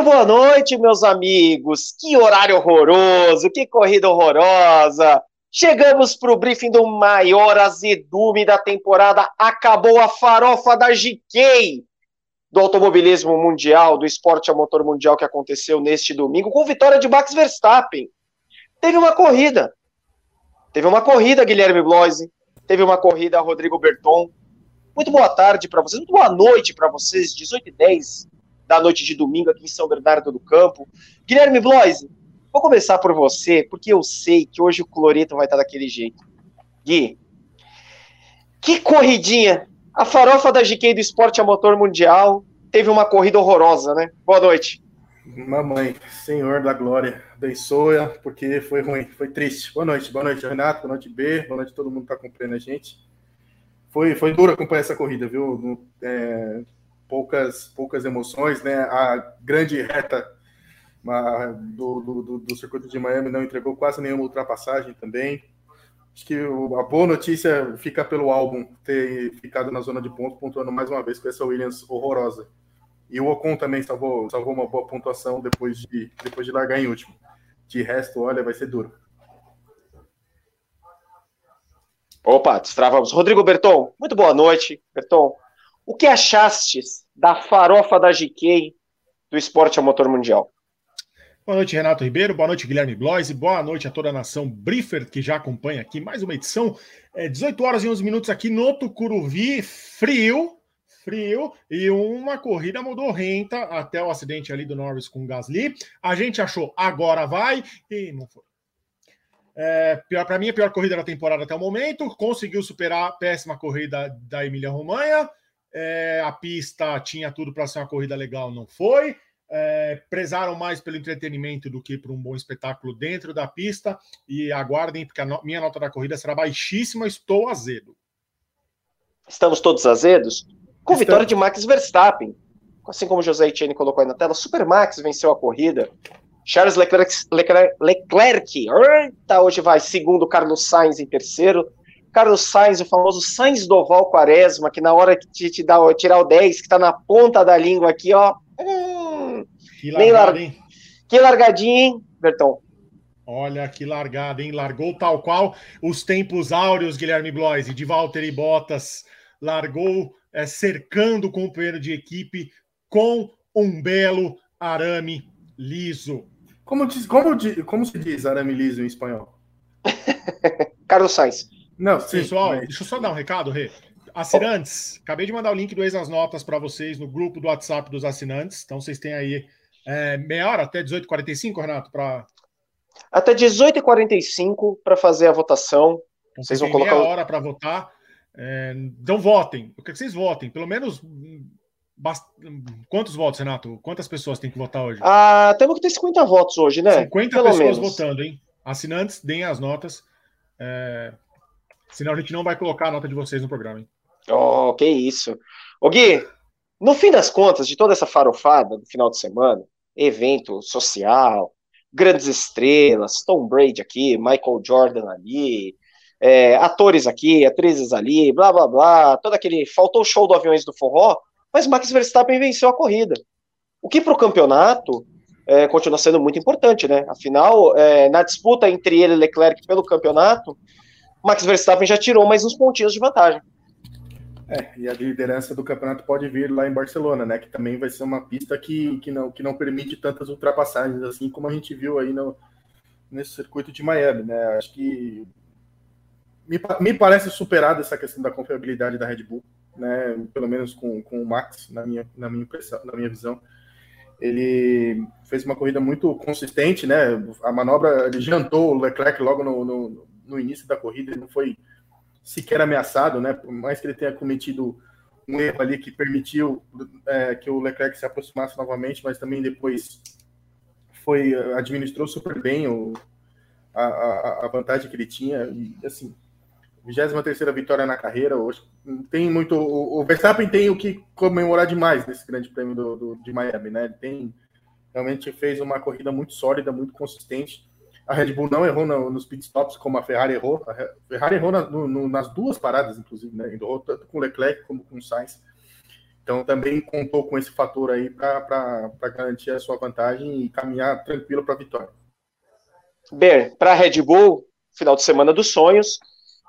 Muito boa noite, meus amigos. Que horário horroroso, que corrida horrorosa. Chegamos para o briefing do maior azedume da temporada. Acabou a farofa da GK do automobilismo mundial, do esporte a motor mundial que aconteceu neste domingo, com vitória de Max Verstappen. Teve uma corrida. Teve uma corrida, Guilherme Bloise. Teve uma corrida, Rodrigo Berton. Muito boa tarde para vocês, muito boa noite para vocês, 18 e 10 da noite de domingo aqui em São Bernardo do Campo. Guilherme Bloise, vou começar por você, porque eu sei que hoje o Cloreto vai estar daquele jeito. Gui, que corridinha! A farofa da GK do esporte a motor mundial teve uma corrida horrorosa, né? Boa noite. Mamãe, Senhor da Glória, abençoa, porque foi ruim, foi triste. Boa noite, boa noite, Renato, boa noite, B, boa noite todo mundo que está acompanhando a gente. Foi, foi duro acompanhar essa corrida, viu? É, poucas, poucas emoções, né? A grande reta do, do, do, circuito de Miami não entregou quase nenhuma ultrapassagem também. Acho que a boa notícia fica pelo álbum ter ficado na zona de pontos, pontuando mais uma vez com essa Williams horrorosa. E o Ocon também salvou, salvou uma boa pontuação depois de, depois de largar em último. De resto, olha, vai ser duro. Opa, destravamos. Rodrigo Berton, muito boa noite. Berton, o que achastes da farofa da GK do esporte a motor mundial? Boa noite, Renato Ribeiro. Boa noite, Guilherme Blois. Boa noite a toda a nação Briefer que já acompanha aqui mais uma edição. É, 18 horas e 11 minutos aqui no Tucuruvi, frio, frio, e uma corrida mudou renta até o acidente ali do Norris com o Gasly. A gente achou agora vai e não foi. É, para mim, a pior corrida da temporada até o momento. Conseguiu superar a péssima corrida da Emília Romanha. É, a pista tinha tudo para ser uma corrida legal, não foi. É, prezaram mais pelo entretenimento do que por um bom espetáculo dentro da pista. E aguardem, porque a no minha nota da corrida será baixíssima. Estou azedo. Estamos todos azedos? Com Estamos. vitória de Max Verstappen. Assim como o José Etienne colocou aí na tela, Super Max venceu a corrida. Charles Leclerc, Leclerc, Leclerc eita, hoje vai segundo, Carlos Sainz em terceiro. Carlos Sainz, o famoso Sainz Doval Quaresma, que na hora de te dar, tirar o 10, que tá na ponta da língua aqui, ó. Hum, que largada, lar... hein? Que largadinha, hein, Berton? Olha que largada, hein? Largou tal qual os tempos áureos, Guilherme Bloise, de Valtteri Bottas. Largou é, cercando o companheiro de equipe com um belo arame liso. Como, diz, como, como se diz arame liso em espanhol? Carlos Sainz. Não, sim, Pessoal, mas... deixa eu só dar um recado, Rê. Assinantes, oh. acabei de mandar o link do Ex nas Notas para vocês no grupo do WhatsApp dos assinantes. Então vocês têm aí é, meia hora até 18h45, Renato, para. Até 18h45 para fazer a votação. Então, vocês vão colocar. meia hora para votar. É, então votem. Eu quero que vocês votem. Pelo menos. Bast... Quantos votos, Renato? Quantas pessoas tem que votar hoje? Ah, temos que ter 50 votos hoje, né? 50 Pelo pessoas menos. votando, hein? Assinantes, deem as notas. É... Senão a gente não vai colocar a nota de vocês no programa, hein? Oh, que isso. Ô Gui, no fim das contas, de toda essa farofada do final de semana, evento social, grandes estrelas, Tom Brady aqui, Michael Jordan ali, é, atores aqui, atrizes ali, blá blá blá, todo aquele. Faltou o show do Aviões do Forró, mas Max Verstappen venceu a corrida. O que para o campeonato é, continua sendo muito importante, né? Afinal, é, na disputa entre ele e Leclerc pelo campeonato, Max Verstappen já tirou mais uns pontinhos de vantagem. É, e a liderança do campeonato pode vir lá em Barcelona, né? Que também vai ser uma pista que, que, não, que não permite tantas ultrapassagens, assim como a gente viu aí no, nesse circuito de Miami, né? Acho que me, me parece superada essa questão da confiabilidade da Red Bull, né? Pelo menos com, com o Max, na minha, na minha impressão, na minha visão. Ele fez uma corrida muito consistente, né? A manobra, ele jantou o Leclerc logo no, no no início da corrida, ele não foi sequer ameaçado, né? Por mais que ele tenha cometido um erro ali que permitiu é, que o Leclerc se aproximasse novamente, mas também depois foi administrou super bem o, a, a, vantagem que ele tinha. E assim 23 vitória na carreira hoje tem muito o, o, Verstappen tem o que comemorar demais nesse grande prêmio do, do, de Miami né? Ele tem realmente fez uma corrida muito sólida muito consistente a Red Bull não errou no, nos pitstops como a Ferrari errou. A Ferrari errou na, no, nas duas paradas, inclusive, né? Errou tanto com Leclerc como com Sainz. Então também contou com esse fator aí para garantir a sua vantagem e caminhar tranquilo para a vitória. Ber, para a Red Bull, final de semana dos sonhos,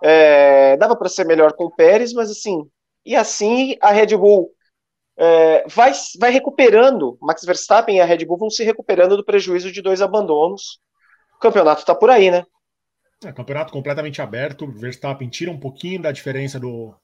é, dava para ser melhor com o Pérez, mas assim, e assim a Red Bull é, vai, vai recuperando, Max Verstappen e a Red Bull vão se recuperando do prejuízo de dois abandonos. Campeonato está por aí, né? É, campeonato completamente aberto. Verstappen tira um pouquinho da diferença do,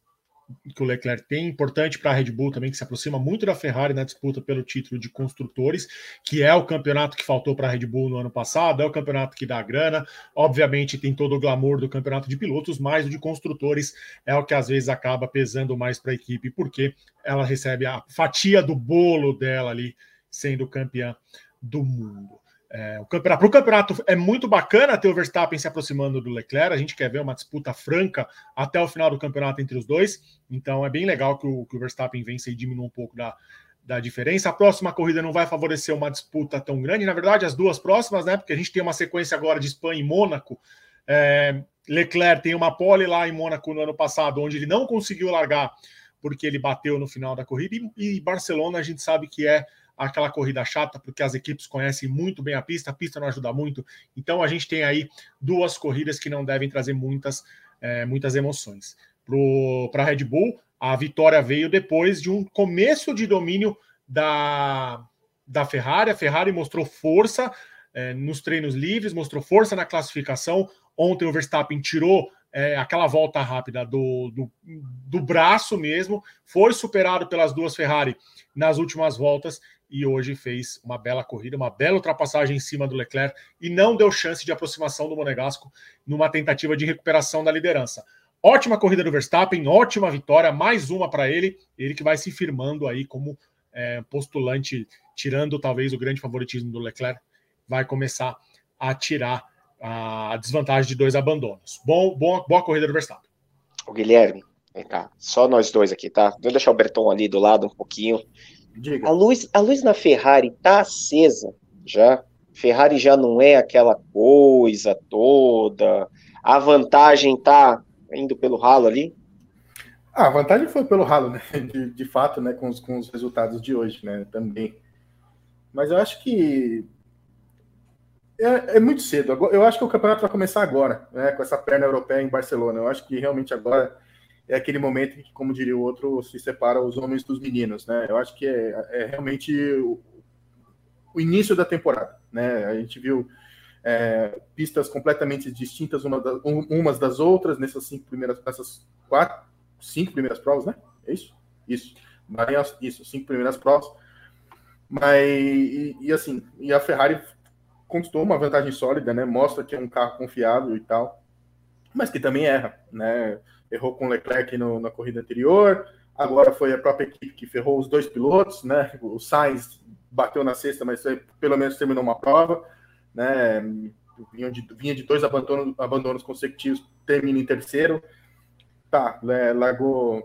que o Leclerc tem, importante para a Red Bull também, que se aproxima muito da Ferrari na disputa pelo título de construtores, que é o campeonato que faltou para a Red Bull no ano passado, é o campeonato que dá grana. Obviamente tem todo o glamour do campeonato de pilotos, mas o de construtores é o que às vezes acaba pesando mais para a equipe, porque ela recebe a fatia do bolo dela ali, sendo campeã do mundo. É, para o campeonato é muito bacana ter o Verstappen se aproximando do Leclerc. A gente quer ver uma disputa franca até o final do campeonato entre os dois. Então é bem legal que o, que o Verstappen vença e diminua um pouco da, da diferença. A próxima corrida não vai favorecer uma disputa tão grande. Na verdade, as duas próximas, né? Porque a gente tem uma sequência agora de Espanha e Mônaco. É, Leclerc tem uma pole lá em Mônaco no ano passado, onde ele não conseguiu largar porque ele bateu no final da corrida. E, e Barcelona a gente sabe que é aquela corrida chata, porque as equipes conhecem muito bem a pista, a pista não ajuda muito. Então a gente tem aí duas corridas que não devem trazer muitas, é, muitas emoções. Para a Red Bull, a vitória veio depois de um começo de domínio da, da Ferrari. A Ferrari mostrou força é, nos treinos livres, mostrou força na classificação. Ontem o Verstappen tirou é, aquela volta rápida do, do, do, braço mesmo, foi superado pelas duas Ferrari nas últimas voltas e hoje fez uma bela corrida, uma bela ultrapassagem em cima do Leclerc e não deu chance de aproximação do Monegasco numa tentativa de recuperação da liderança. Ótima corrida do Verstappen, ótima vitória, mais uma para ele, ele que vai se firmando aí como é, postulante, tirando talvez o grande favoritismo do Leclerc, vai começar a tirar a desvantagem de dois abandonos. Bom, bom boa corrida do Verstappen. O Guilherme, vem cá, só nós dois aqui, tá? Vou deixar o Berton ali do lado um pouquinho. Diga. A luz, a luz na Ferrari tá acesa já. Ferrari já não é aquela coisa toda. A vantagem tá indo pelo ralo ali. Ah, a vantagem foi pelo ralo, né? De, de fato, né? Com os, com os resultados de hoje, né? Também. Mas eu acho que é, é, muito cedo. Eu acho que o campeonato vai começar agora, né? Com essa perna europeia em Barcelona. Eu acho que realmente agora é aquele momento em que, como diria o outro, se separa os homens dos meninos, né? Eu acho que é, é realmente o, o, início da temporada, né? A gente viu é, pistas completamente distintas uma das, umas das outras nessas cinco primeiras, nessas quatro, cinco primeiras provas, né? É isso? Isso. Isso, cinco primeiras provas. Mas, e, e assim, e a Ferrari conquistou uma vantagem sólida, né? Mostra que é um carro confiável e tal, mas que também erra, né? Errou com o Leclerc no, na corrida anterior, agora foi a própria equipe que ferrou os dois pilotos, né? O Sainz bateu na sexta, mas pelo menos terminou uma prova, né? Vinha de, vinha de dois abandonos, abandonos consecutivos, termina em terceiro. Tá, né? largou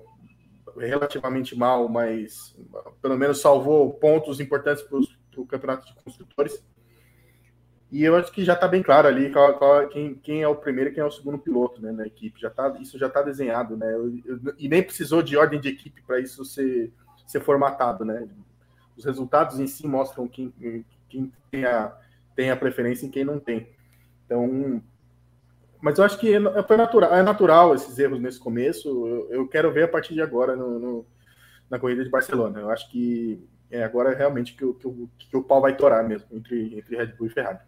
relativamente mal, mas pelo menos salvou pontos importantes para o campeonato de construtores. E eu acho que já está bem claro ali qual, qual, quem, quem, é o primeiro e quem é o segundo piloto né, na equipe. Já tá, isso já está desenhado, né? Eu, eu, e nem precisou de ordem de equipe para isso ser, ser formatado, né? Os resultados em si mostram quem, quem tem, a, tem a preferência e quem não tem. Então, mas eu acho que é, foi natural, é natural esses erros nesse começo. Eu, eu quero ver a partir de agora no, no, na corrida de Barcelona. Eu acho que é agora realmente que, que, que o pau vai torar mesmo entre, entre Red Bull e Ferrari.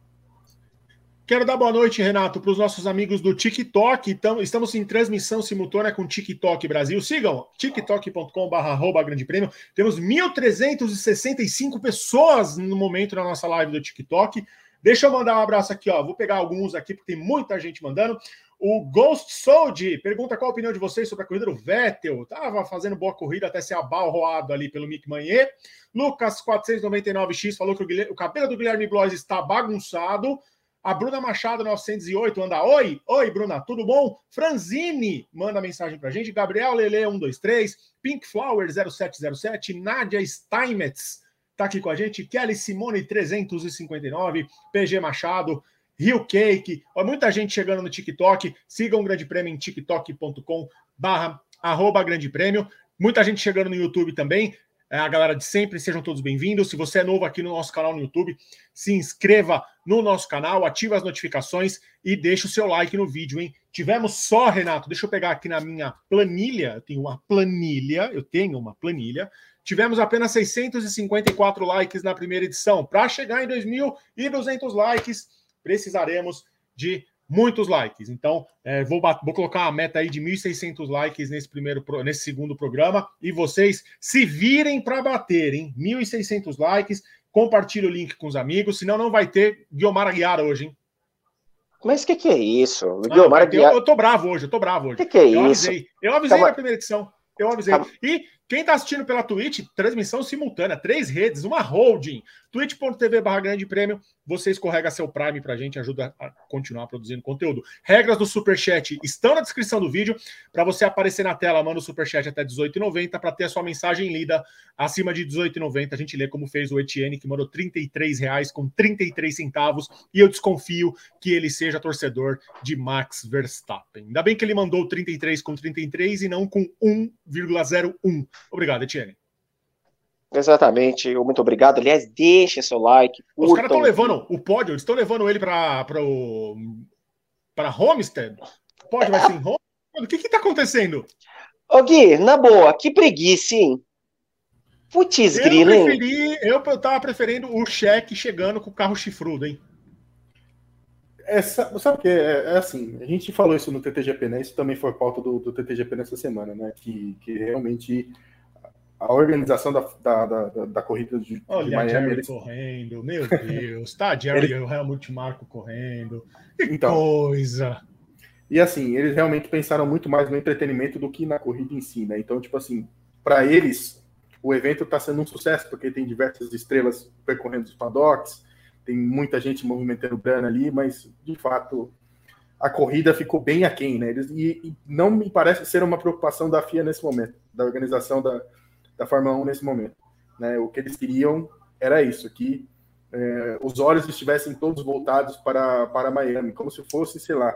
Quero dar boa noite, Renato, para os nossos amigos do TikTok. Estamos em transmissão simultânea com TikTok Brasil. Sigam tiktok.com.br Grande Prêmio. Temos 1.365 pessoas no momento na nossa live do TikTok. Deixa eu mandar um abraço aqui, ó. Vou pegar alguns aqui, porque tem muita gente mandando. O Ghost Soldi pergunta qual a opinião de vocês sobre a corrida do Vettel. Tava fazendo boa corrida até ser abalroado ali pelo Mick Manier. Lucas 499X falou que o, o cabelo do Guilherme Blois está bagunçado. A Bruna Machado, 908, anda oi. Oi, Bruna, tudo bom? Franzini manda mensagem pra gente. Gabriel Lele, 123. Pink Flower, 0707. Nádia Steinmetz tá aqui com a gente. Kelly Simone, 359. PG Machado. Rio Cake. Muita gente chegando no TikTok. Sigam o Grande Prêmio em tiktok.com barra arroba Grande Prêmio. Muita gente chegando no YouTube também. É, a galera de sempre, sejam todos bem-vindos. Se você é novo aqui no nosso canal no YouTube, se inscreva no nosso canal, ative as notificações e deixe o seu like no vídeo, hein? Tivemos só, Renato, deixa eu pegar aqui na minha planilha, eu tenho uma planilha, eu tenho uma planilha. Tivemos apenas 654 likes na primeira edição. Para chegar em 2.200 likes, precisaremos de muitos likes. Então, é, vou, vou colocar uma meta aí de 1.600 likes nesse primeiro, nesse segundo programa e vocês se virem para bater, hein? 1.600 likes. Compartilhe o link com os amigos, senão não vai ter Guilmar Aguiar hoje, hein? Mas o que, que é isso? Ah, Guilmar Aguiar... eu, eu tô bravo hoje, eu tô bravo hoje. O que, que é eu isso? Avisei. Eu avisei Calma... na primeira edição. Eu avisei. E quem está assistindo pela Twitch, transmissão simultânea, três redes, uma holding, twitch.tv barra grande prêmio, você escorrega seu Prime para a gente, ajuda a continuar produzindo conteúdo. Regras do Superchat estão na descrição do vídeo, para você aparecer na tela, manda o Superchat até 18,90 para ter a sua mensagem lida acima de 18,90. A gente lê como fez o Etienne, que mandou 33 reais com 33 centavos, e eu desconfio que ele seja torcedor de Max Verstappen. Ainda bem que ele mandou 33 com 33 e não com 1,01. Obrigado, Etienne. Exatamente, muito obrigado. Aliás, deixe seu like. Os caras estão levando o pódio, eles estão levando ele para para Homestead. O pódio vai ser em Homestead? O que que tá acontecendo? Ô Gui, na boa, que preguiça, hein? Putz, grilo, eu preferi, Eu, eu tava preferindo o cheque chegando com o carro chifrudo, hein? Essa, sabe o que? É, é, assim, a gente falou isso no TTGP, né? Isso também foi pauta do, do TTGP nessa semana, né? Que, que realmente a organização da, da, da, da corrida de, Olha de Miami. Jerry eles... correndo, meu Deus, tá Jerry Ele... o Helmut Marco correndo. Que então, coisa! E assim, eles realmente pensaram muito mais no entretenimento do que na corrida em si, né? Então, tipo assim, para eles, o evento está sendo um sucesso, porque tem diversas estrelas percorrendo os paddocks, tem muita gente movimentando grana ali, mas de fato a corrida ficou bem aquém, né? Eles, e, e não me parece ser uma preocupação da FIA nesse momento, da organização da, da Fórmula 1 nesse momento. Né? O que eles queriam era isso, que é, os olhos estivessem todos voltados para, para Miami, como se fosse, sei lá,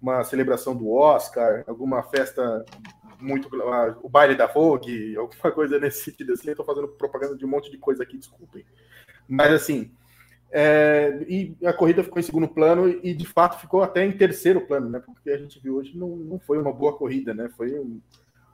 uma celebração do Oscar, alguma festa muito. Uh, o baile da Vogue, alguma coisa nesse sentido assim. Eu estou fazendo propaganda de um monte de coisa aqui, desculpem. Mas assim. É, e a corrida ficou em segundo plano e de fato ficou até em terceiro plano, né? Porque a gente viu hoje não, não foi uma boa corrida, né? Foi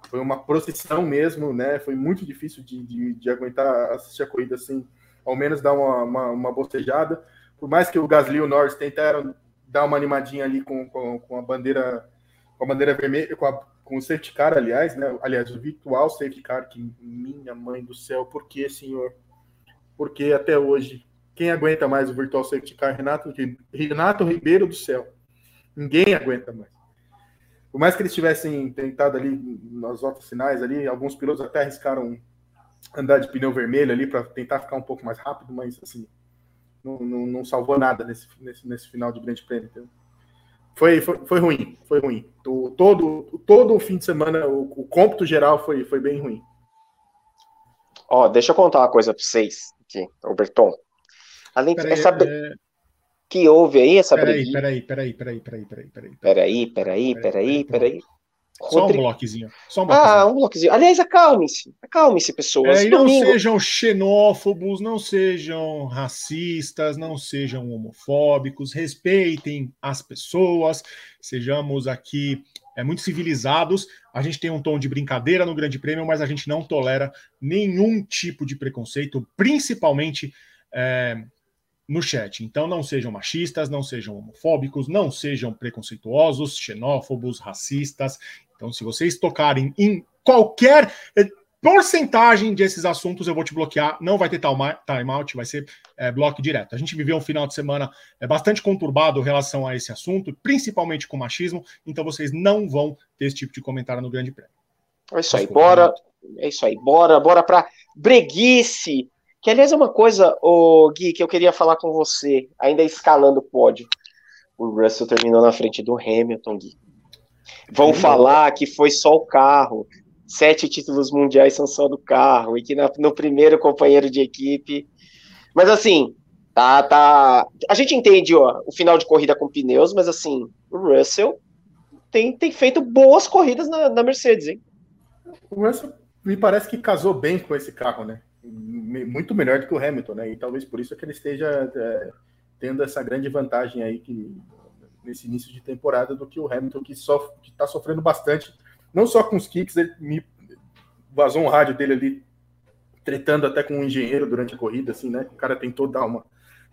foi uma procissão mesmo, né? Foi muito difícil de, de, de aguentar assistir a corrida assim, ao menos dar uma, uma, uma, bostejada. Por mais que o Gasly e o Norris tentaram dar uma animadinha ali com, com, com a bandeira com a bandeira vermelha, com, a, com o safety car, aliás, né? Aliás, o virtual safety car, que minha mãe do céu, por que, senhor? Porque até hoje, quem aguenta mais o virtual safety car? Renato, Renato Ribeiro do céu. Ninguém aguenta mais. Por mais que eles tivessem tentado ali nas voltas finais ali, alguns pilotos até arriscaram andar de pneu vermelho ali para tentar ficar um pouco mais rápido, mas assim, não, não, não salvou nada nesse, nesse, nesse, final de grande prêmio. Então, foi, foi, foi ruim, foi ruim. Todo, todo o fim de semana, o, o cômputo geral foi, foi bem ruim. Ó, deixa eu contar uma coisa para vocês aqui, Roberton. Além de essa, é que houve aí essa peraí, briguinha. Peraí, peraí, peraí, peraí, peraí, peraí. Peraí, peraí, peraí, peraí. Só um bloquezinho. Só um bloquezinho. Ah, um bloquezinho. Aliás, acalme-se. Acalme-se, pessoas. É, não sejam xenófobos, não sejam racistas, não sejam homofóbicos, respeitem as pessoas, sejamos aqui é, muito civilizados. A gente tem um tom de brincadeira no Grande Prêmio, mas a gente não tolera nenhum tipo de preconceito, principalmente é, no chat. Então não sejam machistas, não sejam homofóbicos, não sejam preconceituosos, xenófobos, racistas. Então, se vocês tocarem em qualquer eh, porcentagem desses assuntos, eu vou te bloquear. Não vai ter timeout, vai ser é, bloco direto. A gente viveu um final de semana é, bastante conturbado em relação a esse assunto, principalmente com machismo. Então, vocês não vão ter esse tipo de comentário no Grande Prêmio. É isso aí, bora. É isso aí, bora, bora para breguice que, aliás, é uma coisa, o Gui, que eu queria falar com você, ainda escalando o pódio. O Russell terminou na frente do Hamilton, Gui. Vão falar que foi só o carro. Sete títulos mundiais são só do carro. E que na, no primeiro companheiro de equipe. Mas assim, tá, tá. A gente entende ó, o final de corrida com pneus, mas assim, o Russell tem, tem feito boas corridas na, na Mercedes, hein? O Russell me parece que casou bem com esse carro, né? Muito melhor do que o Hamilton, né? E talvez por isso que ele esteja é, tendo essa grande vantagem aí que nesse início de temporada do que o Hamilton que que está sofrendo bastante, não só com os kicks, ele me vazou um rádio dele ali tretando até com um engenheiro durante a corrida, assim, né? O cara tentou dar uma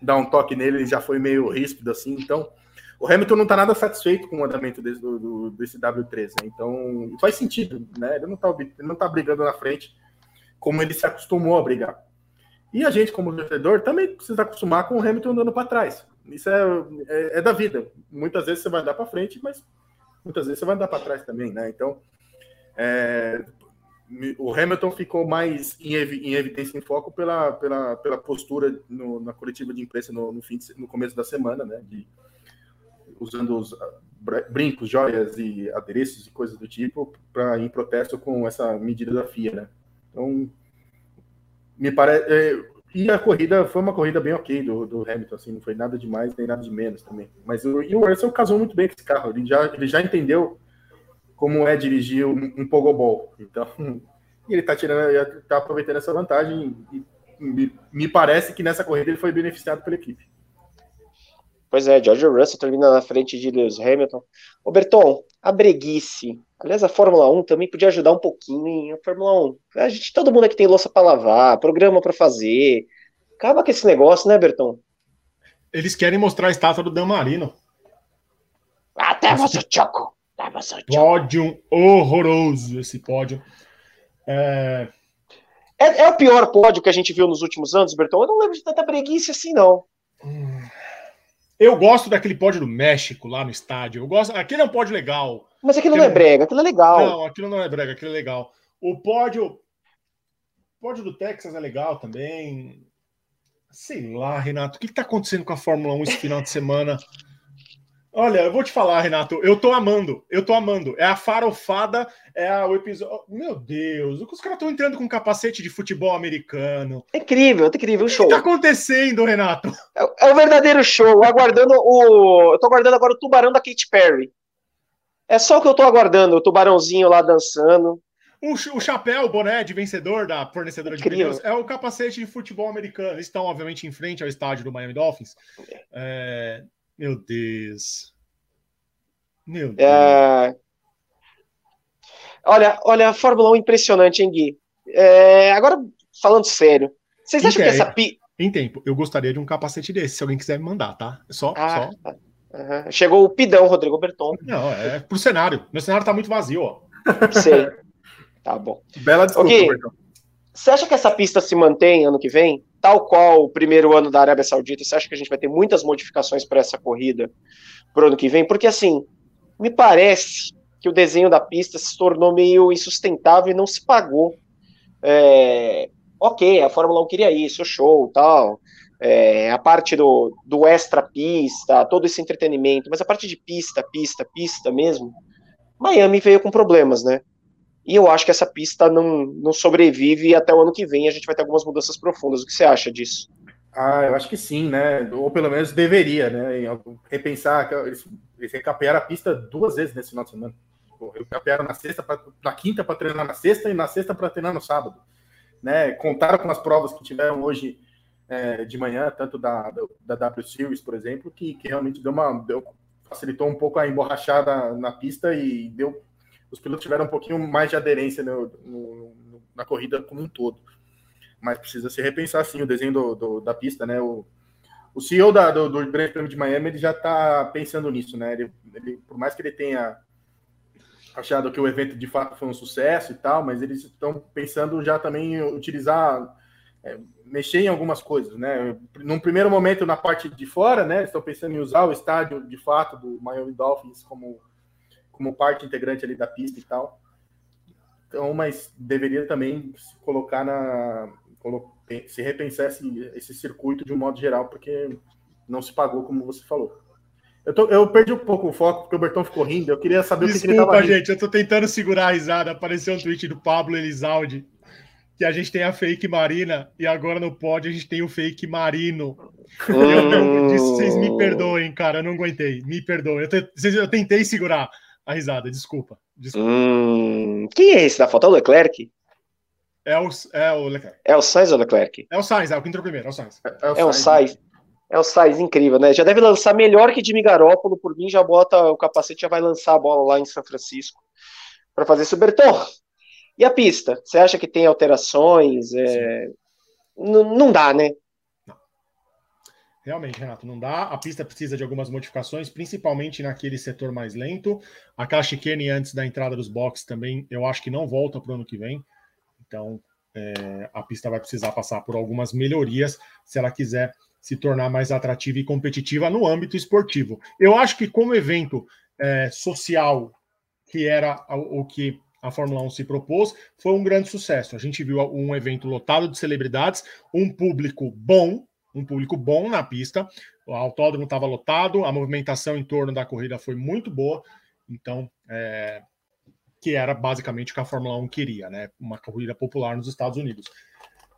dar um toque nele, ele já foi meio ríspido assim, então o Hamilton não está nada satisfeito com o andamento desse, do, do, desse W13, né? então faz sentido, né? Ele não está tá brigando na frente como ele se acostumou a brigar. E a gente, como torcedor, também precisa acostumar com o Hamilton andando para trás. Isso é, é, é, da vida. Muitas vezes você vai andar para frente, mas muitas vezes você vai andar para trás também, né? Então, é, o Hamilton ficou mais em, em, evidência, em foco pela, pela, pela postura no, na coletiva de imprensa no, no, fim de, no começo da semana, né? De, usando os ah, brincos, joias e adereços e coisas do tipo para em protesto com essa medida da FIA, né? Então, me parece. É, e a corrida foi uma corrida bem ok do, do, Hamilton, assim, não foi nada de mais nem nada de menos também. Mas o, e o Russell casou muito bem com esse carro, ele já, ele já entendeu como é dirigir um, um pogobol. Então, ele está tirando, tá aproveitando essa vantagem e me, me parece que nessa corrida ele foi beneficiado pela equipe. Pois é, George Russell termina na frente de Lewis Hamilton. Ô Berton, a breguice. Aliás, a Fórmula 1 também podia ajudar um pouquinho, hein? A Fórmula 1. A gente, todo mundo aqui tem louça para lavar, programa para fazer. Acaba com esse negócio, né, Berton? Eles querem mostrar a estátua do Dan Marino. Até você, Choco. Pódio horroroso esse pódio. É... É, é... o pior pódio que a gente viu nos últimos anos, Berton. Eu não lembro de tanta breguice assim, não. Hum. Eu gosto daquele pódio do México lá no estádio. Eu gosto. Aquele é um pódio legal. Mas aquilo não é brega, aquilo é legal. Não, aquilo não é brega, aquilo é legal. O pódio. O pódio do Texas é legal também. Sei lá, Renato, o que está acontecendo com a Fórmula 1 esse final de semana? Olha, eu vou te falar, Renato, eu tô amando, eu tô amando. É a farofada, é a, o episódio. Meu Deus, os caras estão entrando com capacete de futebol americano. É incrível, é incrível, o show. O que tá acontecendo, Renato? É, é, o verdadeiro show. Aguardando o. Eu tô aguardando agora o tubarão da Katy Perry. É só o que eu tô aguardando, o tubarãozinho lá dançando. O, o chapéu, o boné de vencedor da fornecedora de pneus é o capacete de futebol americano. Eles estão, obviamente, em frente ao estádio do Miami Dolphins. É, meu Deus. Meu Deus. É... Olha, olha, a Fórmula 1 impressionante, hein, Gui? É... Agora, falando sério, vocês acham que essa. Pi... Em tempo, eu gostaria de um capacete desse, se alguém quiser me mandar, tá? Só. Ah, só... Uhum. Chegou o pidão, Rodrigo Berton. Não, é pro cenário. Meu cenário tá muito vazio, ó. Sei. Tá bom. Bela desculpa, okay. Berton. Você acha que essa pista se mantém ano que vem? Tal qual o primeiro ano da Arábia Saudita, você acha que a gente vai ter muitas modificações para essa corrida pro ano que vem? Porque assim, me parece que o desenho da pista se tornou meio insustentável e não se pagou. É, ok, a Fórmula 1 queria isso, show, tal. É, a parte do, do extra pista, todo esse entretenimento, mas a parte de pista, pista, pista mesmo, Miami veio com problemas, né? E eu acho que essa pista não, não sobrevive e até o ano que vem a gente vai ter algumas mudanças profundas. O que você acha disso? Ah, eu acho que sim, né? Ou pelo menos deveria, né? Repensar, eles, eles recapearam a pista duas vezes nesse final de semana. Recapearam na sexta, pra, na quinta para treinar na sexta e na sexta para treinar no sábado. Né? Contaram com as provas que tiveram hoje é, de manhã, tanto da, da, da W Series, por exemplo, que, que realmente deu uma, deu, facilitou um pouco a emborrachada na pista e deu os pilotos tiveram um pouquinho mais de aderência no, no, na corrida como um todo. Mas precisa se repensar, sim, o desenho do, do, da pista, né? O, o CEO da, do, do Grande Prêmio de Miami ele já está pensando nisso, né? Ele, ele, por mais que ele tenha achado que o evento de fato foi um sucesso e tal, mas eles estão pensando já também utilizar, é, mexer em algumas coisas, né? Num primeiro momento na parte de fora, né? Estão pensando em usar o estádio de fato do Miami Dolphins como como parte integrante ali da pista e tal. Então, mas deveria também se colocar na. se repensar esse, esse circuito de um modo geral, porque não se pagou, como você falou. Eu, tô, eu perdi um pouco o foco, porque o Bertão ficou rindo. Eu queria saber Desculpa, o que ele tava gente, eu tô tentando segurar a risada. Apareceu um tweet do Pablo Elizalde que a gente tem a fake Marina e agora no pod a gente tem o fake Marino. Eu, eu, vocês me perdoem, cara, eu não aguentei. Me perdoem. Eu, te, eu tentei segurar a risada, desculpa. desculpa. Hum, quem é esse da foto? É o Leclerc? É o, é o Leclerc. É o Sainz ou Leclerc? É o Sainz, é o que entrou primeiro, é o Sainz. É, é o Sainz. É o Sainz, incrível, né? Já deve lançar melhor que Jimmy Garoppolo, por mim já bota o capacete, já vai lançar a bola lá em São Francisco para fazer isso. Berton, e a pista? Você acha que tem alterações? É... Não dá, né? Realmente, Renato, não dá. A pista precisa de algumas modificações, principalmente naquele setor mais lento. Aquela chicane antes da entrada dos boxes também, eu acho que não volta para o ano que vem. Então, é, a pista vai precisar passar por algumas melhorias se ela quiser se tornar mais atrativa e competitiva no âmbito esportivo. Eu acho que, como evento é, social, que era o que a Fórmula 1 se propôs, foi um grande sucesso. A gente viu um evento lotado de celebridades, um público bom, um público bom na pista. O autódromo estava lotado, a movimentação em torno da corrida foi muito boa. Então, é, que era basicamente o que a Fórmula 1 queria, né? Uma corrida popular nos Estados Unidos.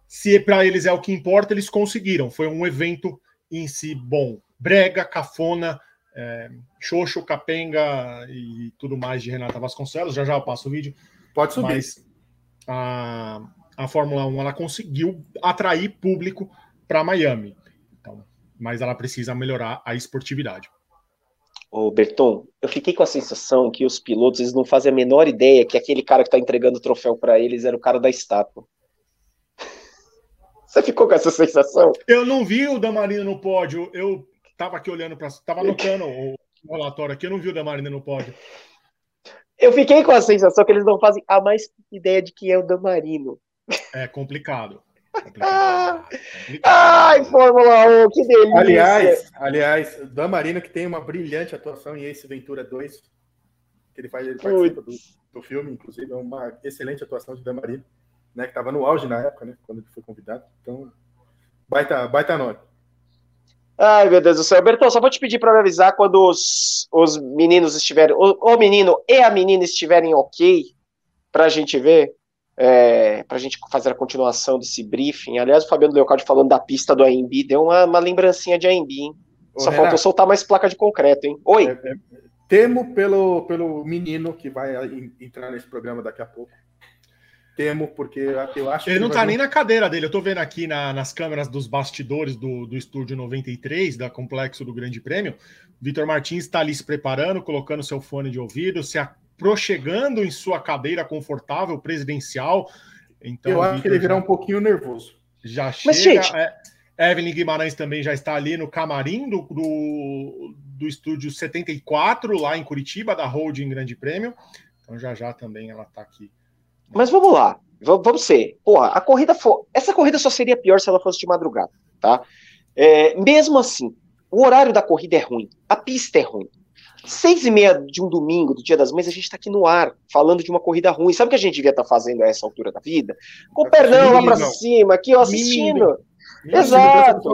Se para eles é o que importa, eles conseguiram. Foi um evento em si bom. Brega, cafona, é, Xoxo, Capenga e tudo mais de Renata Vasconcelos. Já já eu passo o vídeo. Pode subir. Mas a, a Fórmula 1 ela conseguiu atrair público para Miami. Então, mas ela precisa melhorar a esportividade. Ô, Berton, eu fiquei com a sensação que os pilotos eles não fazem a menor ideia que aquele cara que está entregando o troféu para eles era o cara da estátua. Você ficou com essa sensação? Eu não vi o Damarino no pódio. Eu tava aqui olhando para. Tava anotando o relatório aqui, eu não vi o Damarino no pódio. Eu fiquei com a sensação que eles não fazem a mais ideia de quem é o Damarino. É complicado. Ai, Fórmula 1, que delícia! Aliás, aliás, Dan Marino que tem uma brilhante atuação em Ace Ventura 2, que ele faz, ele participa do, do, filme, inclusive, é uma excelente atuação de Dan Marino, né, que estava no auge na época, né, quando ele foi convidado. Então, baita, baita nota. Ai, meu Deus do céu. Bertão, só vou te pedir para me avisar quando os, os meninos estiverem, o, o menino e a menina estiverem ok, para a gente ver é, para a gente fazer a continuação desse briefing. Aliás, o Fabiano Leocaldi falando da pista do AMB, deu uma, uma lembrancinha de AMB, hein? Ô, Só Renato, faltou soltar mais placa de concreto, hein? Oi! É, é, temo pelo, pelo menino que vai entrar nesse programa daqui a pouco. Temo, porque eu acho Ele não tá nem na cadeira dele. Eu tô vendo aqui na, nas câmeras dos bastidores do, do estúdio 93, da Complexo do Grande Prêmio. Vitor Martins está ali se preparando, colocando seu fone de ouvido, se a prochegando em sua cadeira confortável presidencial. Então, eu acho que ele virá um pouquinho nervoso. Já chega. Mas, gente... É, Evelyn Guimarães também já está ali no camarim do, do, do estúdio 74, lá em Curitiba, da Holding Grande Prêmio. Então já já também ela está aqui. Mas vamos lá, vamos ser. Porra, a corrida for... essa corrida só seria pior se ela fosse de madrugada, tá? É, mesmo assim, o horário da corrida é ruim, a pista é ruim, Seis e meia de um domingo, do Dia das Mães, a gente está aqui no ar, falando de uma corrida ruim. Sabe o que a gente devia estar tá fazendo a essa altura da vida? Com o pernão lá para cima, aqui, ó, assistindo. Exato.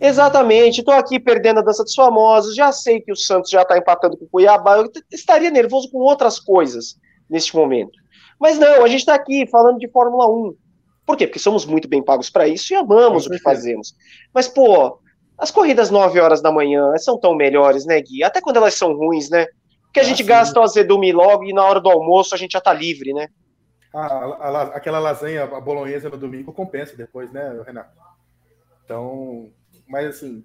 Exatamente, estou aqui perdendo a dança dos famosos. Já sei que o Santos já está empatando com o Cuiabá. Eu estaria nervoso com outras coisas neste momento. Mas não, a gente está aqui falando de Fórmula 1. Por quê? Porque somos muito bem pagos para isso e amamos o que fazemos. Mas, pô, as corridas 9 horas da manhã são tão melhores, né, Gui? Até quando elas são ruins, né? Porque a ah, gente sim. gasta o azedume logo e na hora do almoço a gente já tá livre, né? A, a, a, aquela lasanha, a bolonhesa no domingo compensa depois, né, Renato? Então, mas assim,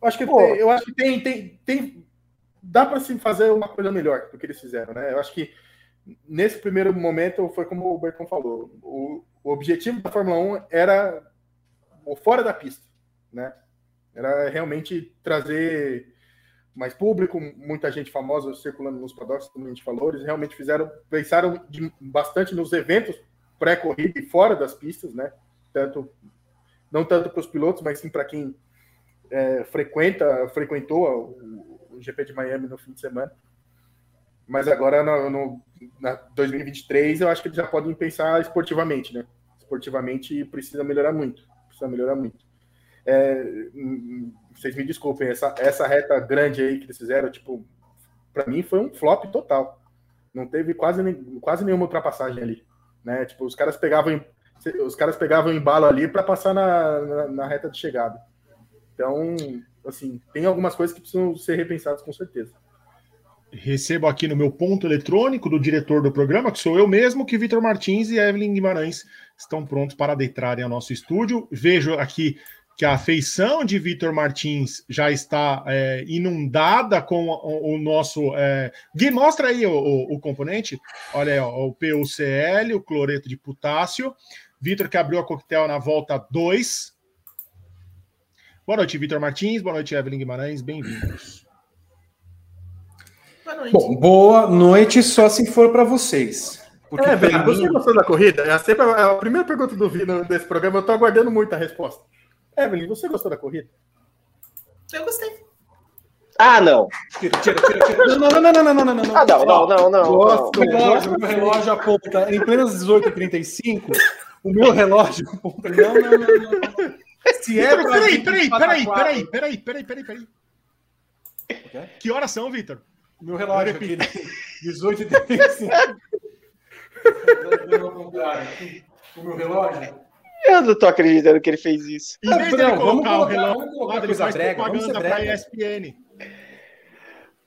eu acho que, tem, eu acho que tem, tem, tem dá para se fazer uma coisa melhor do que eles fizeram, né? Eu acho que nesse primeiro momento foi como o Berton falou, o, o objetivo da Fórmula 1 era o fora da pista né? Era realmente trazer mais público, muita gente famosa circulando nos paddocks, como a gente falou, eles realmente fizeram, pensaram de, bastante nos eventos pré-corrida e fora das pistas, né? Tanto, não tanto para os pilotos, mas sim para quem é, frequenta, frequentou o, o, GP de Miami no fim de semana. Mas agora, no, no na 2023, eu acho que eles já podem pensar esportivamente, né? Esportivamente precisa melhorar muito, precisa melhorar muito. É, vocês me desculpem, essa, essa reta grande aí que eles fizeram, tipo, para mim foi um flop total. Não teve quase, quase nenhuma ultrapassagem ali. Né? Tipo, os caras pegavam os caras pegavam embalo ali para passar na, na, na, reta de chegada. Então, assim, tem algumas coisas que precisam ser repensadas com certeza. recebo aqui no meu ponto eletrônico do diretor do programa, que sou eu mesmo, que Vitor Martins e Evelyn Guimarães estão prontos para adentrarem ao nosso estúdio. Vejo aqui que a afeição de Vitor Martins já está é, inundada com o, o nosso. É... Gui, mostra aí o, o, o componente. Olha aí, ó, o PUCL, o cloreto de potássio. Vitor que abriu a coquetel na volta 2. Boa noite, Vitor Martins. Boa noite, Evelyn Guimarães. Bem-vindos. Boa noite. Bom, boa noite só se for para vocês. Porque é, Evelyn, mim... você gostou da corrida? É sempre a, primeira pergunta do vídeo desse programa. Eu estou aguardando muito a resposta. Evelyn, você gostou da corrida? Eu gostei. Ah, não. Tira, tira, tira, tira. Não, não, não, não, não, não, não. Ah, não, não, não, não. Gosto, não. relógio, meu relógio aponta em plenas 18h35. O meu relógio aponta. Não, não, não, não. Se é peraí, peraí, peraí, peraí, peraí, peraí, peraí, peraí. Que horas são, Vitor? Meu relógio aqui, 18h35. o meu relógio. Eu não tô acreditando que ele fez isso. Em vez de colocar colocar o relógio, colocar ele faz brega, propaganda pra ESPN.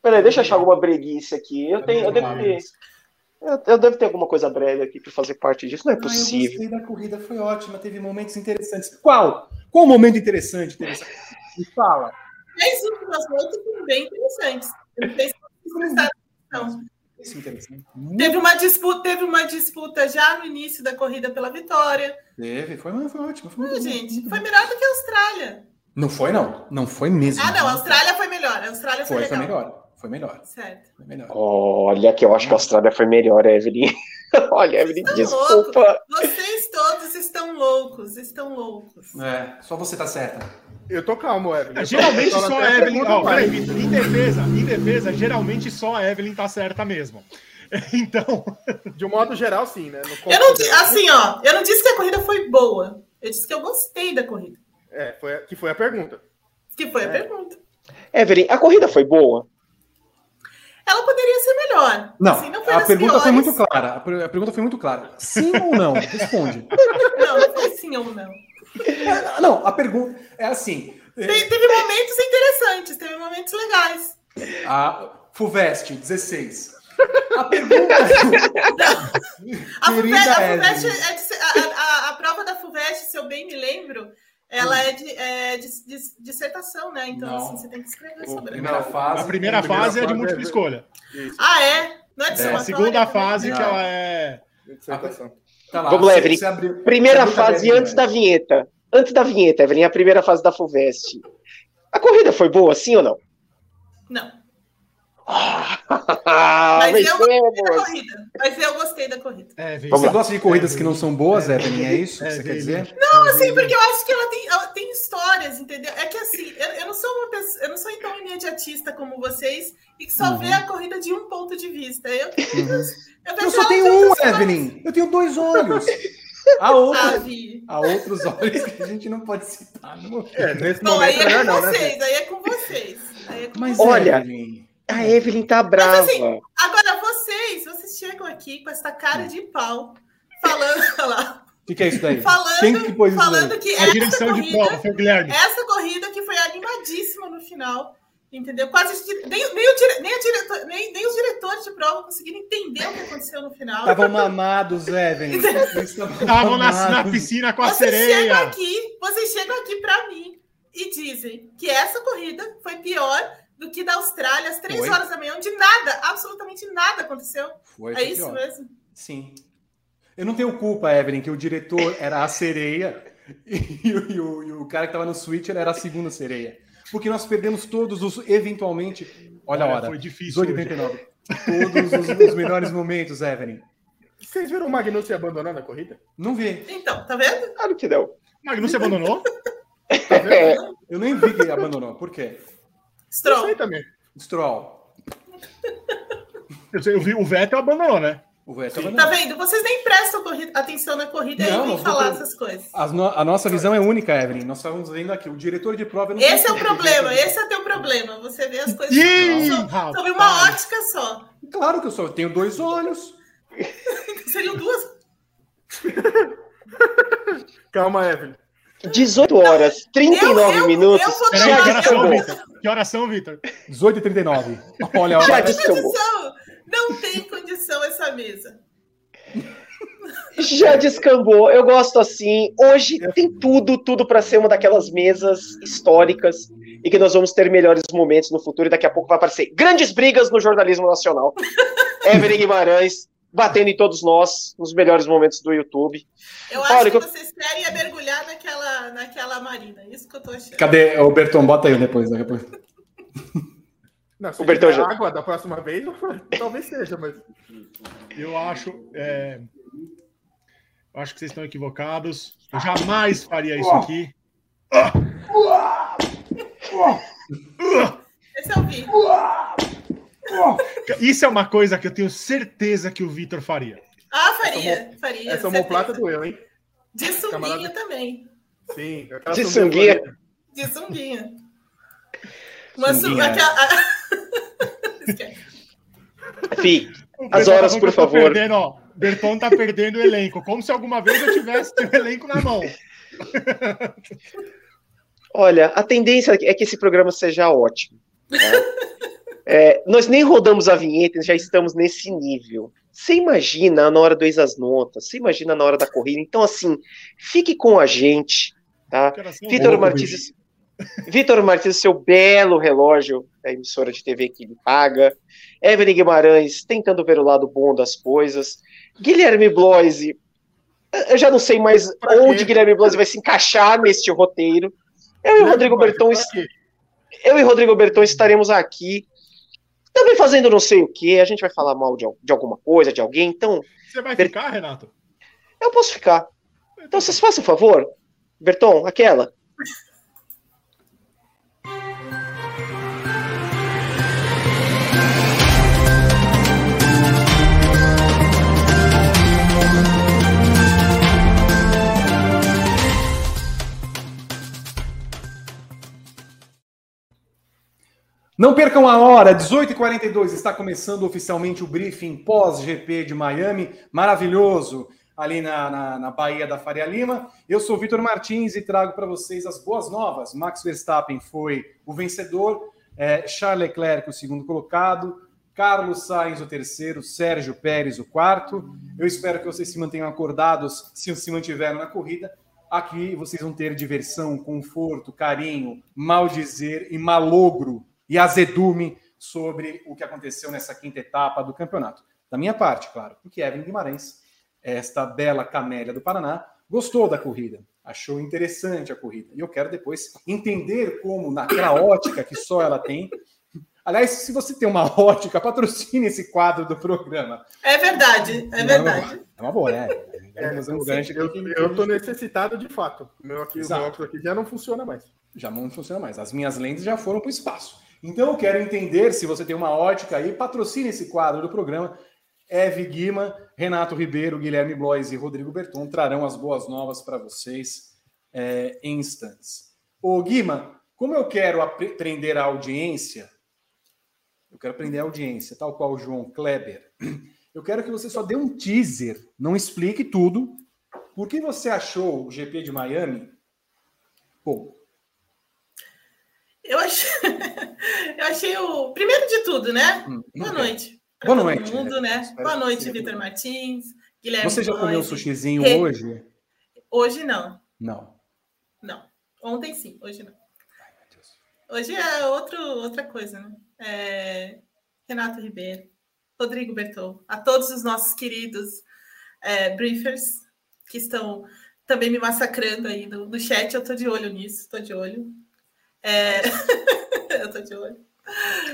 Peraí, deixa eu achar alguma breguice aqui. Eu, tenho, eu devo ter. Eu, eu devo ter alguma coisa breve aqui para fazer parte disso. Não é possível. Ah, eu gostei da corrida, foi ótima. Teve momentos interessantes. Qual? Qual momento interessante? interessante? Me fala. As últimas voltas foram bem interessantes. Eu não sei se vocês prestaram atenção. Teve uma disputa, teve uma disputa já no início da corrida pela vitória. Teve, foi, foi ótimo. Foi, não, gente, foi melhor do que a Austrália. Não foi, não. Não foi mesmo. Ah, não. A Austrália foi melhor. A Austrália foi, foi, foi melhor. Foi melhor. Certo. Foi melhor. Olha, que eu acho que a Austrália foi melhor, Evelyn. Olha, Evelyn, estão desculpa. Loucos. Vocês todos estão loucos, estão loucos. É, só você tá certa. Eu tô calmo, Evelyn. É, geralmente só a Evelyn. Oh, peraí, em defesa, em defesa, geralmente só a Evelyn tá certa mesmo. Então. De um modo geral, sim, né? eu não, assim, ó, eu não disse que a corrida foi boa. Eu disse que eu gostei da corrida. É, foi, que foi a pergunta. Que foi é. a pergunta. Evelyn, a corrida foi boa? Ela poderia ser melhor. Não, assim, não a pergunta piores. foi muito clara. A pergunta foi muito clara. Sim ou não? Responde. Não, não foi sim ou não. É, não, a pergunta é assim. Te, teve momentos interessantes, teve momentos legais. A Fuvest, 16. A pergunta. a, Fuvest, a, Fuvest é de, a, a, a, prova da Fuvest, se eu bem me lembro, ela hum. é de, é de, de, dissertação, né? Então, assim, você tem que escrever sobre primeira fase, A primeira, a primeira fase, é de múltipla é... escolha. Isso. Ah, é? Não é de é. A segunda fase que ela é. Tá lá, Vamos lá, Evelyn. Primeira fase antes da vinheta. Antes da vinheta, Evelyn, a primeira fase da FUVEST. A corrida foi boa, sim ou não? Não. Mas, eu gostei da corrida. Mas eu gostei da corrida. É, Você gosta de corridas é, que não são boas, é, Evelyn? É isso que você quer dizer? Não, assim, porque eu acho que ela tem, ela tem histórias, entendeu? É que assim, eu, eu não sou uma pessoa, eu não sou tão imediatista como vocês e que só uhum. vê a corrida de um ponto de vista. Eu, uhum. eu, eu só tenho um, Evelyn. Eu tenho dois olhos. Há outros, há outros olhos que a gente não pode citar. No é, nesse Bom, momento, aí é com não, né, vocês, né? aí é com vocês. Aí é com Mas, Olha, Evelyn, a Evelyn tá brava. Mas, assim, agora vocês, vocês chegam aqui com essa cara de pau, falando lá. O que, que, é isso daí? Falando, Quem que, pôs falando que a direção corrida, de prova foi o Guilherme. Essa corrida que foi animadíssima no final. Entendeu? Quase nem, nem, o dire, nem, diretor, nem, nem, os diretores de prova conseguiram entender o que aconteceu no final. Estavam mamados, Evelyn. Estavam na, na, piscina com a vocês sereia. Chegam aqui, vocês chegam aqui para mim e dizem que essa corrida foi pior do que da Austrália às três Foi? horas da manhã, onde nada, absolutamente nada aconteceu. Foi, é isso pior. mesmo? Sim. Eu não tenho culpa, Evelyn, que o diretor era a sereia e, e, o, e o, cara que estava no switcher era a segunda sereia. Porque nós perdemos todos os, eventualmente. Olha a hora. Foi difícil. 8h39. Todos os, os melhores momentos, Evelyn. Vocês viram o Magnussen abandonando a corrida? Não vi. Então, tá vendo? Claro que deu. Magnussen abandonou? Tá vendo? Eu nem vi que ele abandonou. Por quê? Stroll. Eu também. Stroll. Eu, vi, o Vettel abandonou, né? O Vettel abandonou. Tá vendo? Vocês nem prestam atenção na corrida não, e nem falar essas coisas. A, no, a, nossa visão é única, Evelyn. Nós estamos vendo aqui. O diretor de prova... Esse é o problema. Esse é o teu problema. Você vê as coisas Ih, sobre uma ótica só. Claro que eu só tenho dois olhos. Seriam duas. Calma, Evelyn. 18 horas, 39 eu, eu, minutos. Eu Peraí, que horas são, Vitor? Que horas são, Vitor? 18 e 39. Olha, olha. Já descambou. Não tem condição essa mesa. Já descambou. Eu gosto assim. Hoje tem tudo, tudo para ser uma daquelas mesas históricas e que nós vamos ter melhores momentos no futuro. E daqui a pouco vai aparecer grandes brigas no jornalismo nacional. Evelyn Guimarães batendo em todos nós nos melhores momentos do YouTube. Eu acho Olha, que, vocês querem é mergulhar naquela, naquela marina. Isso que eu tô achando. Cadê o Berton? Bota aí depois. depois. Não, se o Bertão já... água da próxima vez, talvez seja, mas. Eu acho. É... Eu acho que vocês estão equivocados. Eu jamais faria isso aqui. Esse é o Isso é uma coisa que eu tenho certeza que o Vitor faria. Ah, faria, faria. Essa homoplata doeu, hein? De sunguinha Camarada... também. Sim. De sunguinha. De sunguinha. Uma sunguinha. Aquela... Fih, as horas, por favor. Perdendo, ó, Berton tá perdendo o elenco, como se alguma vez eu tivesse o elenco na mão. Olha, a tendência é que esse programa seja ótimo. Tá? É, nós nem rodamos a vinheta, já estamos nesse nível. Você imagina na hora do ex as notas, você imagina na hora da corrida. Então, assim, fique com a gente, tá? Vitor Martins, Vitor Martins, seu belo relógio da emissora de TV que ele paga. Evelyn Guimarães, tentando ver o lado bom das coisas. Guilherme Bloise, eu já não sei mais onde Guilherme Bloise vai se encaixar neste roteiro. Eu e Rodrigo Berton, eu e Rodrigo Berton estaremos aqui também fazendo não sei o que, a gente vai falar mal de, de alguma coisa, de alguém, então... Você vai ficar, Renato? Eu posso ficar. Então vocês façam um favor, Berton, aquela... Não percam a hora, 18h42, está começando oficialmente o briefing pós-GP de Miami, maravilhoso, ali na, na, na Bahia da Faria Lima. Eu sou Vitor Martins e trago para vocês as boas novas. Max Verstappen foi o vencedor, é, Charles Leclerc o segundo colocado, Carlos Sainz o terceiro, Sérgio Pérez o quarto. Eu espero que vocês se mantenham acordados se se mantiveram na corrida. Aqui vocês vão ter diversão, conforto, carinho, mal dizer e malogro e azedume sobre o que aconteceu nessa quinta etapa do campeonato. Da minha parte, claro, porque Evelyn Guimarães, esta bela camélia do Paraná, gostou da corrida, achou interessante a corrida. E eu quero depois entender como, naquela ótica que só ela tem. Aliás, se você tem uma ótica, patrocine esse quadro do programa. É verdade, é verdade. É uma boa, né? É, é, eu estou necessitado de fato. Meu, aqui, o meu óculos aqui já não funciona mais. Já não funciona mais. As minhas lentes já foram para o espaço. Então eu quero entender se você tem uma ótica aí, patrocine esse quadro do programa. Eve Guima, Renato Ribeiro, Guilherme Blois e Rodrigo Berton trarão as boas novas para vocês é, em instantes. Ô Guima, como eu quero aprender a audiência, eu quero aprender a audiência, tal qual o João Kleber, eu quero que você só dê um teaser, não explique tudo. Por que você achou o GP de Miami? Bom, eu achei, eu achei o. Primeiro de tudo, né? Hum, Boa noite. Boa noite. Mundo, né? Boa noite, Vitor Martins. Guilherme Você já comeu sushizinho hoje? Hoje não. Não. Não. Ontem sim, hoje não. Hoje é outro, outra coisa, né? É... Renato Ribeiro, Rodrigo Bertol, a todos os nossos queridos é, briefers que estão também me massacrando aí no, no chat. Eu tô de olho nisso, estou de olho. É... eu tô de olho.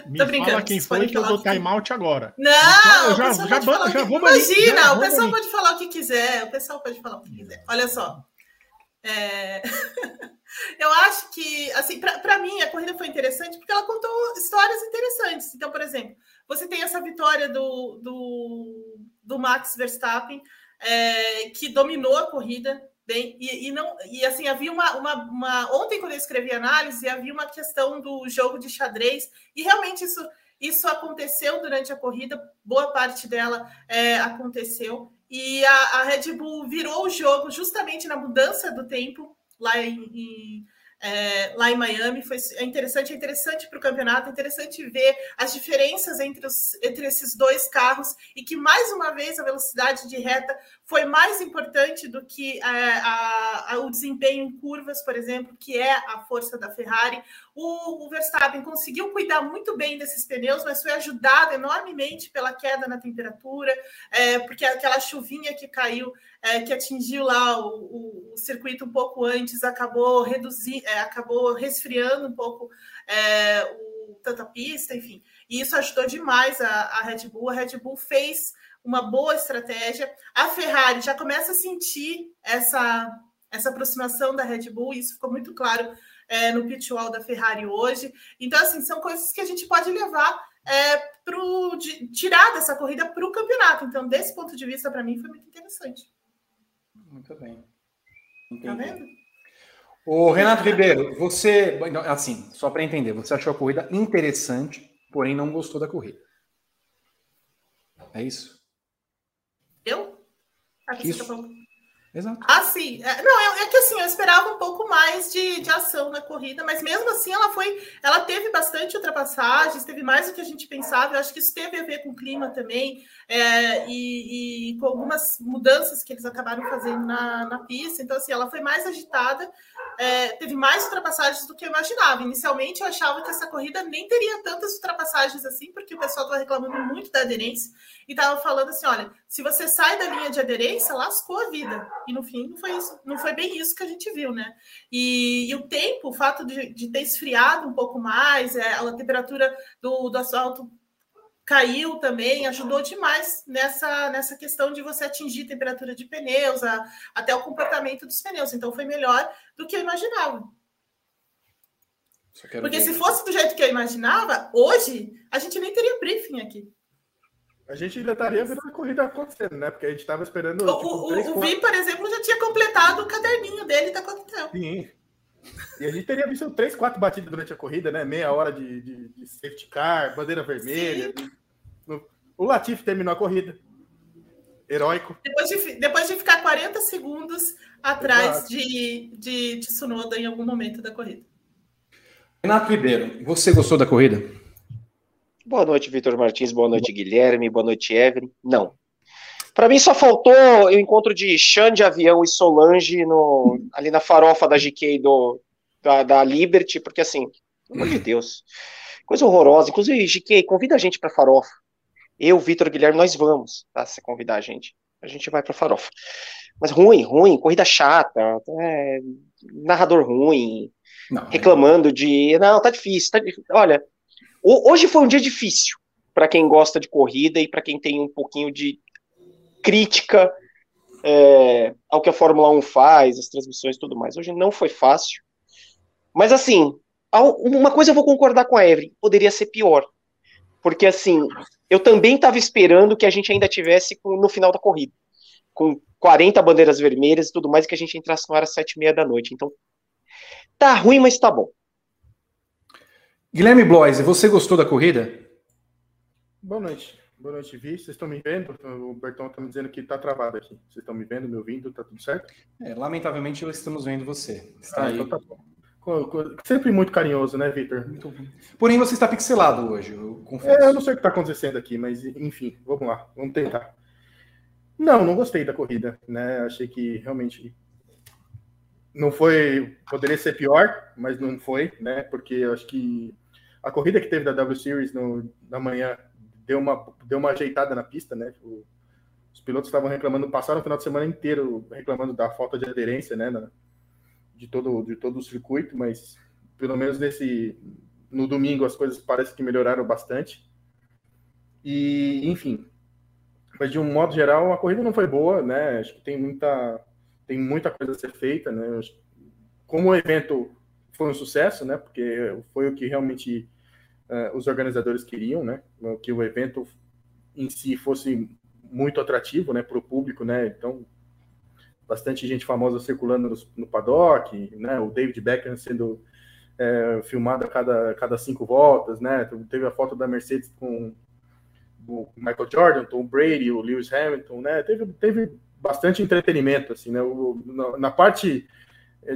Me tô brincando. Fala quem foi que eu dou timeout agora. Não, eu já, já, já, já vou Imagina, já, o pessoal pode falar o que quiser. O pessoal pode falar o que quiser. Olha só. É... eu acho que, assim, para mim, a corrida foi interessante porque ela contou histórias interessantes. Então, por exemplo, você tem essa vitória do, do, do Max Verstappen, é, que dominou a corrida, E, e, não, e assim, havia uma, uma, uma, Ontem, quando eu escrevi análise, havia uma questão do jogo de xadrez, e realmente isso, isso aconteceu durante a corrida, boa parte dela é, aconteceu. E a, a, Red Bull virou o jogo justamente na mudança do tempo. lá em, em é, lá em Miami. Foi é interessante, é interessante para o campeonato, é interessante ver as diferenças entre, os, entre esses dois carros e que, mais uma vez, a velocidade de reta foi mais importante do que é, a, a, o desempenho em curvas, por exemplo, que é a força da Ferrari. O, o, Verstappen conseguiu cuidar muito bem desses pneus, mas foi ajudado enormemente pela queda na temperatura, é, porque aquela chuvinha que caiu, é, que atingiu lá o, o, o, circuito um pouco antes, acabou reduzindo, é, acabou resfriando um pouco é, o, tanta pista, enfim. E isso ajudou demais a, a Red Bull. A Red Bull fez uma boa estratégia. A Ferrari já começa a sentir essa, essa aproximação da Red Bull, isso ficou muito claro é, no pit wall da Ferrari hoje. Então, assim, são coisas que a gente pode levar é, para tirar dessa corrida para o campeonato. Então, desse ponto de vista, para mim, foi muito interessante. Muito bem. Entendi. Tá vendo? O Renato Ribeiro, você, assim, só para entender, você achou a corrida interessante, porém não gostou da corrida. É isso? Eu? Aqui isso. Tá Exato. Sim. É, não, é, é, que assim, eu esperava um pouco mais de, de ação na corrida, mas mesmo assim ela foi. Ela teve bastante ultrapassagens, teve mais do que a gente pensava. Eu acho que isso teve a ver com o clima também, é, e, e, com algumas mudanças que eles acabaram fazendo na, na pista. Então, assim, ela foi mais agitada, é, teve mais ultrapassagens do que eu imaginava. Inicialmente eu achava que essa corrida nem teria tantas ultrapassagens assim, porque o pessoal estava reclamando muito da aderência e estava falando assim: olha, se você sai da linha de aderência, lascou a vida. E no fim não foi isso, não foi bem isso que a gente viu, né? E, e o tempo, o fato de, de, ter esfriado um pouco mais, é, a temperatura do, do asfalto caiu também, ajudou demais nessa, nessa questão de você atingir temperatura de pneus, a, até o comportamento dos pneus. Então foi melhor do que eu imaginava. Porque se fosse do jeito que eu imaginava, hoje a gente nem teria briefing aqui. A gente ainda estaria vendo a corrida acontecendo, né? Porque a gente estava esperando. O, tipo, o, 3, o Vi, por exemplo, já tinha completado o caderninho dele da coquetel. Sim. E a gente teria visto três, quatro batidas durante a corrida, né? Meia hora de, de, de safety car, bandeira vermelha. O Latif terminou a corrida. Heróico. Depois de, depois de ficar 40 segundos atrás de, de Tsunoda em algum momento da corrida. Renato Ribeiro, você gostou da corrida? Boa noite, Vitor Martins. Boa noite, Guilherme. Boa noite, Evelyn. Não. Para mim só faltou o encontro de Xande Avião e Solange no, ali na farofa da GK do, da, da Liberty, porque assim, pelo amor de Deus, coisa horrorosa. Inclusive, GK, convida a gente para farofa. Eu, Vitor Guilherme, nós vamos, tá? Se convidar a gente, a gente vai para farofa. Mas ruim, ruim, corrida chata, é, narrador ruim, não, reclamando é... de. Não, tá difícil, tá difícil. Olha, Hoje foi um dia difícil para quem gosta de corrida e para quem tem um pouquinho de crítica é, ao que a Fórmula 1 faz, as transmissões e tudo mais. Hoje não foi fácil. Mas assim, uma coisa eu vou concordar com a Evelyn, poderia ser pior. Porque assim, eu também estava esperando que a gente ainda tivesse no final da corrida, com 40 bandeiras vermelhas e tudo mais, que a gente entrasse no ar às sete e meia da noite. Então, tá ruim, mas tá bom. Guilherme Bloise, você gostou da corrida? Boa noite. Boa noite, Vi. Vocês estão me vendo? O Bertão está me dizendo que está travado aqui. Vocês estão me vendo, me ouvindo? Tá tudo certo? É, lamentavelmente, estamos vendo você. Está ah, aí. Então tá bom. Sempre muito carinhoso, né, Victor? Porém, você está pixelado hoje, eu confesso. É, eu não sei o que está acontecendo aqui, mas enfim, vamos lá, vamos tentar. Não, não gostei da corrida, né? Achei que realmente não foi. Poderia ser pior, mas não foi, né? Porque eu acho que a corrida que teve da W Series no, na manhã deu uma, deu uma ajeitada na pista, né? O, os pilotos estavam reclamando, passaram o final de semana inteiro reclamando da falta de aderência, né? Na, de todo, de todo o circuito, mas pelo menos nesse no domingo as coisas parecem que melhoraram bastante. E, enfim, mas de um modo geral a corrida não foi boa, né? Acho que tem muita tem muita coisa a ser feita, né? Como o evento foi um sucesso, né? Porque foi o que realmente uh, os organizadores queriam, né? Que o evento em si fosse muito atrativo, né? Para o público, né? Então, bastante gente famosa circulando no, no paddock, né? O David Beckham sendo é, filmado a cada, cada cinco voltas, né? Teve a foto da Mercedes com o Michael Jordan, Tom Brady, o Lewis Hamilton, né? Teve, teve bastante entretenimento, assim, né? O, na, na, parte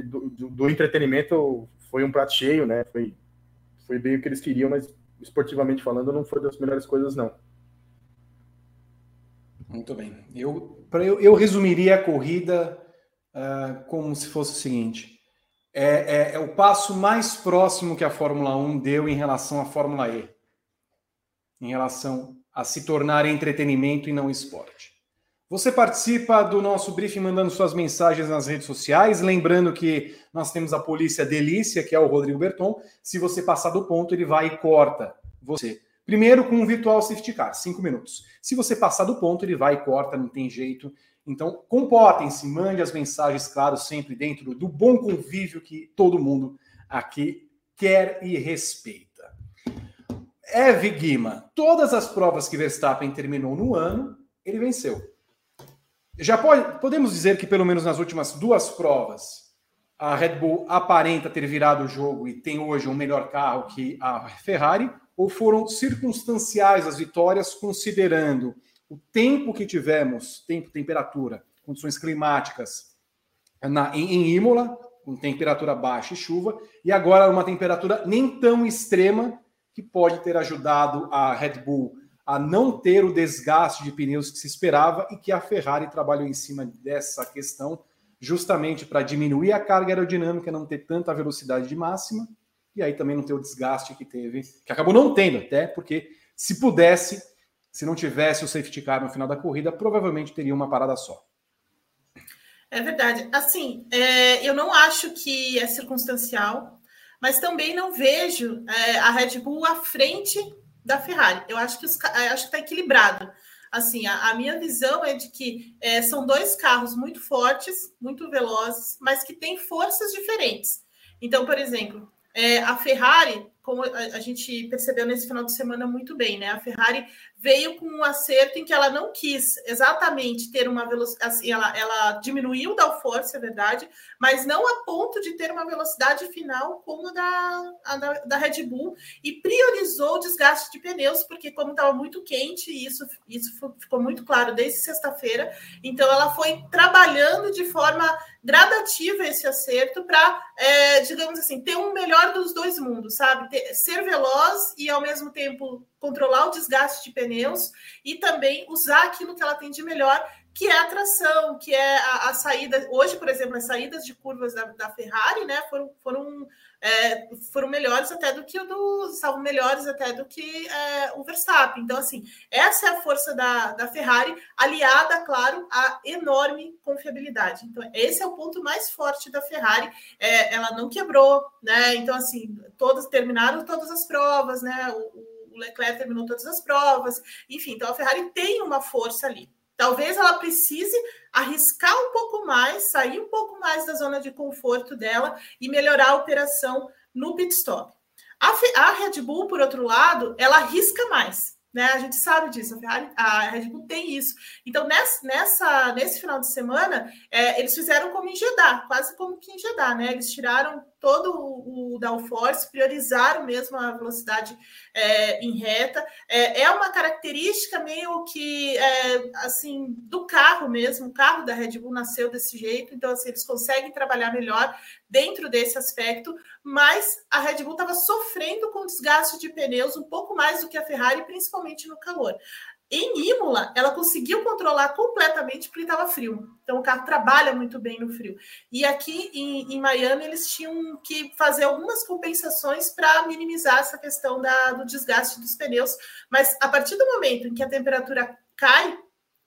do, do, do, entretenimento foi um prato cheio, né? Foi, foi bem o que eles queriam, mas esportivamente falando não foi das melhores coisas, não. Muito bem. Eu, eu, eu resumiria a corrida uh, como se fosse o seguinte: é, é, é, o passo mais próximo que a Fórmula 1 deu em relação à Fórmula E, em relação a se tornar entretenimento e não esporte. Você participa do nosso briefing mandando suas mensagens nas redes sociais. Lembrando que nós temos a Polícia Delícia, que é o Rodrigo Berton. Se você passar do ponto, ele vai e corta você. Primeiro com um virtual safety car, cinco minutos. Se você passar do ponto, ele vai e corta, não tem jeito. Então, comportem-se, mande as mensagens, claro, sempre dentro do bom convívio que todo mundo aqui quer e respeita. Eve Guima, todas as provas que Verstappen terminou no ano, ele venceu. Já pode, podemos dizer que, pelo menos nas últimas duas provas, a Red Bull aparenta ter virado o jogo e tem hoje um melhor carro que a Ferrari, ou foram circunstanciais as vitórias, considerando o tempo que tivemos, tempo, temperatura, condições climáticas na, em, em Imola, com temperatura baixa e chuva, e agora uma temperatura nem tão extrema que pode ter ajudado a Red Bull a não ter o desgaste de pneus que se esperava e que a Ferrari trabalhou em cima dessa questão justamente para diminuir a carga aerodinâmica, não ter tanta velocidade de máxima e aí também não ter o desgaste que teve, que acabou não tendo até, porque se pudesse, se não tivesse o safety car no final da corrida, provavelmente teria uma parada só. É verdade. Assim, é, eu não acho que é circunstancial, mas também não vejo é, a Red Bull à frente da Ferrari. Eu acho que está equilibrado. Assim, a, a, minha visão é de que é, são dois carros muito fortes, muito velozes, mas que têm forças diferentes. Então, por exemplo, é, a Ferrari, como a, a, gente percebeu nesse final de semana muito bem, né? A Ferrari veio com um acerto em que ela não quis exatamente ter uma velocidade, assim, ela, ela diminuiu o downforce, é verdade, mas não a ponto de ter uma velocidade final como a da, a da, da Red Bull, e priorizou o desgaste de pneus, porque como estava muito quente, e isso, isso ficou muito claro desde sexta-feira, então ela foi trabalhando de forma gradativa esse acerto para, é, digamos assim, ter um melhor dos dois mundos, sabe? Ter, ser veloz e ao mesmo tempo controlar o desgaste de pneus e também usar aquilo que ela tem de melhor, que é a tração, que é a, a saída. Hoje, por exemplo, as saídas de curvas da, da Ferrari, né, foram, foram, é, foram melhores até do que o do. estavam melhores até do que é, o Verstappen. Então, assim, essa é a força da, da Ferrari, aliada, claro, à enorme confiabilidade. Então, esse é o ponto mais forte da Ferrari. É, ela não quebrou, né? Então, assim, todas terminaram todas as provas, né? O, o Leclerc terminou todas as provas, enfim, então a Ferrari tem uma força ali. Talvez ela precise arriscar um pouco mais, sair um pouco mais da zona de conforto dela e melhorar a operação no pit stop. A, a Red Bull, por outro lado, ela arrisca mais. Né? A gente sabe disso, a, Ferrari, a Red Bull tem isso. Então, nessa, nessa nesse final de semana, é, eles fizeram como em Jeddah, quase como que em Jeddah, né? Eles tiraram todo o, o downforce, priorizaram mesmo a velocidade é, em reta. É, é, uma característica meio que, é, assim, do carro mesmo. O carro da Red Bull nasceu desse jeito, então, assim, eles conseguem trabalhar melhor dentro desse aspecto, mas a Red Bull estava sofrendo com desgaste de pneus um pouco mais do que a Ferrari, principalmente no calor. Em Imola, ela conseguiu controlar completamente porque estava frio. Então, o carro trabalha muito bem no frio. E aqui em, em Miami, eles tinham que fazer algumas compensações para minimizar essa questão da, do desgaste dos pneus. Mas a partir do momento em que a temperatura cai,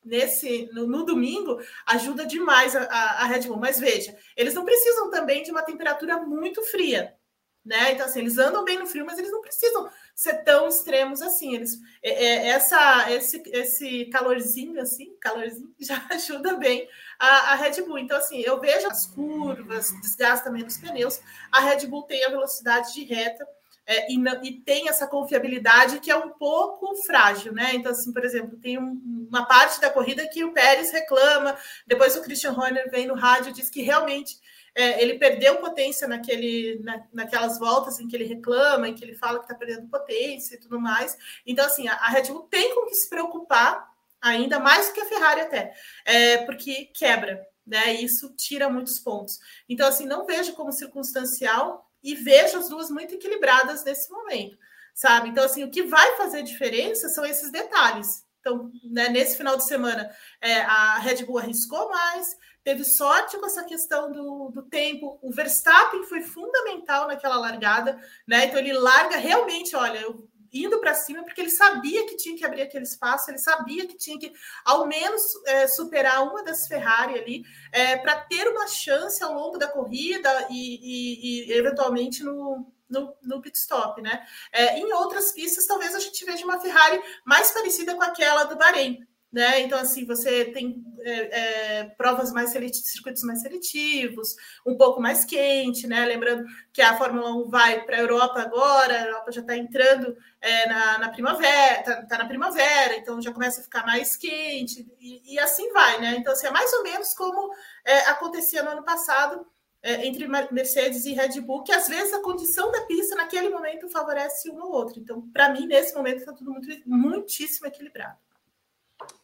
nesse no, no, domingo ajuda demais a, a, Red Bull. Mas veja, eles não precisam também de uma temperatura muito fria, né? Então assim, eles andam bem no frio, mas eles não precisam ser tão extremos assim. Eles, é, é, essa, esse, esse calorzinho, assim, calorzinho, já ajuda bem a, a, Red Bull. Então, assim, eu vejo as curvas, desgasta menos pneus. A Red Bull tem a velocidade de reta. É, e, e, tem essa confiabilidade que é um pouco frágil, né? Então, assim, por exemplo, tem um, uma parte da corrida que o Pérez reclama, depois o Christian Horner vem no rádio e diz que realmente é, ele perdeu potência naquele, na, naquelas voltas em que ele reclama, em que ele fala que está perdendo potência e tudo mais. Então, assim, a, a, Red Bull tem com que se preocupar ainda mais do que a Ferrari até, é, porque quebra. né? E isso tira muitos pontos. Então, assim, não vejo como circunstancial e vejo as duas muito equilibradas nesse momento, sabe? Então, assim, o que vai fazer diferença são esses detalhes. Então, né, nesse final de semana, é, a Red Bull arriscou mais, teve sorte com essa questão do, do tempo. O Verstappen foi fundamental naquela largada, né? Então, ele larga realmente, olha, eu indo para cima, porque ele sabia que tinha que abrir aquele espaço, ele sabia que tinha que, ao menos, é, superar uma das Ferrari ali, é, para ter uma chance ao longo da corrida e, e, e eventualmente no, no, no pit stop, né? É, em outras pistas, talvez a gente veja uma Ferrari mais parecida com aquela do Bahrein, né? Então, assim, você tem é, é, provas mais seletivas, circuitos mais seletivos, um pouco mais quente, né? Lembrando que a Fórmula 1 vai para a Europa agora, a Europa já está entrando é, na, na, primavera, está tá na primavera, então já começa a ficar mais quente, e, e assim vai, né? Então, assim, é mais ou menos como é, acontecia no ano passado é, entre Mercedes e Red Bull, que às vezes a condição da pista naquele momento favorece um ou outro. Então, para mim, nesse momento, está tudo muito, muitíssimo equilibrado.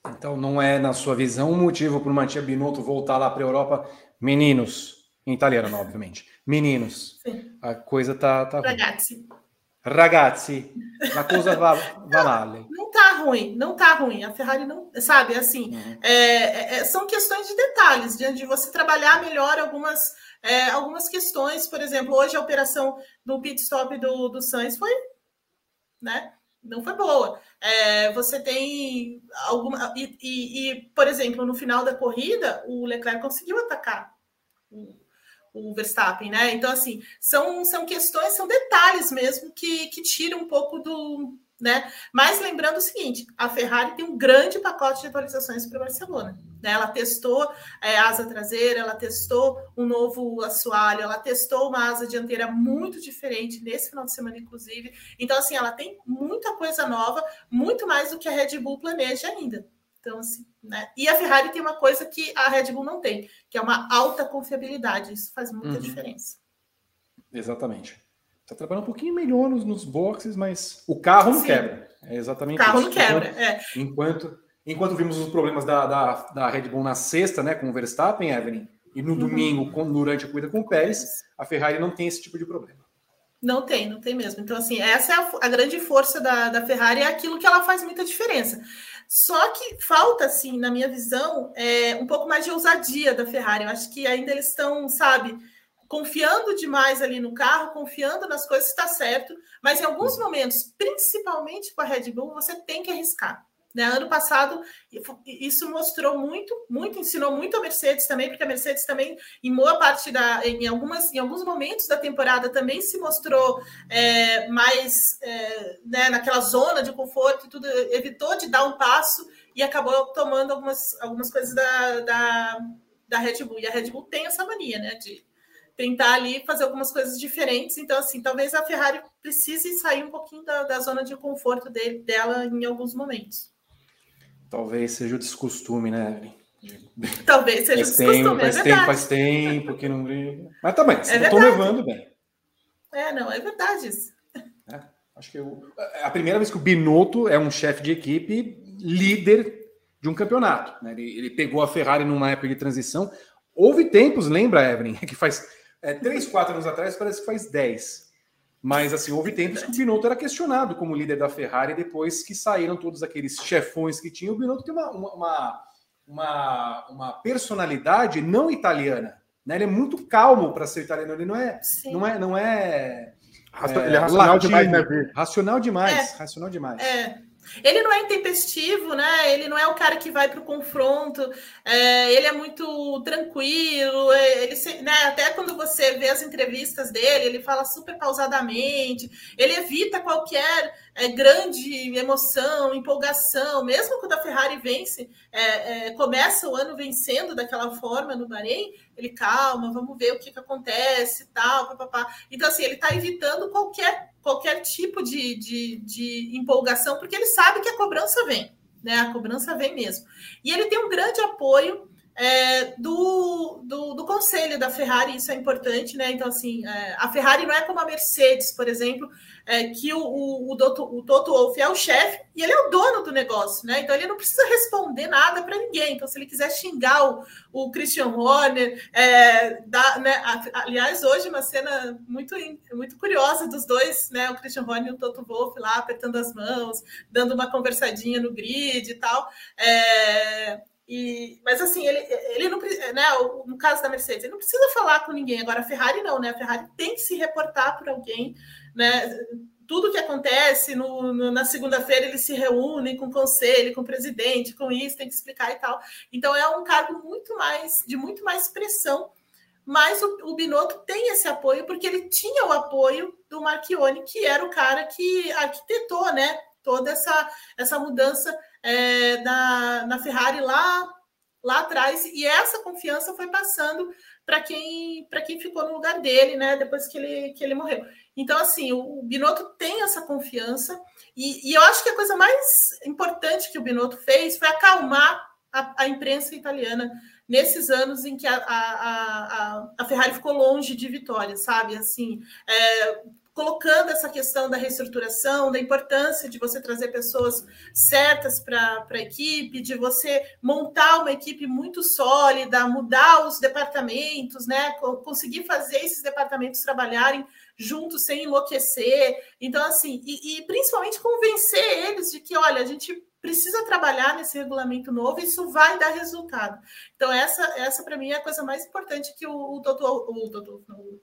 Então, não é, na sua visão, um motivo para o Matia Binotto voltar lá para a Europa? Meninos, em italiano, obviamente. Meninos, Sim. a coisa tá, tá Ragazzi. Ragazzi, a coisa va, va male. Não tá ruim, não tá ruim. A Ferrari não, sabe, assim, uhum. é, é, são questões de detalhes, de, de você trabalhar melhor algumas, é, algumas questões. Por exemplo, hoje a operação do pit stop do, do Sainz foi, né? Não foi boa. É, você tem alguma. E, e, e, por exemplo, no final da corrida, o Leclerc conseguiu atacar o, o, Verstappen, né? Então, assim, são, são questões, são detalhes mesmo que, que tiram um pouco do, né? Mas lembrando o seguinte: a Ferrari tem um grande pacote de atualizações para Barcelona. Né? Ela testou é, asa traseira, ela testou um novo assoalho, ela testou uma asa dianteira muito diferente nesse final de semana, inclusive. Então, assim, ela tem muita coisa nova, muito mais do que a Red Bull planeja ainda. Então, assim, né? E a Ferrari tem uma coisa que a Red Bull não tem, que é uma alta confiabilidade. Isso faz muita uhum. diferença. Exatamente. Está trabalhando um pouquinho melhor nos, nos boxes, mas o carro não Sim. quebra. É exatamente o carro isso. não quebra, enquanto, é. Enquanto, enquanto vimos os problemas da, da, da Red Bull na sexta, né, com o Verstappen, Evelyn, e no uhum. domingo, com, durante a corrida com o Pérez, a Ferrari não tem esse tipo de problema. Não tem, não tem mesmo. Então, assim, essa é a, a, grande força da, da Ferrari, é aquilo que ela faz muita diferença. Só que falta, assim, na minha visão, é, um pouco mais de ousadia da Ferrari. Eu acho que ainda eles estão, sabe, confiando demais ali no carro, confiando nas coisas, está certo, mas em alguns momentos, principalmente com a Red Bull, você tem que arriscar. Né? Ano passado, isso mostrou muito, muito, ensinou muito a Mercedes também, porque a Mercedes também, em boa parte da, em algumas, em alguns momentos da temporada, também se mostrou é, mais é, né, naquela zona de conforto e tudo, evitou de dar um passo e acabou tomando algumas, algumas coisas da, da, da Red Bull. E a Red Bull tem essa mania, né? De tentar ali fazer algumas coisas diferentes. Então, assim, talvez a Ferrari precise sair um pouquinho da, da zona de conforto dele, dela em alguns momentos. Talvez seja o descostume, né, Talvez seja faz o descostume, tempo, é faz tempo, faz tempo que não briga. Mas também, tá é estão levando bem. É, não, é verdade isso. É, acho que eu, é a primeira vez que o Binotto é um chefe de equipe líder de um campeonato. Né? Ele, ele, pegou a Ferrari numa época de transição. Houve tempos, lembra, Evelyn, que faz é, três, quatro anos atrás, parece que faz dez. Mas, assim, houve tempos que o Binotto era questionado como líder da Ferrari depois que saíram todos aqueles chefões que tinha. O Binotto tem uma, uma, uma, uma personalidade não italiana. Né? Ele é muito calmo para ser italiano. Ele não é. Não é, não é, é ele é racional latino, demais, né, Racional demais. É, racional demais. É. Ele não é intempestivo, né? Ele não é o cara que vai para o confronto. É, ele é muito tranquilo. É, ele, né? Até quando você vê as entrevistas dele, ele fala super pausadamente. Ele evita qualquer é, grande emoção, empolgação. Mesmo quando a Ferrari vence, é, é, começa o ano vencendo daquela forma no Bahrein, ele calma, vamos ver o que, que acontece, tal, papapá. Então assim, ele está evitando qualquer qualquer tipo de, de, de empolgação, porque ele sabe que a cobrança vem, né? A cobrança vem mesmo. E ele tem um grande apoio é, do, do, do, conselho da Ferrari, isso é importante, né? Então, assim, é, a Ferrari não é como a Mercedes, por exemplo, é, que o, o, o, Toto, o Toto Wolff é o chefe e ele é o dono do negócio, né? Então, ele não precisa responder nada para ninguém. Então, se ele quiser xingar o, o Christian Horner, é, dá, né? aliás, hoje uma cena muito, muito curiosa dos dois, né? O Christian Horner e o Toto Wolff lá apertando as mãos, dando uma conversadinha no grid e tal. É, e, mas assim, ele, ele não né, no caso da Mercedes, ele não precisa falar com ninguém. Agora, a Ferrari não, né? A Ferrari tem que se reportar por alguém, né? Tudo que acontece no, no, na segunda-feira eles se reúnem com o conselho, com o presidente, com isso, tem que explicar e tal. Então é um cargo muito mais de muito mais pressão. Mas o, o Binotto tem esse apoio porque ele tinha o apoio do Marchione, que era o cara que arquitetou, né? Toda essa, essa mudança é, na, na Ferrari lá, lá atrás, e essa confiança foi passando para quem, quem ficou no lugar dele, né? Depois que ele, que ele morreu. Então, assim, o, o Binotto tem essa confiança, e, e, eu acho que a coisa mais importante que o Binotto fez foi acalmar a, a imprensa italiana nesses anos em que a, a, a, a Ferrari ficou longe de vitória, sabe? Assim, é, colocando essa questão da reestruturação, da importância de você trazer pessoas certas para a equipe, de você montar uma equipe muito sólida, mudar os departamentos, né? conseguir fazer esses departamentos trabalharem juntos sem enlouquecer. Então, assim, e, e principalmente convencer eles de que, olha, a gente precisa trabalhar nesse regulamento novo, e isso vai dar resultado. Então, essa, essa para mim é a coisa mais importante que o, o, doutor, o,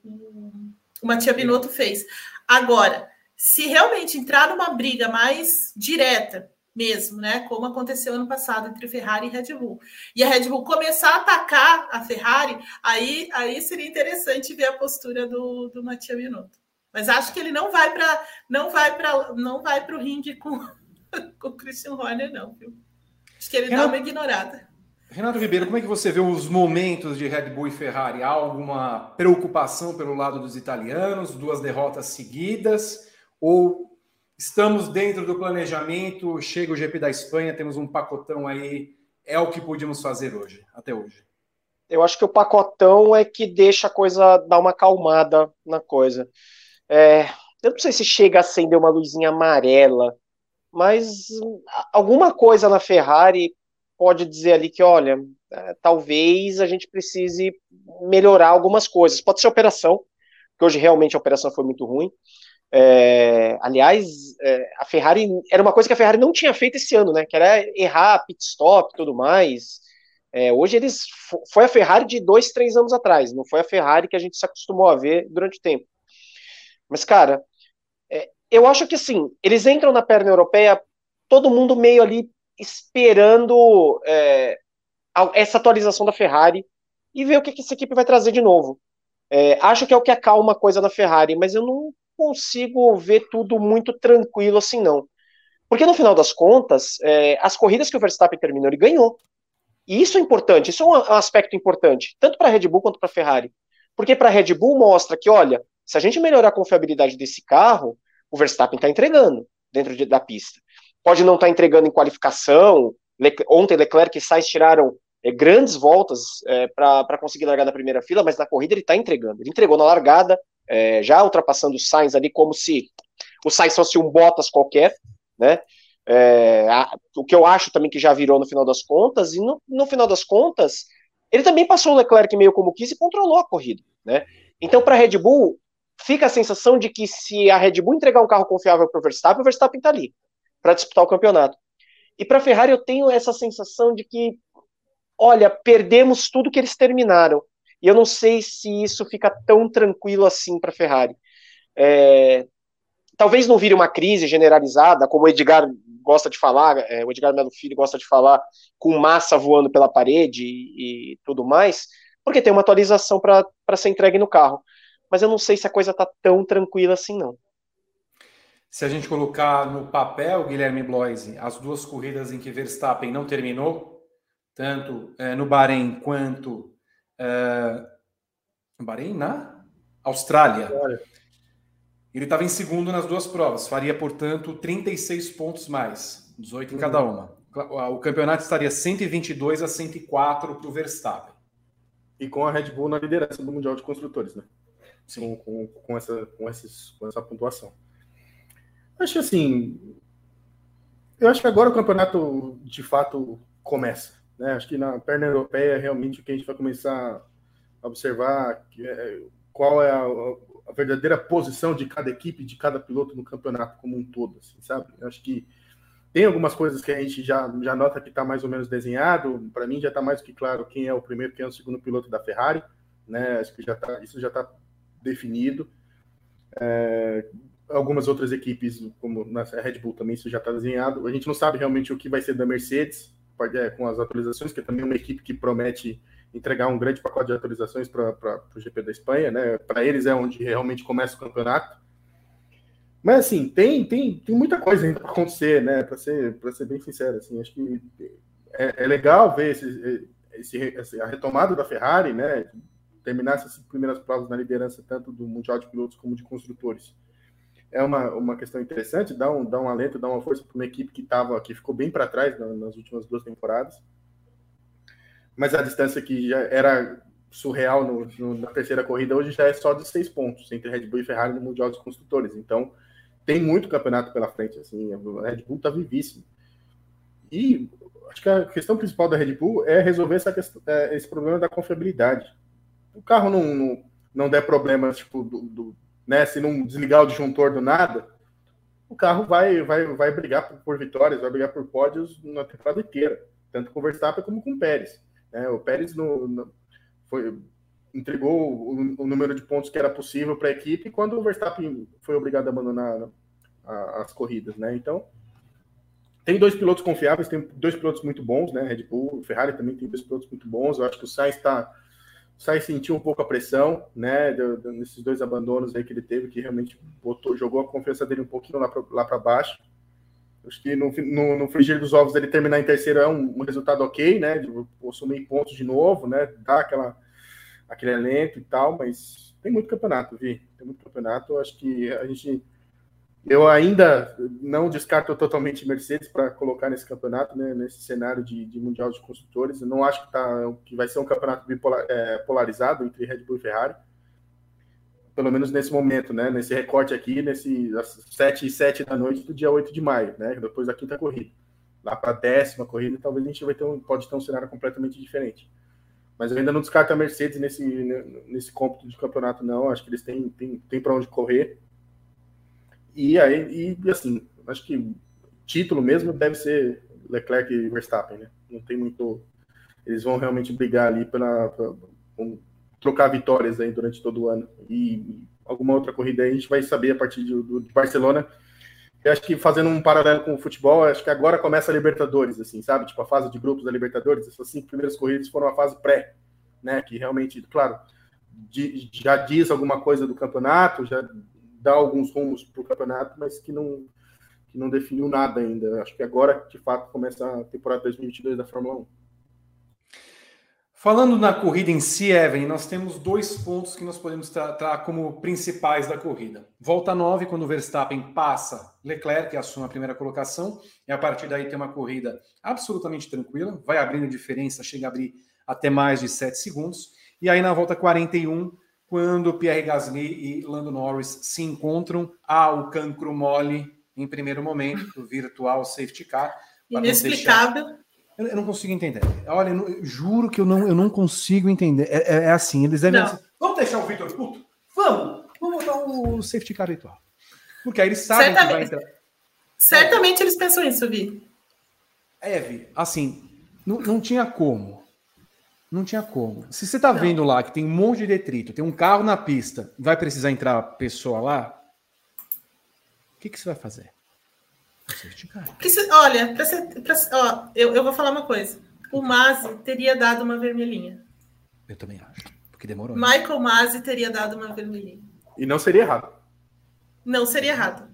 o, o Matia Binotto fez. Agora, se realmente entrar numa briga mais direta, mesmo, né? Como aconteceu ano passado entre Ferrari e Red Bull. E a Red Bull começar a atacar a Ferrari, aí, aí seria interessante ver a postura do, do Matia Binotto. Mas acho que ele não vai para não vai para não vai para o ringue com, com o Christian Horner, não, viu? Acho que ele Renato, dá uma ignorada. Renato Ribeiro, como é que você vê os momentos de Red Bull e Ferrari? Há alguma preocupação pelo lado dos italianos, duas derrotas seguidas? Ou estamos dentro do planejamento? Chega o GP da Espanha, temos um pacotão aí, é o que podíamos fazer hoje, até hoje? Eu acho que o pacotão é que deixa a coisa dar uma acalmada na coisa. É, eu não sei se chega a acender uma luzinha amarela, mas alguma coisa na Ferrari pode dizer ali que, olha, é, talvez a gente precise melhorar algumas coisas. Pode ser operação, porque hoje realmente a operação foi muito ruim. É, aliás, é, a Ferrari era uma coisa que a Ferrari não tinha feito esse ano, né? Que era errar pit stop e tudo mais. É, hoje eles foi a Ferrari de dois, três anos atrás, não foi a Ferrari que a gente se acostumou a ver durante o tempo. Mas, cara, é, eu acho que assim, eles entram na perna europeia, todo mundo meio ali esperando é, essa atualização da Ferrari e ver o que, que essa equipe vai trazer de novo. É, acho que é o que acalma a coisa na Ferrari, mas eu não consigo ver tudo muito tranquilo assim, não. Porque no final das contas, é, as corridas que o Verstappen terminou, ele ganhou. E isso é importante, isso é um aspecto importante, tanto para a Red Bull quanto para a Ferrari. Porque para a Red Bull mostra que, olha, se a gente melhorar a confiabilidade desse carro, o Verstappen está entregando dentro de, da pista pode não estar tá entregando em qualificação. Ontem Leclerc e Sainz tiraram é, grandes voltas é, para conseguir largar na primeira fila, mas na corrida ele está entregando. Ele entregou na largada, é, já ultrapassando o Sainz ali como se o Sainz fosse um Bottas qualquer, né? A, o que eu acho também que já virou no final das contas, e no, no final das contas, ele também passou o Leclerc meio como quis e controlou a corrida, né? Então, para a Red Bull, fica a sensação de que se a Red Bull entregar um carro confiável para o Verstappen, o Verstappen está ali para disputar o campeonato. E para a Ferrari eu tenho essa sensação de que, olha, perdemos tudo que eles terminaram. E eu não sei se isso fica tão tranquilo assim para a Ferrari. É, talvez não vire uma crise generalizada, como o Edgar gosta de falar, é, o Edgar Melo Filho gosta de falar, com massa voando pela parede e, e tudo mais, porque tem uma atualização para ser entregue no carro. Mas eu não sei se a coisa está tão tranquila assim, não. Se a gente colocar no papel, Guilherme Bloise, as duas corridas em que Verstappen não terminou, tanto é, no Bahrein quanto é, no Bahrein, na Austrália. Ele estava em segundo nas duas provas, faria, portanto, 36 pontos mais, 18 em cada uhum. uma. O campeonato estaria 122 a 104 para o Verstappen. E com a Red Bull na liderança do Mundial de Construtores, né? Sim. Com, com, com, essa, com, esses, com essa pontuação. Acho assim. Eu acho que agora o campeonato de fato começa. Né? Acho que na perna europeia realmente o que a gente vai começar a observar é, qual é a, a, verdadeira posição de cada equipe, de cada piloto no campeonato como um todo, assim, sabe? Eu acho que tem algumas coisas que a gente já, já nota que está mais ou menos desenhado. Para mim já está mais que claro quem é o primeiro, quem é o segundo piloto da Ferrari, né? Acho que já tá, isso já está definido. É, algumas outras equipes, como na Red Bull também, isso já está desenhado. A gente não sabe realmente o que vai ser da Mercedes é, com as atualizações, que é também uma equipe que promete entregar um grande pacote de atualizações para o GP da Espanha, né? Para eles é onde realmente começa o campeonato. Mas assim, tem, tem, tem muita coisa ainda para acontecer, né? Para ser, ser bem sincero, assim, acho que é, é legal ver esse, esse, a retomada da Ferrari, né? Terminar essas primeiras provas na liderança, tanto do Mundial de Pilotos como de Construtores. É uma, uma questão interessante, dá um, dá um alento, dá uma força para uma equipe que, tava, que ficou bem para trás nas últimas duas temporadas. Mas a distância que já era surreal no, no, na terceira corrida, hoje já é só de seis pontos entre Red Bull e Ferrari no Mundial dos Construtores. Então, tem muito campeonato pela frente, assim, a Red Bull está vivíssimo. E acho que a questão principal da Red Bull é resolver essa questão, é, esse problema da confiabilidade. O carro não, não, não der problemas, tipo, do, do, né, se não desligar o disjuntor do nada, o carro vai, vai, vai brigar por, por vitórias, vai brigar por pódios na temporada inteira, tanto com o Verstappen como com o Pérez. Né? O Pérez no, no, foi, entregou o, o, número de pontos que era possível para a equipe quando o Verstappen foi obrigado a abandonar a, as corridas, né? Então tem dois pilotos confiáveis, tem dois pilotos muito bons, né? Red Bull, Ferrari também tem dois pilotos muito bons. Eu acho que o Sainz está Sainz sentiu um pouco a pressão, né? nesses dois abandonos aí que ele teve, que realmente botou, jogou a confiança dele um pouquinho lá para baixo. Acho que no, no, no, frigir dos ovos ele terminar em terceiro é um, um resultado ok, né? De assumir pontos de novo, né? Dar aquela aquele elenco e tal, mas tem muito campeonato, Vi. Tem muito campeonato. Acho que a gente. Eu ainda não descarto totalmente Mercedes para colocar nesse campeonato, né, nesse cenário de, de, Mundial de Construtores. Eu não acho que, tá, que vai ser um campeonato bipolar, é, polarizado entre Red Bull e Ferrari. Pelo menos nesse momento, né? Nesse recorte aqui, nesse às 7 e 7 da noite do dia 8 de maio, né? Depois da quinta corrida. Lá para a décima corrida, talvez a gente vai ter um, pode ter um cenário completamente diferente. Mas eu ainda não descarto a Mercedes nesse, nesse cômputo de campeonato, não. Acho que eles têm, têm, têm para onde correr. E aí, e assim, acho que título mesmo deve ser Leclerc e Verstappen, né? Não tem muito. Eles vão realmente brigar ali para trocar vitórias aí durante todo o ano. E alguma outra corrida aí a gente vai saber a partir de, de Barcelona eu acho que fazendo um paralelo com o futebol, acho que agora começa a Libertadores, assim, sabe? Tipo, a fase de grupos da Libertadores, essas cinco primeiras corridas foram a fase pré, né? Que realmente, claro, já diz alguma coisa do campeonato, já dá alguns rumos para o campeonato, mas que não, que não definiu nada ainda. Acho que agora, de fato, começa a temporada 2022 da Fórmula 1. Falando na corrida em si, Evan, nós temos dois pontos que nós podemos tratar como principais da corrida. Volta 9, quando o Verstappen passa Leclerc, que assume a primeira colocação, e a partir daí tem uma corrida absolutamente tranquila, vai abrindo diferença, chega a abrir até mais de 7 segundos. E aí na volta 41, quando Pierre Gasly e Lando Norris se encontram, há o cancro mole em primeiro momento, o virtual safety car. Inexplicável. Eu, não consigo entender. Olha, eu, eu, juro que eu não, eu não consigo entender. É, é, é assim, eles devem. Vamos deixar o Victor puto? Vamos! Vamos botar o safety car ritual. Porque aí eles sabem Certamente. que vai entrar. Certamente é. eles pensam isso, Vi. Eve, assim, não, não tinha como. Não tinha como. Se você tá não. vendo lá que tem um monte de detrito, tem um carro na pista, vai precisar entrar pessoa lá, o que, que você vai fazer? Precisa, olha, pra ser, pra, ó, eu, eu vou falar uma coisa. O Mazi teria dado uma vermelhinha. Eu também acho. Porque demorou. Michael Mazi teria dado uma vermelhinha. E não seria errado. Não seria errado.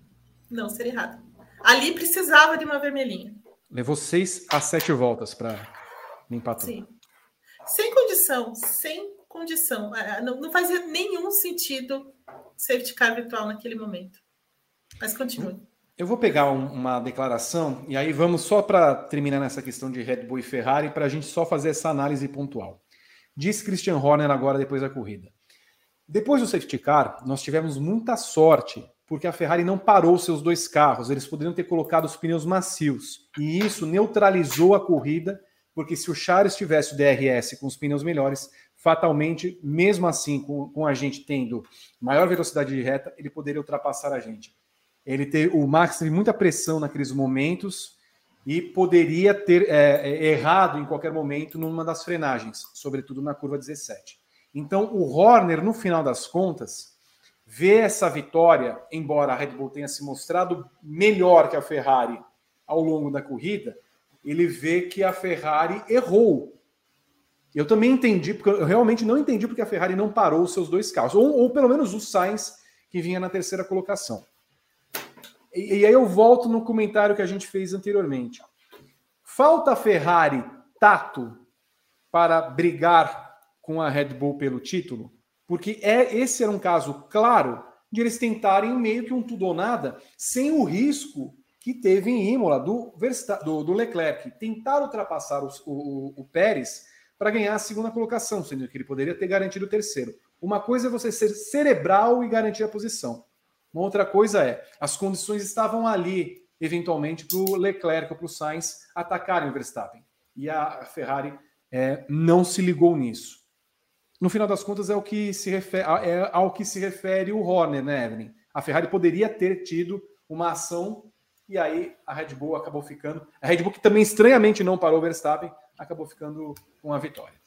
Não seria errado. Ali precisava de uma vermelhinha. Levou seis a sete voltas para limpar tudo. Sim. Sem condição, sem condição. É, não, não fazia nenhum sentido safety car virtual naquele momento. Mas continue. Eu vou pegar um, uma declaração e aí vamos só para terminar nessa questão de Red Bull e Ferrari para a gente só fazer essa análise pontual. Diz Christian Horner agora depois da corrida. Depois do safety car, nós tivemos muita sorte porque a Ferrari não parou seus dois carros. Eles poderiam ter colocado os pneus macios e isso neutralizou a corrida, porque se o Charles tivesse o DRS com os pneus melhores, fatalmente, mesmo assim, com, com a gente tendo maior velocidade de reta, ele poderia ultrapassar a gente. Ele teve, o Max teve muita pressão naqueles momentos e poderia ter é, é, errado em qualquer momento numa das frenagens, sobretudo na curva 17. Então, o Horner, no final das contas, vê essa vitória, embora a Red Bull tenha se mostrado melhor que a Ferrari ao longo da corrida, ele vê que a Ferrari errou. Eu também entendi, porque eu realmente não entendi porque a Ferrari não parou os seus dois carros, ou, ou pelo menos o Sainz, que vinha na terceira colocação. E, e aí eu volto no comentário que a gente fez anteriormente. Falta a Ferrari tato para brigar com a Red Bull pelo título? Porque é esse era um caso claro de eles tentarem meio que um tudo ou nada, sem o risco que teve em Imola do, do, do Leclerc. Tentar ultrapassar o, o, o Pérez para ganhar a segunda colocação, sendo que ele poderia ter garantido o terceiro. Uma coisa é você ser cerebral e garantir a posição. Uma outra coisa é, as condições estavam ali, eventualmente, para o Leclerc ou para o Sainz atacarem o Verstappen. E a Ferrari é, não se ligou nisso. No final das contas, é, o que se refere, é ao que se refere o Horner, né, Evelyn? A Ferrari poderia ter tido uma ação e aí a Red Bull acabou ficando. A Red Bull, que também estranhamente não parou o Verstappen, acabou ficando com a vitória.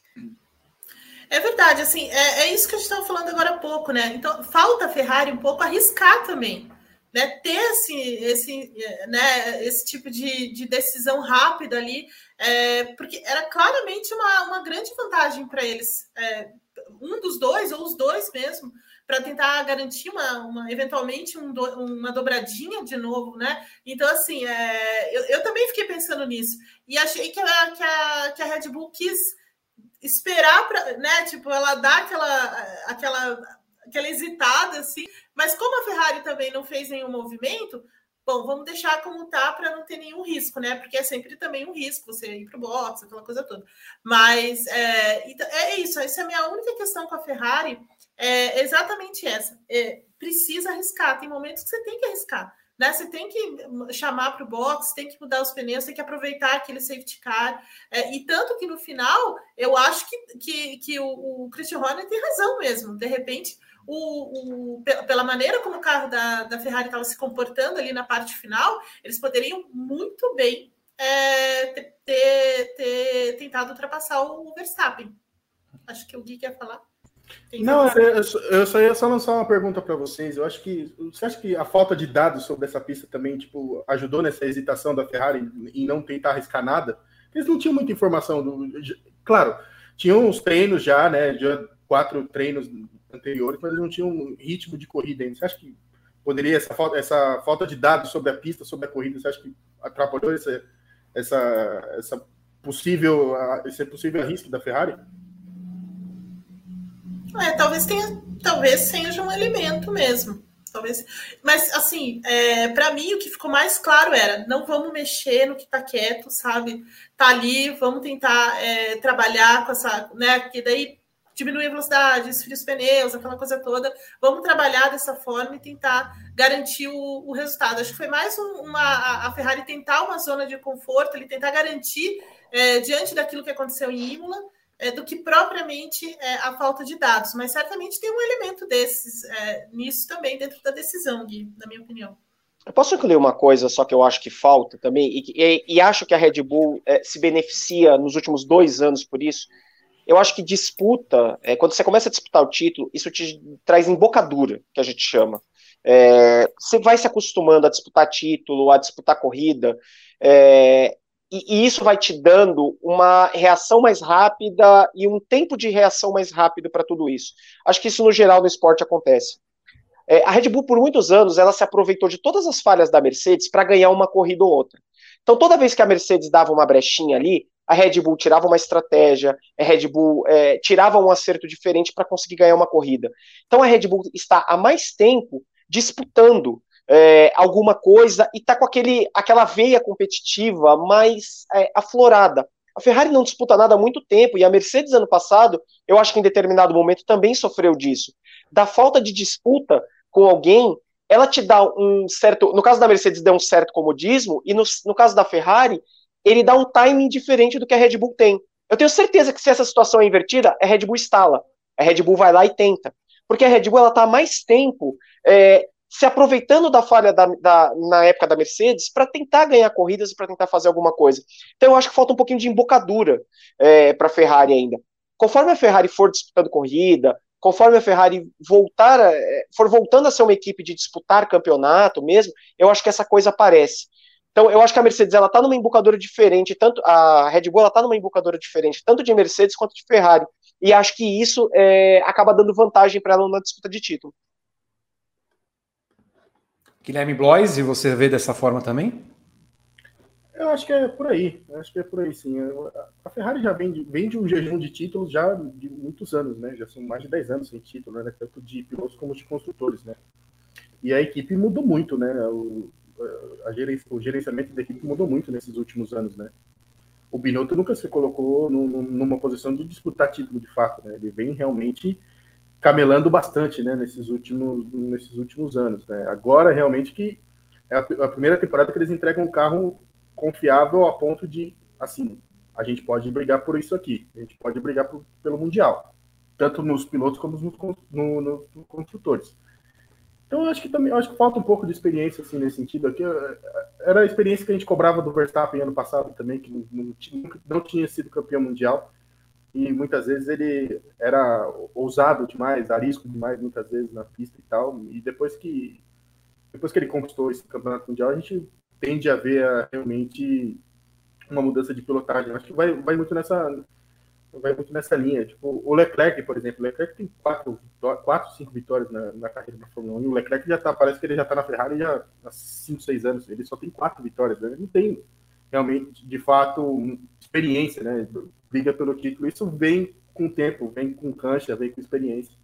É verdade, assim, é, é isso que a gente estava falando agora há pouco, né? Então, falta a Ferrari um pouco arriscar também, né? Ter esse, esse, né, esse tipo de, de decisão rápida ali, é, porque era claramente uma, uma grande vantagem para eles, é, um dos dois, ou os dois mesmo, para tentar garantir uma, uma eventualmente um do, uma dobradinha de novo, né? Então, assim, é, eu, eu, também fiquei pensando nisso. E achei que a, que a, que a Red Bull quis esperar para, né, tipo, ela dá aquela aquela aquela hesitada assim, mas como a Ferrari também não fez nenhum movimento, bom, vamos deixar como tá para não ter nenhum risco, né? Porque é sempre também um risco você ir para o box, aquela coisa toda. Mas é, então, é isso, essa é a minha única questão com a Ferrari, é exatamente essa. É, precisa arriscar, tem momentos que você tem que arriscar. Né? Você tem que chamar para o box, tem que mudar os pneus, tem que aproveitar aquele safety car. É, e tanto que no final, eu acho que, que, que o, o Christian Horner tem razão mesmo. De repente, o, o, pela maneira como o carro da, da Ferrari estava se comportando ali na parte final, eles poderiam muito bem é, ter, ter, ter, tentado ultrapassar o Verstappen. Acho que o Gui quer falar. Não, eu, eu só ia só lançar uma pergunta para vocês. Eu acho que você acha que a falta de dados sobre essa pista também tipo ajudou nessa hesitação da Ferrari em não tentar arriscar nada? Eles não tinham muita informação. Do, claro, tinham uns treinos já, né? Já quatro treinos anteriores, mas eles não tinham um ritmo de corrida ainda. Você acha que poderia essa falta, essa falta de dados sobre a pista, sobre a corrida, você acha que atrapalhou essa, essa, essa possível, esse possível risco da Ferrari? É, talvez tenha, talvez seja um elemento mesmo. Talvez, mas assim, é, para mim o que ficou mais claro era não vamos mexer no que está quieto, sabe? Tá ali, vamos tentar é, trabalhar com essa, né? Que daí diminuir a velocidade, esfriar os pneus, aquela coisa toda. Vamos trabalhar dessa forma e tentar garantir o, o resultado. Acho que foi mais um, uma a Ferrari tentar uma zona de conforto, ele tentar garantir é, diante daquilo que aconteceu em Imola é, do que propriamente é, a falta de dados. Mas certamente tem um elemento desses é, nisso também dentro da decisão, Gui, na minha opinião. Eu posso incluir uma coisa só que eu acho que falta também, e, e, e acho que a Red Bull é, se beneficia nos últimos dois anos por isso. Eu acho que disputa, é, quando você começa a disputar o título, isso te traz embocadura, que a gente chama. É, você vai se acostumando a disputar título, a disputar corrida, é, e, isso vai te dando uma reação mais rápida e um tempo de reação mais rápido para tudo isso. Acho que isso no geral no esporte acontece. É, a Red Bull por muitos anos ela se aproveitou de todas as falhas da Mercedes para ganhar uma corrida ou outra. Então toda vez que a Mercedes dava uma brechinha ali, a Red Bull tirava uma estratégia, a Red Bull é, tirava um acerto diferente para conseguir ganhar uma corrida. Então a Red Bull está há mais tempo disputando é, alguma coisa e tá com aquele, aquela veia competitiva mais é, aflorada. A Ferrari não disputa nada há muito tempo e a Mercedes ano passado, eu acho que em determinado momento também sofreu disso. Da falta de disputa com alguém, ela te dá um certo. No caso da Mercedes, deu um certo comodismo, e no, no caso da Ferrari, ele dá um timing diferente do que a Red Bull tem. Eu tenho certeza que se essa situação é invertida, a Red Bull instala. A Red Bull vai lá e tenta. Porque a Red Bull está há mais tempo é, se aproveitando da falha da, da, na época da Mercedes para tentar ganhar corridas e para tentar fazer alguma coisa. Então eu acho que falta um pouquinho de embocadura é, para a Ferrari ainda. Conforme a Ferrari for disputando corrida, conforme a Ferrari voltar, é, for voltando a ser uma equipe de disputar campeonato mesmo, eu acho que essa coisa aparece. Então, eu acho que a Mercedes ela está numa embocadura diferente, tanto a Red Bull está numa embocadura diferente, tanto de Mercedes quanto de Ferrari. E acho que isso é, acaba dando vantagem para ela na disputa de título. Guilherme Blois, e você vê dessa forma também? Eu acho que é por aí. Eu acho que é por aí, sim. A Ferrari já vem de, vem de um jejum de títulos já de muitos anos, né? Já são mais de 10 anos sem título, né? Tanto de pilotos como de construtores, né? E a equipe mudou muito, né? O, a o gerenciamento da equipe mudou muito nesses últimos anos, né? O Binotto nunca se colocou numa posição de disputar título de fato, né? Ele vem realmente camelando bastante, né, nesses últimos, nesses últimos anos. Né? Agora, realmente, que é a, a, primeira temporada que eles entregam um carro confiável a ponto de, assim, a gente pode brigar por isso aqui, a gente pode brigar por, pelo Mundial, tanto nos pilotos como nos no, construtores. Então, eu acho que também acho que falta um pouco de experiência assim, nesse sentido. Aqui, era a experiência que a gente cobrava do Verstappen ano passado também, que não, não, não tinha sido campeão mundial e muitas vezes ele era ousado demais, arisco demais, muitas vezes na pista e tal. E depois que depois que ele conquistou esse campeonato mundial, a gente tende a ver a, realmente uma mudança de pilotagem. Acho que vai, vai muito nessa vai muito nessa linha. Tipo, o Leclerc, por exemplo, o Leclerc tem quatro, quatro cinco vitórias na, na carreira da Fórmula 1 e o Leclerc já tá, parece que ele já está na Ferrari já há cinco, seis anos. Ele só tem quatro vitórias, né? Ele não tem realmente, de fato, experiência, né? Briga pelo título. Isso vem com tempo, vem com cancha, vem com experiência.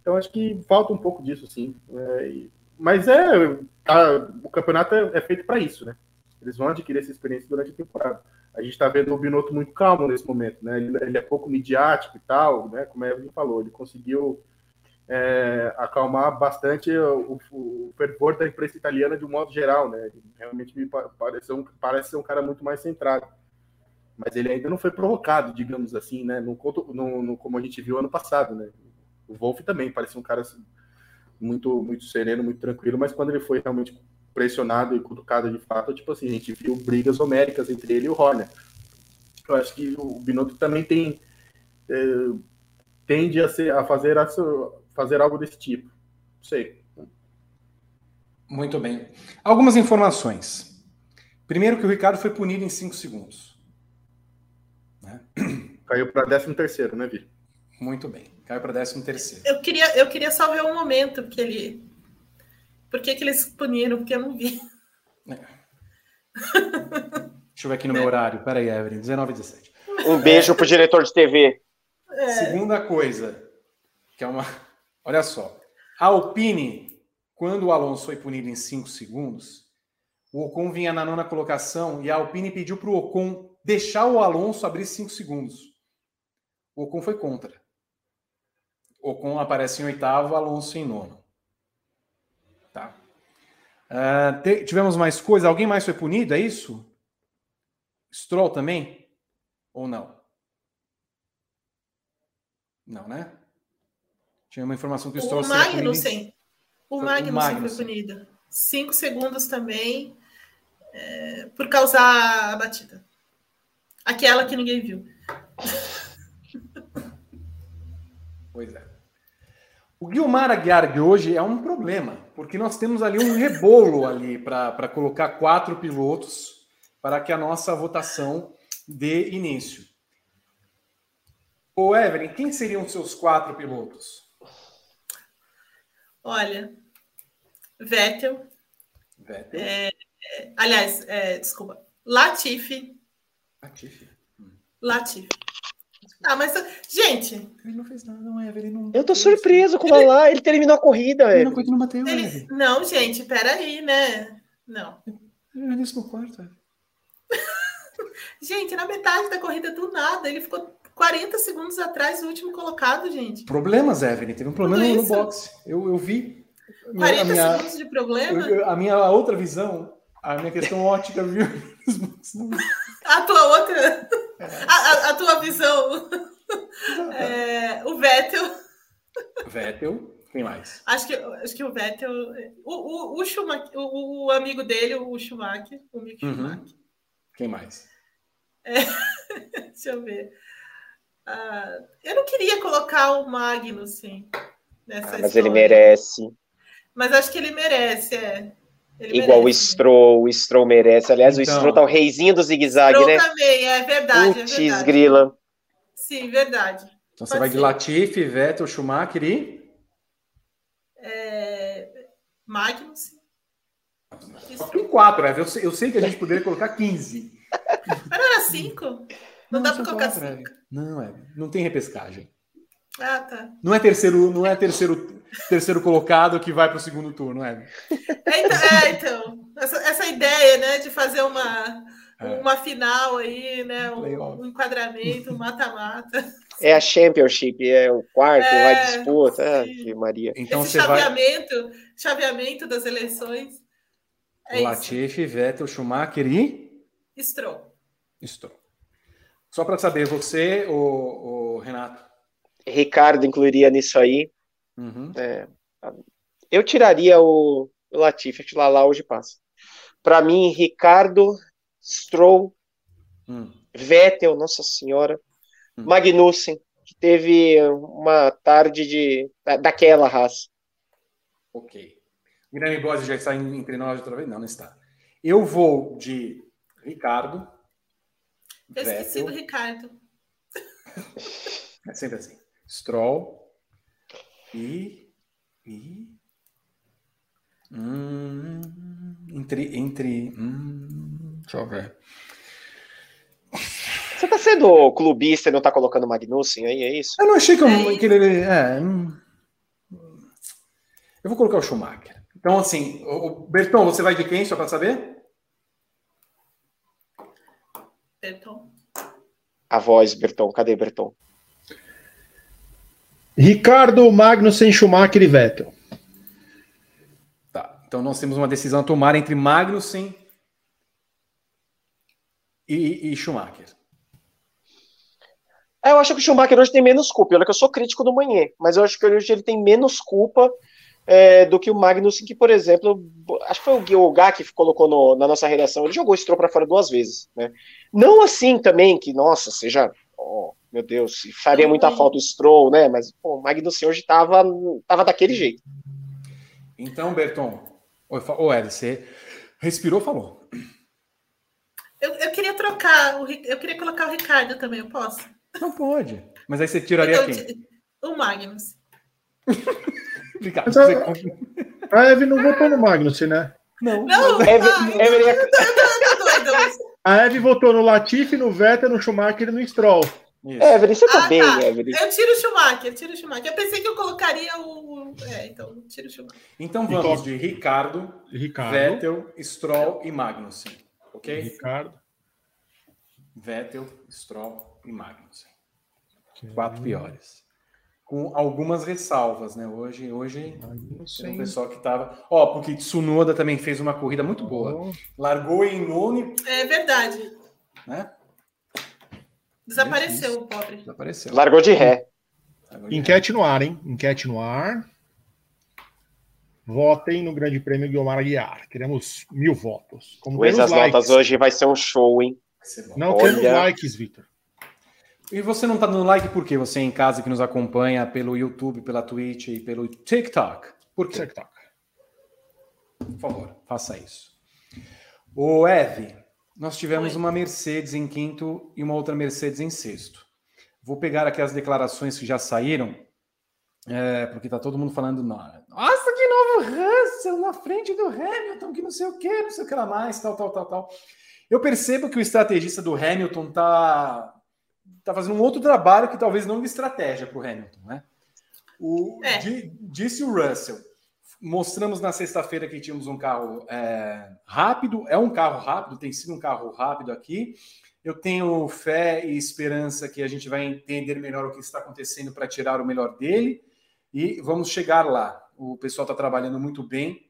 Então acho que falta um pouco disso, sim. É, mas é a, o campeonato é, é feito para isso, né? Eles vão adquirir essa experiência durante a temporada. A gente está vendo o Binotto muito calmo nesse momento, né? Ele, ele, é pouco midiático e tal, né? Como a Evelyn falou, ele conseguiu é, acalmar bastante o, o, fervor da imprensa italiana de um modo geral, né? Ele realmente me parece, um, parece ser um cara muito mais centrado mas ele ainda não foi provocado, digamos assim, né? No, no, no, como a gente viu ano passado, né? O Wolff também parecia um cara assim, muito, muito sereno, muito tranquilo, mas quando ele foi realmente pressionado e cutucado de fato, tipo assim, a gente viu brigas homéricas entre ele e o Horner. Eu acho que o Binotto também tem é, tende a, ser, a fazer, a fazer algo desse tipo. Não sei. Muito bem. Algumas informações. Primeiro que o Ricardo foi punido em 5 segundos. Né? Caiu para 13 terceiro, né, Vi? Muito bem, caiu para 13 terceiro. Eu queria, eu queria só ver um momento que ele... Por que, que eles puniram? Porque eu não vi. É. Deixa eu ver aqui no meu horário. Peraí, Evelyn, 19 17. Um beijo pro diretor de TV. É. Segunda coisa, que é uma... Olha só. A Alpine, quando o Alonso foi punido em 5 segundos, o Ocon vinha na nona colocação e a Alpine pediu para o Ocon deixar o Alonso abrir cinco segundos. O Ocon foi contra. O Ocon aparece em oitavo, Alonso em nono. Tá. Uh, te, tivemos mais coisa. Alguém mais foi punido? É isso? Stroll também? Ou não? Não, né? Tinha uma informação que o Stroll o Magnussen. O Magnussen foi punido. Cinco segundos também é, por causar a batida. Aquela que ninguém viu. Pois é. O Guilmar Aguiar de hoje é um problema, porque nós temos ali um rebolo ali para colocar quatro pilotos para que a nossa votação dê início. Ô Evelyn, quem seriam os seus quatro pilotos? Olha, Vettel. Vettel. É, é, aliás, é, desculpa, Latifi. Latifi. Latifi. Ah, mas, gente. Ele não fez nada, não, Evelyn. Não... Eu tô surpreso com o Lala. Ele terminou a corrida. Ele não, não bateu, ele... Não, gente, peraí, né? Não. Ele é décimo quarto, Gente, na metade da corrida do nada, ele ficou 40 segundos atrás do último colocado, gente. Problemas, Evelyn. Teve um problema no boxe. Eu, eu vi. 40 minha, segundos de problema? Eu, a minha outra visão, a minha questão ótica, viu? A tua outra. A, a, a tua visão. É, o Vettel. Vettel. Quem mais? Acho que, acho que o Vettel. O, o, o, Schumacher, o, o amigo dele, o Schumacher. O Mick uhum. Schumacher. Quem mais? É, deixa eu ver. Uh, eu não queria colocar o Magnussen nessa ah, Mas história. ele merece. Mas acho que ele merece, é. Ele Igual merece. o Stroll, o Stroll merece. Aliás, então, o Stroll tá o reizinho do zigue-zague, né? também, é verdade. Putz, é verdade. grila. Sim, verdade. Então Pode você vai ser. de Latifi, Vettel, Schumacher e... É... Magnussen. Tem quatro, né? Eu sei, eu sei que a gente poderia colocar 15. Mas não era cinco? Não, não dá para colocar quatro, cinco. Não, é. Não tem repescagem. Ah, tá. Não é terceiro, não é terceiro, terceiro colocado que vai para o segundo turno, é? É, então, é, então essa, essa, ideia, né, de fazer uma, é. uma final aí, né, um, um enquadramento, um mata-mata. É a Championship, é o quarto, é, vai disputa, que Maria. Então Esse chaveamento, vai... chaveamento das eleições. É Latifi, Vettel, Schumacher e Stroll. Stroll. Só para saber, você, o, o, Renato? Ricardo incluiria nisso aí. Uhum. É, eu tiraria o, o Latifi, acho que lá, lá hoje passa. Para mim, Ricardo, Stroll, hum. Vettel, Nossa Senhora, hum. Magnussen, que teve uma tarde de daquela raça. Ok. Guilherme Bose já está entre nós outra vez? Não, não está. Eu vou de Ricardo. Eu Vettel. esqueci do Ricardo. É sempre assim. Stroll e. e hum, entre. entre hum, deixa eu ver. Você tá sendo clubista e não tá colocando Magnussen aí, é isso? Eu não achei que, eu, é que ele. É, hum, eu vou colocar o Schumacher. Então, assim, o Berton, você vai de quem, só para saber? Berton. A voz, Berton. Cadê Berton? Ricardo Magnussen, Schumacher e Vettel. Tá. Então nós temos uma decisão a tomar entre Magnussen e, e Schumacher. É, eu acho que o Schumacher hoje tem menos culpa. Olha que eu sou crítico do Manhã, mas eu acho que hoje ele tem menos culpa é, do que o Magnussen, que, por exemplo, acho que foi o Gá que colocou no, na nossa redação, ele jogou o Stroll para fora duas vezes. Né? Não assim também, que, nossa, seja. Oh, meu Deus, faria muita falta o Stroll, né? Mas pô, o Magnussen hoje estava tava daquele jeito. Então, Berton, ô Ed, você respirou, falou. Eu, eu queria trocar, eu queria colocar o Ricardo também, eu posso? Não pode. Mas aí você tiraria então, quem? O Magnus. Obrigado. A, a Eve não votou no Magnussen, né? Não. Não, Eve, ah, Eve, Eve, a Eve votou no Latifi, no Vettel, no Schumacher e no Stroll. Isso. Evelyn, você tá ah, bem, tá. Evelyn. Eu tiro o Schumacher, tiro o Schumacher. Eu pensei que eu colocaria o. É, então, tiro o Schumacher. Então vamos de Ricardo, Ricardo, Vettel, Stroll e Magnussen. Ok? Ricardo. Vettel, Stroll e Magnussen. Okay. Quatro piores com algumas ressalvas, né? Hoje, hoje tem o pessoal que estava. Ó, porque Tsunoda também fez uma corrida muito boa. Largou em nono. É verdade. Né? Desapareceu o pobre. Desapareceu. Largou de ré. Enquete no ar, hein? Enquete no ar. Votem no Grande Prêmio Guilmar Aguiar. Queremos mil votos. Como as likes. notas hoje vai ser um show, hein? Não Olha... temos likes, Vitor. E você não está dando like por quê? Você é em casa que nos acompanha pelo YouTube, pela Twitch e pelo TikTok. Por quê? TikTok. Por favor, faça isso. O Eve, nós tivemos uma Mercedes em quinto e uma outra Mercedes em sexto. Vou pegar aqui as declarações que já saíram, é, porque tá todo mundo falando, nossa, que novo Russell na frente do Hamilton, que não sei o que, não sei o que lá mais, tal, tal, tal, tal. Eu percebo que o estrategista do Hamilton tá está fazendo um outro trabalho que talvez não de estratégia para o Hamilton, né? O, é. disse o Russell. Mostramos na sexta-feira que tínhamos um carro é, rápido, é um carro rápido, tem sido um carro rápido aqui. Eu tenho fé e esperança que a gente vai entender melhor o que está acontecendo para tirar o melhor dele e vamos chegar lá. O pessoal está trabalhando muito bem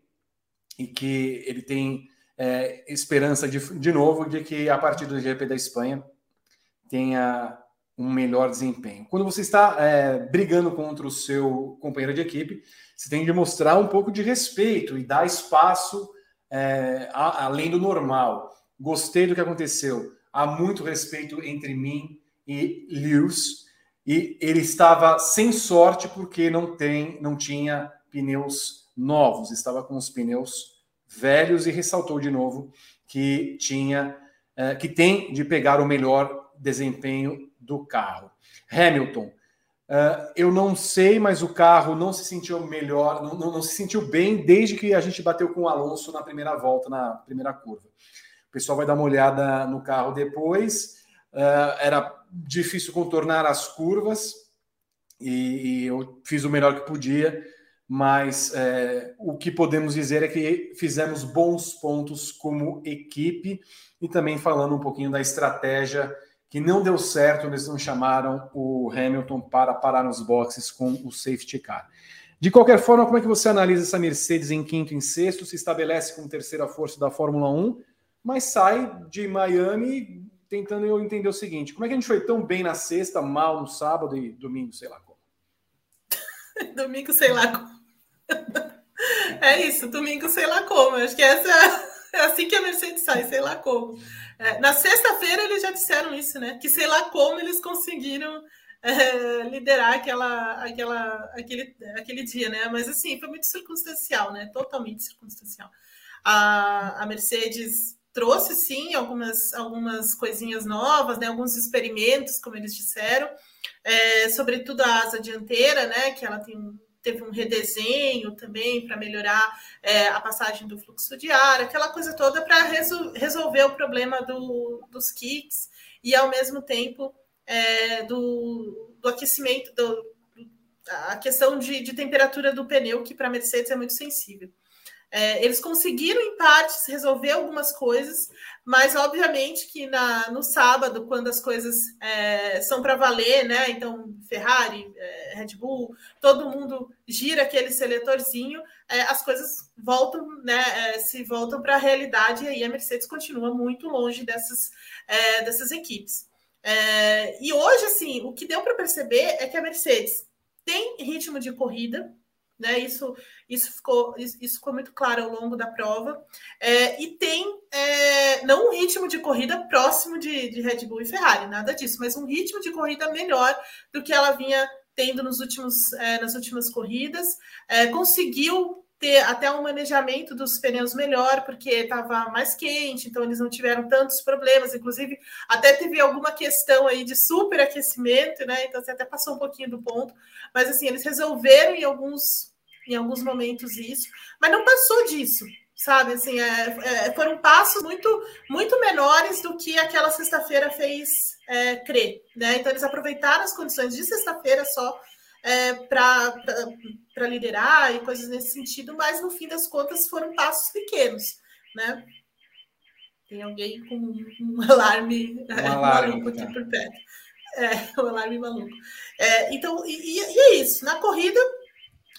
e que ele tem é, esperança de, de novo de que a partir do GP da Espanha tenha um melhor desempenho. Quando você está é, brigando contra o seu companheiro de equipe, você tem de mostrar um pouco de respeito e dar espaço é, a, além do normal. Gostei do que aconteceu. Há muito respeito entre mim e Lewis e ele estava sem sorte porque não tem, não tinha pneus novos, estava com os pneus velhos e ressaltou de novo que tinha é, que tem de pegar o melhor desempenho do carro. Hamilton, uh, eu não sei, mas o carro não se sentiu melhor, não, não, não, se sentiu bem desde que a gente bateu com o Alonso na primeira volta, na primeira curva. O pessoal vai dar uma olhada no carro depois. Uh, era difícil contornar as curvas e, e, eu fiz o melhor que podia, mas é, o que podemos dizer é que fizemos bons pontos como equipe e também falando um pouquinho da estratégia que não deu certo, eles não chamaram o Hamilton para parar nos boxes com o safety car. De qualquer forma, como é que você analisa essa Mercedes em quinto e sexto? Se estabelece como terceira força da Fórmula 1, mas sai de Miami tentando eu entender o seguinte: como é que a gente foi tão bem na sexta, mal no sábado e domingo, sei lá como? domingo, sei lá como. é isso, domingo, sei lá como. Acho que essa é assim que a Mercedes sai, sei lá como. É, na sexta-feira eles já disseram isso, né? Que sei lá como eles conseguiram é, liderar aquela, aquela, aquele, aquele dia, né? Mas assim, foi muito circunstancial, né? Totalmente circunstancial. A, a Mercedes trouxe sim algumas, algumas coisinhas novas, né? Alguns experimentos, como eles disseram, é, sobretudo a asa dianteira, né? Que ela tem teve um redesenho também para melhorar é, a passagem do fluxo de ar, aquela coisa toda para resol resolver o problema do, dos kits e, ao mesmo tempo, é, do, do, aquecimento, do, a questão de, de temperatura do pneu, que para Mercedes é muito sensível. É, eles conseguiram, em partes, resolver algumas coisas, mas obviamente que na, no sábado, quando as coisas é, são para valer, né? Então, Ferrari, é, Red Bull, todo mundo gira aquele seletorzinho, é, as coisas voltam, né? É, se voltam para a realidade, e aí a Mercedes continua muito longe dessas, é, dessas equipes. e hoje, assim, o que deu para perceber é que a Mercedes tem ritmo de corrida, né? Isso, isso, ficou, isso, ficou muito claro ao longo da prova. É, e tem é, não um ritmo de corrida próximo de, de Red Bull e Ferrari, nada disso, mas um ritmo de corrida melhor do que ela vinha tendo nos últimos, é, nas últimas corridas. É, conseguiu ter até um manejamento dos pneus melhor, porque estava mais quente, então eles não tiveram tantos problemas. Inclusive, até teve alguma questão aí de superaquecimento, né? Então você até passou um pouquinho do ponto. Mas assim, eles resolveram em alguns, em alguns momentos isso, mas não passou disso. Sabe, assim, é, é, foram passos muito, muito menores do que aquela sexta-feira fez é, crer, né? Então eles aproveitaram as condições de sexta-feira só é, para liderar e coisas nesse sentido, mas no fim das contas foram passos pequenos, né? Tem alguém com um alarme, um alarme maluco aqui tá. por perto. É, um alarme maluco. É, então, e, e, é isso. Na corrida,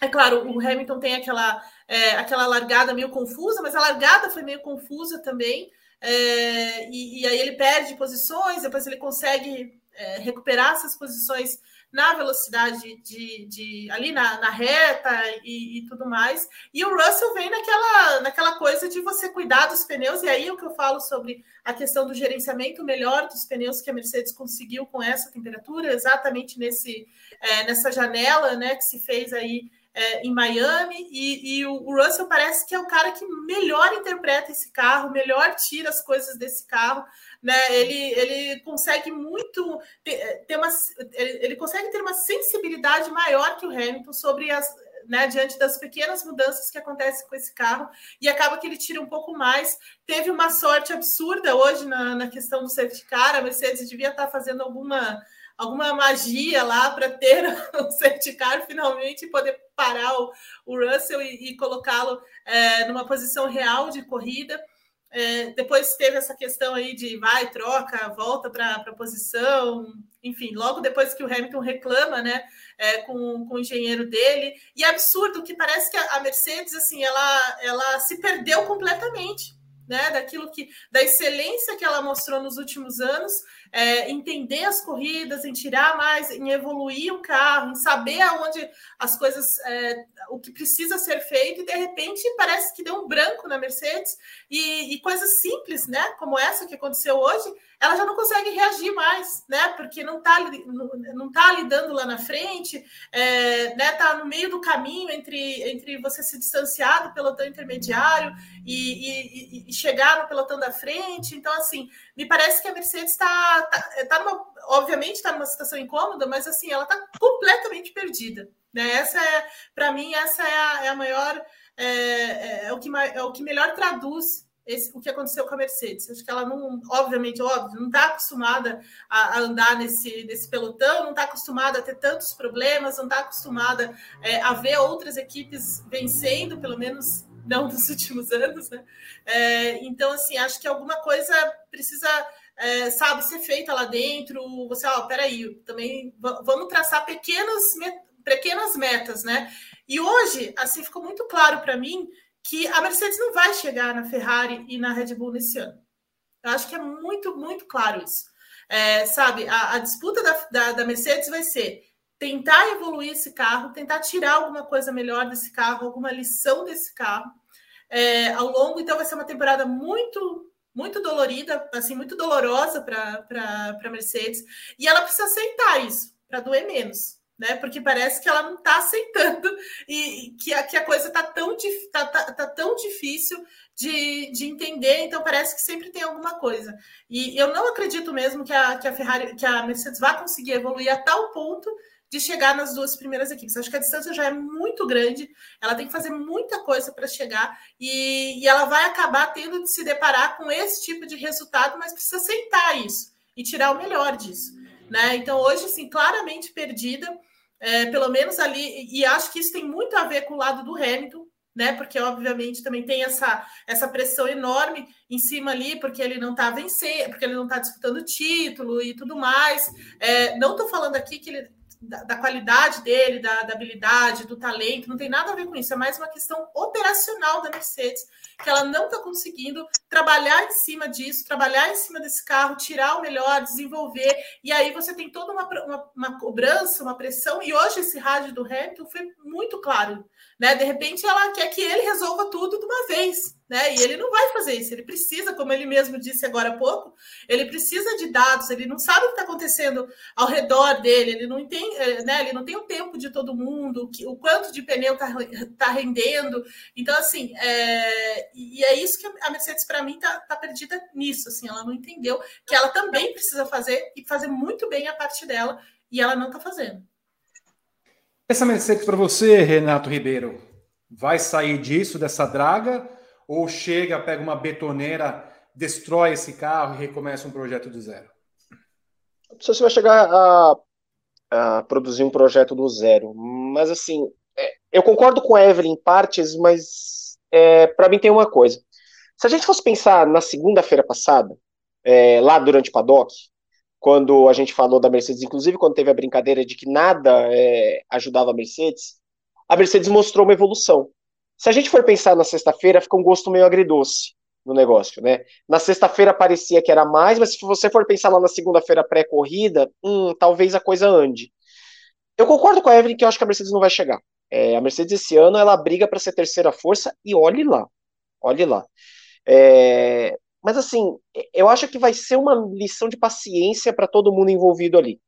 é claro, o Hamilton tem aquela, é, aquela largada meio confusa, mas a largada foi meio confusa também. É, e, e, aí ele perde posições, depois ele consegue é, recuperar essas posições na velocidade de, de ali na, na reta e, e, tudo mais. E o Russell vem naquela, naquela coisa de você cuidar dos pneus, e aí é o que eu falo sobre a questão do gerenciamento melhor dos pneus que a Mercedes conseguiu com essa temperatura, exatamente nesse, é, nessa janela né, que se fez aí é, em Miami, e, e o, Russell parece que é o cara que melhor interpreta esse carro, melhor tira as coisas desse carro, né? Ele, ele consegue muito ter, ter uma, ele consegue ter uma sensibilidade maior que o Hamilton sobre as, né, diante das pequenas mudanças que acontecem com esse carro, e acaba que ele tira um pouco mais. Teve uma sorte absurda hoje na, na questão do safety car, a Mercedes devia estar fazendo alguma alguma magia lá para ter o safety car finalmente e poder parar o, o Russell e, e colocá-lo é, numa posição real de corrida. É, depois teve essa questão aí de vai, troca, volta para a posição, enfim, logo depois que o Hamilton reclama, né, é, com, com o engenheiro dele, e é absurdo que parece que a Mercedes, assim, ela, ela se perdeu completamente, né, daquilo que, da excelência que ela mostrou nos últimos anos, é, entender as corridas, em tirar mais, em evoluir o carro, em saber aonde as coisas, é, o que precisa ser feito, e de repente parece que deu um branco na Mercedes, e, e coisas simples, né, como essa que aconteceu hoje, ela já não consegue reagir mais, né? Porque não está não tá lidando lá na frente, é, né? Tá no meio do caminho entre, entre você se distanciar do pelotão intermediário e, e, e chegar no pelotão da frente. Então, assim, me parece que a Mercedes está, tá, tá numa, obviamente está numa situação incômoda, mas assim, ela está completamente perdida. Né? Essa é, para mim, essa é a, é a maior, é, é, é, o que, é o que melhor traduz esse, o que aconteceu com a Mercedes. Acho que ela não, obviamente, óbvio, não está acostumada a, a, andar nesse, nesse pelotão, não está acostumada a ter tantos problemas, não está acostumada é, a ver outras equipes vencendo, pelo menos não nos últimos anos, né? É, então, assim, acho que alguma coisa precisa, é, sabe, ser feita lá dentro. Você, ó, peraí, também vamos traçar pequenas, pequenas metas, né? E hoje, assim, ficou muito claro para mim que a Mercedes não vai chegar na Ferrari e na Red Bull nesse ano. Eu acho que é muito, muito claro isso. É, sabe, a, a disputa da, da, da, Mercedes vai ser tentar evoluir esse carro, tentar tirar alguma coisa melhor desse carro, alguma lição desse carro é, ao longo. Então, vai ser uma temporada muito, muito dolorida, assim, muito dolorosa para a Mercedes. E ela precisa aceitar isso, para doer menos né? Porque parece que ela não está aceitando e, que, a, que a coisa está tão, tá, tá, tá, tão difícil de, de entender, então parece que sempre tem alguma coisa. E eu não acredito mesmo que a, que a Ferrari, que a Mercedes vá conseguir evoluir a tal ponto de chegar nas duas primeiras equipes. Acho que a distância já é muito grande, ela tem que fazer muita coisa para chegar e, e ela vai acabar tendo de se deparar com esse tipo de resultado, mas precisa aceitar isso e tirar o melhor disso. Né? Então, hoje, assim, claramente perdida é, pelo menos ali, e acho que isso tem muito a ver com o lado do Hamilton, né? Porque, obviamente, também tem essa, essa pressão enorme em cima ali, porque ele não está vencendo, porque ele não está disputando título e tudo mais. É, não estou falando aqui que ele da, da, qualidade dele, da, da, habilidade, do talento, não tem nada a ver com isso, é mais uma questão operacional da Mercedes, que ela não está conseguindo trabalhar em cima disso, trabalhar em cima desse carro, tirar o melhor, desenvolver, e aí você tem toda uma, uma, uma cobrança, uma pressão, e hoje esse rádio do Hamilton foi muito claro, né? De repente ela quer que ele resolva tudo de uma vez né? E ele não vai fazer isso, ele precisa, como ele mesmo disse agora há pouco, ele precisa de dados, ele não sabe o que está acontecendo ao redor dele, ele não tem, eh, né? Ele não tem o tempo de todo mundo, o quanto de pneu está tá rendendo. Então, assim, é, e é isso que a Mercedes, para mim, está tá perdida nisso. Assim, ela não entendeu que ela também precisa fazer e fazer muito bem a parte dela, e ela não está fazendo. Essa Mercedes para você, Renato Ribeiro, vai sair disso, dessa draga? Ou chega, pega uma betoneira, destrói esse carro e recomeça um projeto do zero? Não sei se vai chegar a, a produzir um projeto do zero, mas assim, é, eu concordo com a Evelyn em partes, mas é, para mim tem uma coisa. Se a gente fosse pensar na segunda-feira passada, é, lá durante o paddock, quando a gente falou da Mercedes, inclusive quando teve a brincadeira de que nada é, ajudava a Mercedes, a Mercedes mostrou uma evolução. Se a gente for pensar na sexta-feira, fica um gosto meio agridoce no negócio, né? Na sexta-feira parecia que era mais, mas se você for pensar lá na segunda-feira pré-corrida, hum, talvez a coisa ande. Eu concordo com a Evelyn que eu acho que a Mercedes não vai chegar. É, a Mercedes esse ano ela briga para ser terceira força e olhe lá, olhe lá. É, mas assim, eu acho que vai ser uma lição de paciência para todo mundo envolvido ali.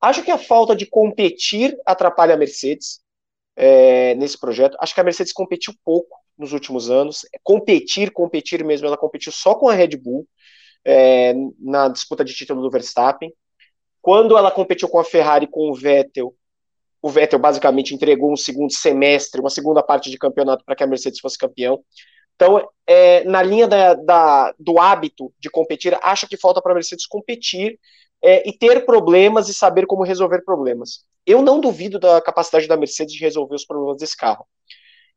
Acho que a falta de competir atrapalha a Mercedes é, nesse projeto. Acho que a Mercedes competiu pouco nos últimos anos. Competir, competir mesmo, ela competiu só com a Red Bull é, na disputa de título do Verstappen. Quando ela competiu com a Ferrari com o Vettel, o Vettel basicamente entregou um segundo semestre, uma segunda parte de campeonato para que a Mercedes fosse campeão. Então, é, na linha da, da, do hábito de competir, acho que falta para a Mercedes competir é, e ter problemas e saber como resolver problemas. Eu não duvido da capacidade da Mercedes de resolver os problemas desse carro.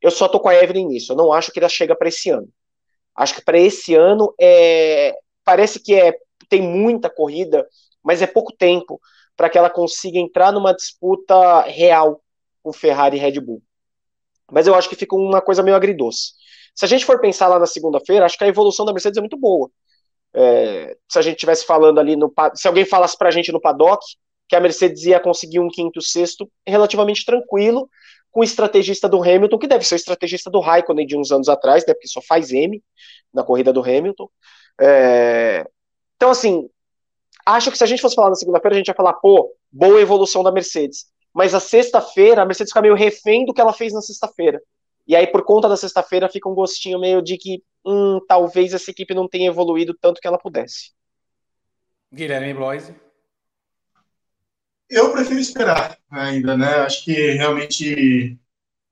Eu só tô com a Evelyn nisso. Eu não acho que ela chega para esse ano. Acho que para esse ano é parece que é tem muita corrida, mas é pouco tempo para que ela consiga entrar numa disputa real com Ferrari e Red Bull. Mas eu acho que fica uma coisa meio agridoce. Se a gente for pensar lá na segunda-feira, acho que a evolução da Mercedes é muito boa. É, se a gente estivesse falando ali no. Se alguém falasse para a gente no paddock que a Mercedes ia conseguir um quinto, sexto relativamente tranquilo, com o estrategista do Hamilton, que deve ser o estrategista do Raikkonen de uns anos atrás, né, porque só faz M na corrida do Hamilton. É, então, assim, acho que se a gente fosse falar na segunda-feira, a gente ia falar, pô, boa evolução da Mercedes. Mas a sexta-feira, a Mercedes fica meio refém do que ela fez na sexta-feira. E aí, por conta da sexta-feira, fica um gostinho meio de que hum, talvez essa equipe não tenha evoluído tanto que ela pudesse. Guilherme Bloise. Eu prefiro esperar ainda, né? Acho que realmente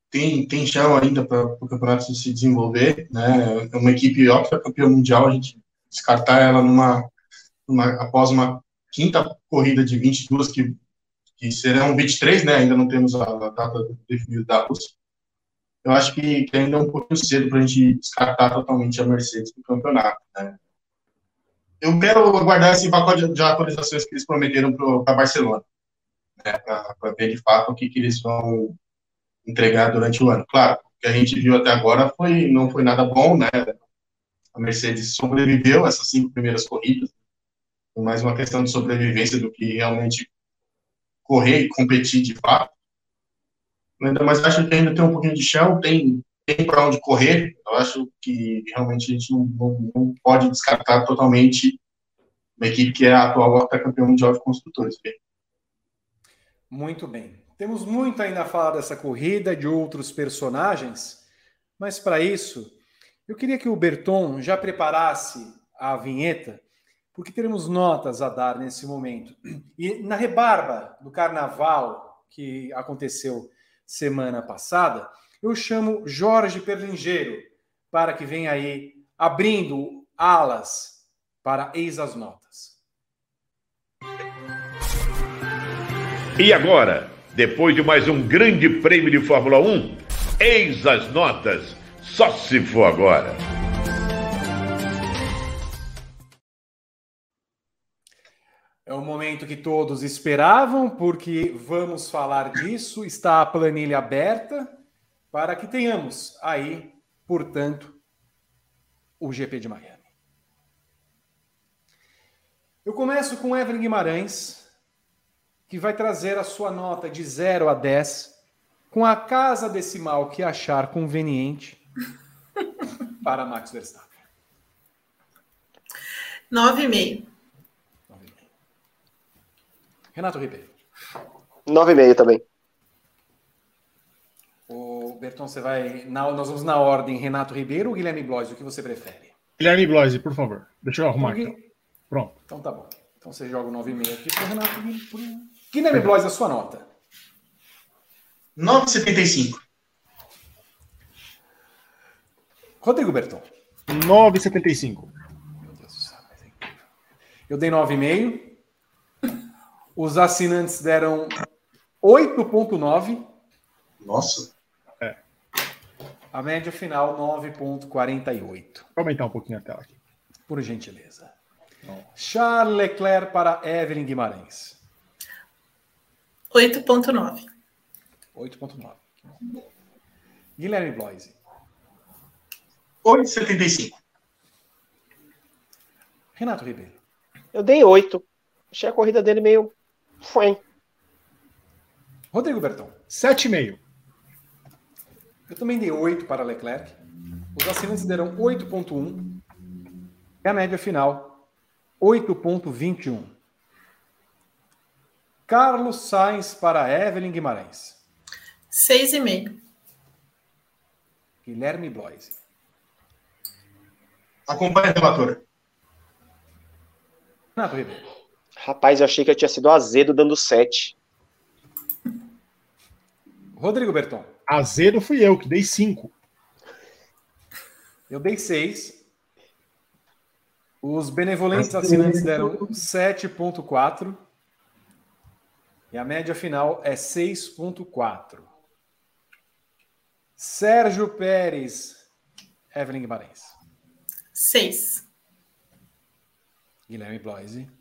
tem, tem chão ainda para o campeonato se desenvolver, né? É uma equipe óbvia campeã mundial, a gente descartar ela numa, numa após uma quinta corrida de 22 que, que serão 23, né? Ainda não temos a, a data definida da Rússia eu acho que, ainda é um pouco cedo para a gente descartar totalmente a Mercedes do campeonato. Né? Eu quero aguardar esse pacote de atualizações que eles prometeram para Barcelona, né? para ver de fato o que, que eles vão entregar durante o ano. Claro, o que a gente viu até agora foi não foi nada bom, né? A Mercedes sobreviveu essas cinco primeiras corridas, mais uma questão de sobrevivência do que realmente correr e competir de fato mais acho que ainda tem um pouquinho de chão, tem, tem para onde correr. Eu acho que realmente a gente não, não, não pode descartar totalmente uma equipe que é a atual campeã mundial de construtores. Muito bem. Temos muito ainda a falar dessa corrida, de outros personagens, mas para isso, eu queria que o Berton já preparasse a vinheta, porque teremos notas a dar nesse momento. E na rebarba do carnaval que aconteceu semana passada, eu chamo Jorge Perlingeiro para que venha aí abrindo alas para Eis as Notas. E agora, depois de mais um grande prêmio de Fórmula 1, Eis as Notas, só se for agora. É o momento que todos esperavam, porque vamos falar disso. Está a planilha aberta para que tenhamos aí, portanto, o GP de Miami. Eu começo com Evelyn Guimarães, que vai trazer a sua nota de 0 a 10, com a casa decimal que achar conveniente para Max Verstappen. 9,5. Renato Ribeiro. 9,5 também. O Berton, você vai. Na, nós vamos na ordem Renato Ribeiro ou Guilherme Blois? O que você prefere? Guilherme Blois, por favor. Deixa eu arrumar então, aqui. Pronto. Então tá bom. Então você joga o 9,5 aqui para o Renato Ribeiro. Guilherme é. Blois, a sua nota? 9,75. Rodrigo Berton. 9,75. Meu Deus do céu, mas é incrível. Eu dei 9,5. Os assinantes deram 8,9. Nossa. É. A média final, 9,48. Vou aumentar um pouquinho a tela aqui. Por gentileza. Bom. Charles Leclerc para Evelyn Guimarães. 8,9. 8,9. Guilherme Bloise. 8,75. Renato Ribeiro. Eu dei 8. Achei a corrida dele meio foi. Rodrigo Berton. 7,5. Eu também dei 8 para Leclerc. Os assinantes deram 8,1. E a média final, 8,21. Carlos Sainz para Evelyn Guimarães. 6,5. Guilherme Bloise. Acompanha a relatora. Renato Ribeiro. Rapaz, eu achei que eu tinha sido azedo dando 7. Rodrigo Berton. Azedo fui eu, que dei 5. Eu dei 6. Os benevolentes assinantes deram 7,4 e a média final é 6,4. Sérgio Pérez, Evelyn Guimarães. 6. Guilherme Bloise.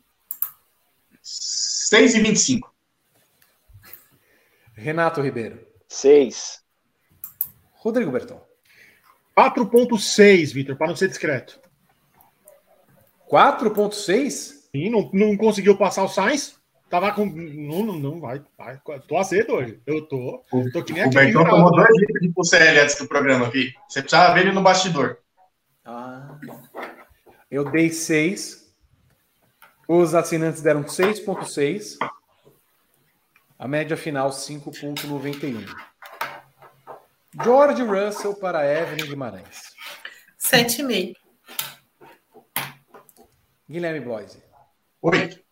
6 e 25. Renato Ribeiro. 6. Rodrigo Berton. 4.6, Vitor, para não ser discreto. 4.6? Sim, não, não conseguiu passar o Sainz. Tava com. Não, não, não vai, vai. Tô azedo hoje. Eu tô. tô que nem o Bertão tomou dois litros de Pulsel antes do programa aqui. Você precisava ver ele no bastidor. Ah, eu dei 6. Os assinantes deram 6,6. A média final 5,91. George Russell para Evelyn Guimarães. 7,5. Guilherme Bloise. 8.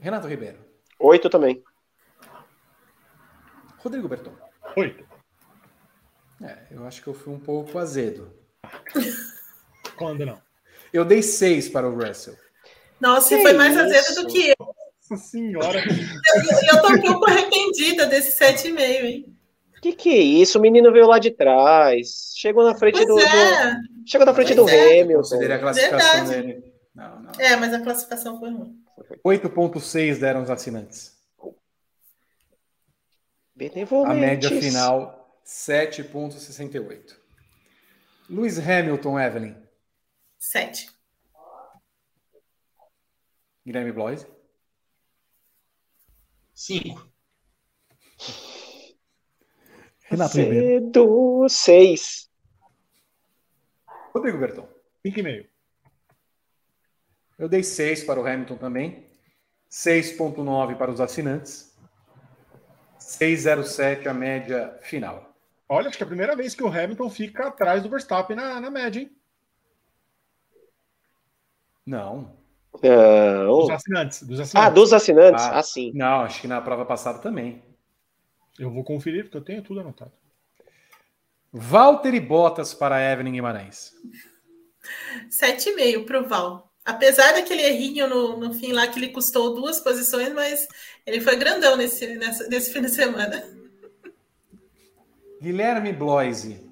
Renato Ribeiro. 8 também. Rodrigo Berton. 8. É, eu acho que eu fui um pouco azedo. Quando não? Eu dei 6 para o Russell. Nossa, você foi mais azedo do que eu. Nossa senhora. Eu, eu tô um pouco arrependida desse 7,5, hein? Que que é isso? O menino veio lá de trás. Chegou na frente Pois do, é. do- Chegou na frente Pois do é. Hamilton. Considerei a classificação Verdade. dele. Não, não. É, mas a classificação foi ruim. 8,6 deram os assinantes. A média final, 7,68. Lewis Hamilton, Evelyn. 7. Guilherme Bloise. 5. Renato Ribeiro. Cedo. 6. Rodrigo Berton. 5,5. Eu dei 6 para o Hamilton também. 6,9 para os assinantes. 6,07 a média final. Olha, acho que é a primeira vez que o Hamilton fica atrás do Verstappen na, na média, hein? Não. Dos Não. assinantes. Dos Ah, assinantes. dos assinantes? Ah. Ah, sim. Não, acho que na prova passada também. Eu vou conferir, porque eu tenho tudo anotado. Valtteri Bottas para Evelyn Guimarães. 7,5 pro Val. Apesar daquele errinho no, no fim lá que ele custou duas posições, mas ele foi grandão nesse, nessa- nesse fim de semana. Guilherme Bloise.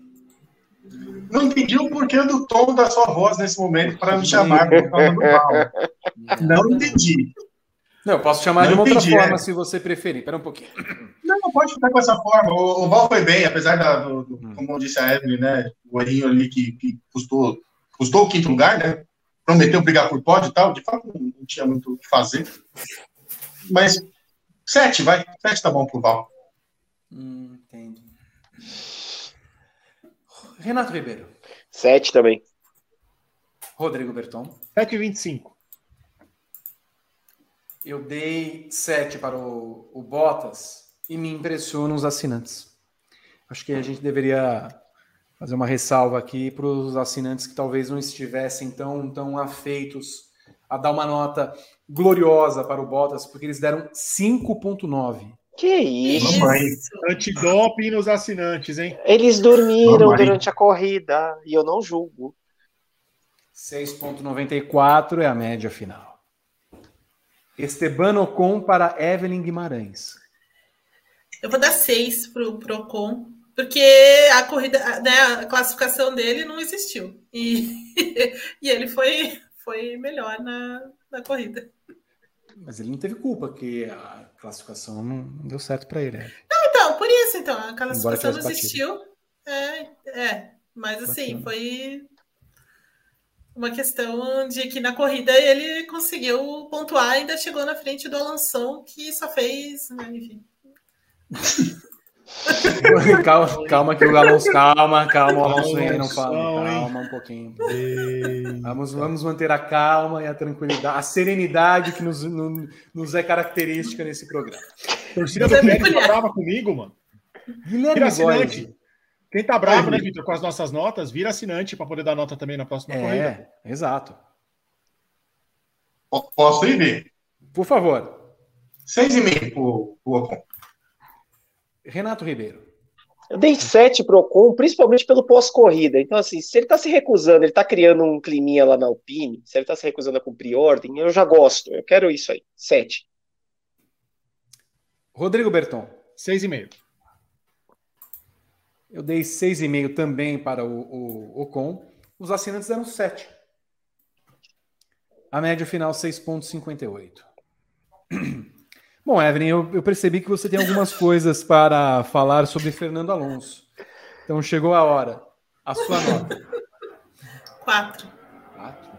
Não entendi o porquê do tom da sua voz nesse momento para me chamar por causa do mal. Não entendi. Não, eu posso chamar Não de uma outra entendi, forma é. se você preferir. Espera um pouquinho. Não, não pode ficar com essa forma. O, o Val foi bem, apesar da, do, do- como disse a Evelyn, né? O errinho ali que, que custou, custou o quinto lugar, né? Prometeu brigar por pódio e tal. De fato, não, não tinha muito o que fazer. Mas sete, vai. Sete tá bom pro Val. Hum, entendi. Renato Ribeiro. 7 também. Rodrigo Berton. 7,25. Eu dei 7 para o, o Bottas e me impressionam os assinantes. Acho que a gente deveria fazer uma ressalva aqui para os assinantes que talvez não estivessem tão, tão afeitos a dar uma nota gloriosa para o Bottas, porque eles deram 5,9. Que isso? Aí. Antidoping nos assinantes, hein? Eles dormiram aí. durante a corrida e eu não julgo. 6,94 é a média final. Esteban Ocon para Evelyn Guimarães. Eu vou dar 6 pro, pro Ocon, porque a corrida, né, a classificação dele não existiu. E, e ele foi, foi melhor na, na corrida. Mas ele não teve culpa, que a classificação não não deu certo para ele. né? Então, por isso, então, a classificação não batido. existiu. É, é, mas assim, Bacana. foi uma questão de que na corrida ele conseguiu pontuar e ainda chegou na frente do Alonso, que só fez, né, enfim. calma, calma que o Alonso, calma, calma, o Alonso ainda não fala. Calma um pouquinho. Vamos, vamos manter a calma e a tranquilidade, a serenidade que nos, no- nos é característica nesse programa. Torcida do é mulher. tá brava comigo, mano. Guilherme Vira assinante. Quem tá bravo, né, Vitor, com as nossas notas, vira assinante para poder dar nota também na próxima corrida. É, exato. Po- Posso ir, ver? Por favor, Seis e meio pro, pro Ocon. Renato Ribeiro. Eu dei 7 pro Ocon, principalmente pelo pós-corrida. Então, assim, se ele tá se recusando, ele tá criando um climinha lá na Alpine, se ele tá se recusando a cumprir ordem, eu já gosto. Eu quero isso aí. 7. Rodrigo Berton. 6,5. Eu dei 6,5 também para o, o Ocon. Os assinantes deram 7. A média final 6,58. Bom, Evelyn, eu, eu, percebi que você tem algumas coisas para falar sobre Fernando Alonso. Então chegou a hora. A sua nota. Quatro. Quatro?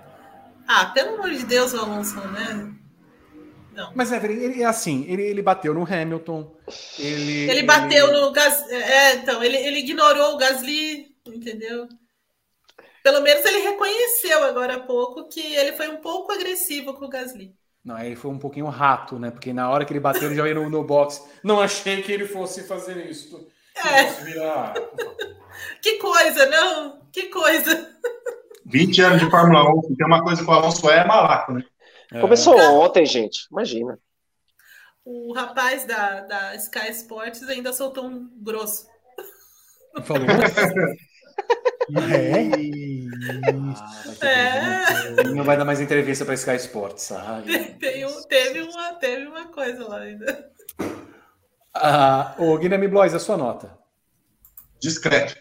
Ah, pelo amor de Deus, o Alonso, né? Não. Mas Evelyn, ele é assim, ele, ele bateu no Hamilton. Ele, ele bateu ele... no Gasly. É, então, ele, ele ignorou o Gasly, entendeu? Pelo menos ele reconheceu agora há pouco que ele foi um pouco agressivo com o Gasly. Não, ele foi um pouquinho rato, né? Porque na hora que ele bateu, ele já ia no, no box. Não achei que ele fosse fazer isso. É. Virar... que coisa, não? Que coisa. 20 anos de Fórmula 1, tem uma coisa que o Alonso é, é malaco, né? É. Começou ontem, gente. Imagina. O rapaz da, da Sky Sports ainda soltou um grosso. Falou? É? é. Ele não vai dar mais entrevista para Sky Sports. Ah, Tem um, teve, uma, teve uma coisa lá ainda. Ah, o Guilherme Blois, a sua nota? Discreto.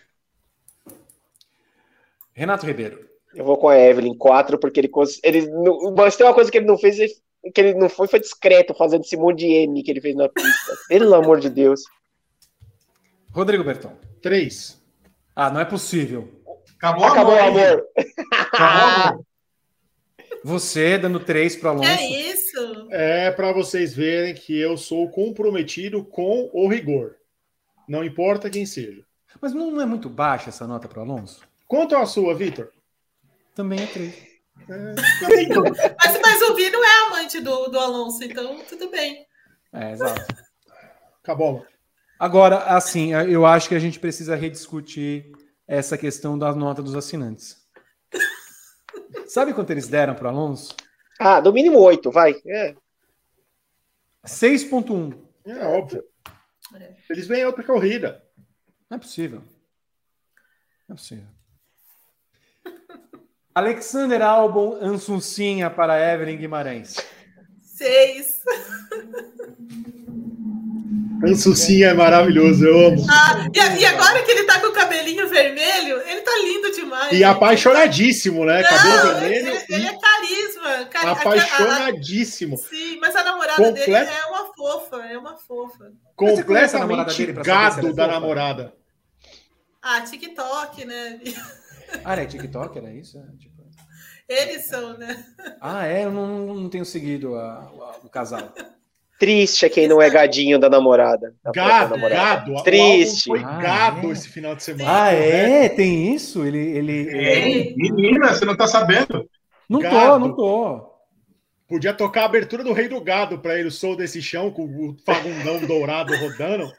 Renato Ribeiro. Eu vou com a Evelyn 4, porque ele, ele mas tem uma coisa que ele não fez, que ele não foi, foi discreto fazendo esse monte de M que ele fez na pista. Pelo amor de Deus. Rodrigo Berton. 3. Ah, não é possível. Acabou, Acabou o amor. Acabou Você dando três para Alonso. É isso. É para vocês verem que eu sou comprometido com o rigor. Não importa quem seja. Mas não é muito baixa essa nota para Alonso? Quanto a sua, Vitor? Também é três. É, mas, mas o Vi não é amante do, do Alonso, então tudo bem. É, exato. Acabou. Agora, assim, eu acho que a gente precisa rediscutir essa questão da nota dos assinantes. Sabe quanto eles deram para Alonso? Ah, do mínimo 8, vai. É. 6.1. É óbvio. Eles vêm outra corrida. Não é possível. Não é possível. Alexander Albon Ansuncinha para Evelyn Guimarães. Seis. Ansucinha é maravilhoso, eu amo. Ah, e, e, agora que ele tá com o cabelinho vermelho, ele tá lindo demais. E apaixonadíssimo, né? Não, Cabelo vermelho. Ele, ele é carisma. Cari apaixonadíssimo. A, a, sim, mas a namorada Comple... dele é uma fofa, é uma fofa. Completamente gado da namorada. Ah, TikTok, né? Ah, é TikTok, era isso? É, tipo... Eles são, né? Ah, é? Eu não, não tenho seguido a, a, o casal. Triste é quem não é gadinho da namorada. Da gado, namorada. gado. Triste. Foi ah, gado é? esse final de semana. Ah, é? Tem isso? Ele. ele, é. Menina, você não tá sabendo? Não gado. tô, não tô. Podia tocar a abertura do Rei do Gado para ele, o Sou desse chão, com o fagundão dourado rodando.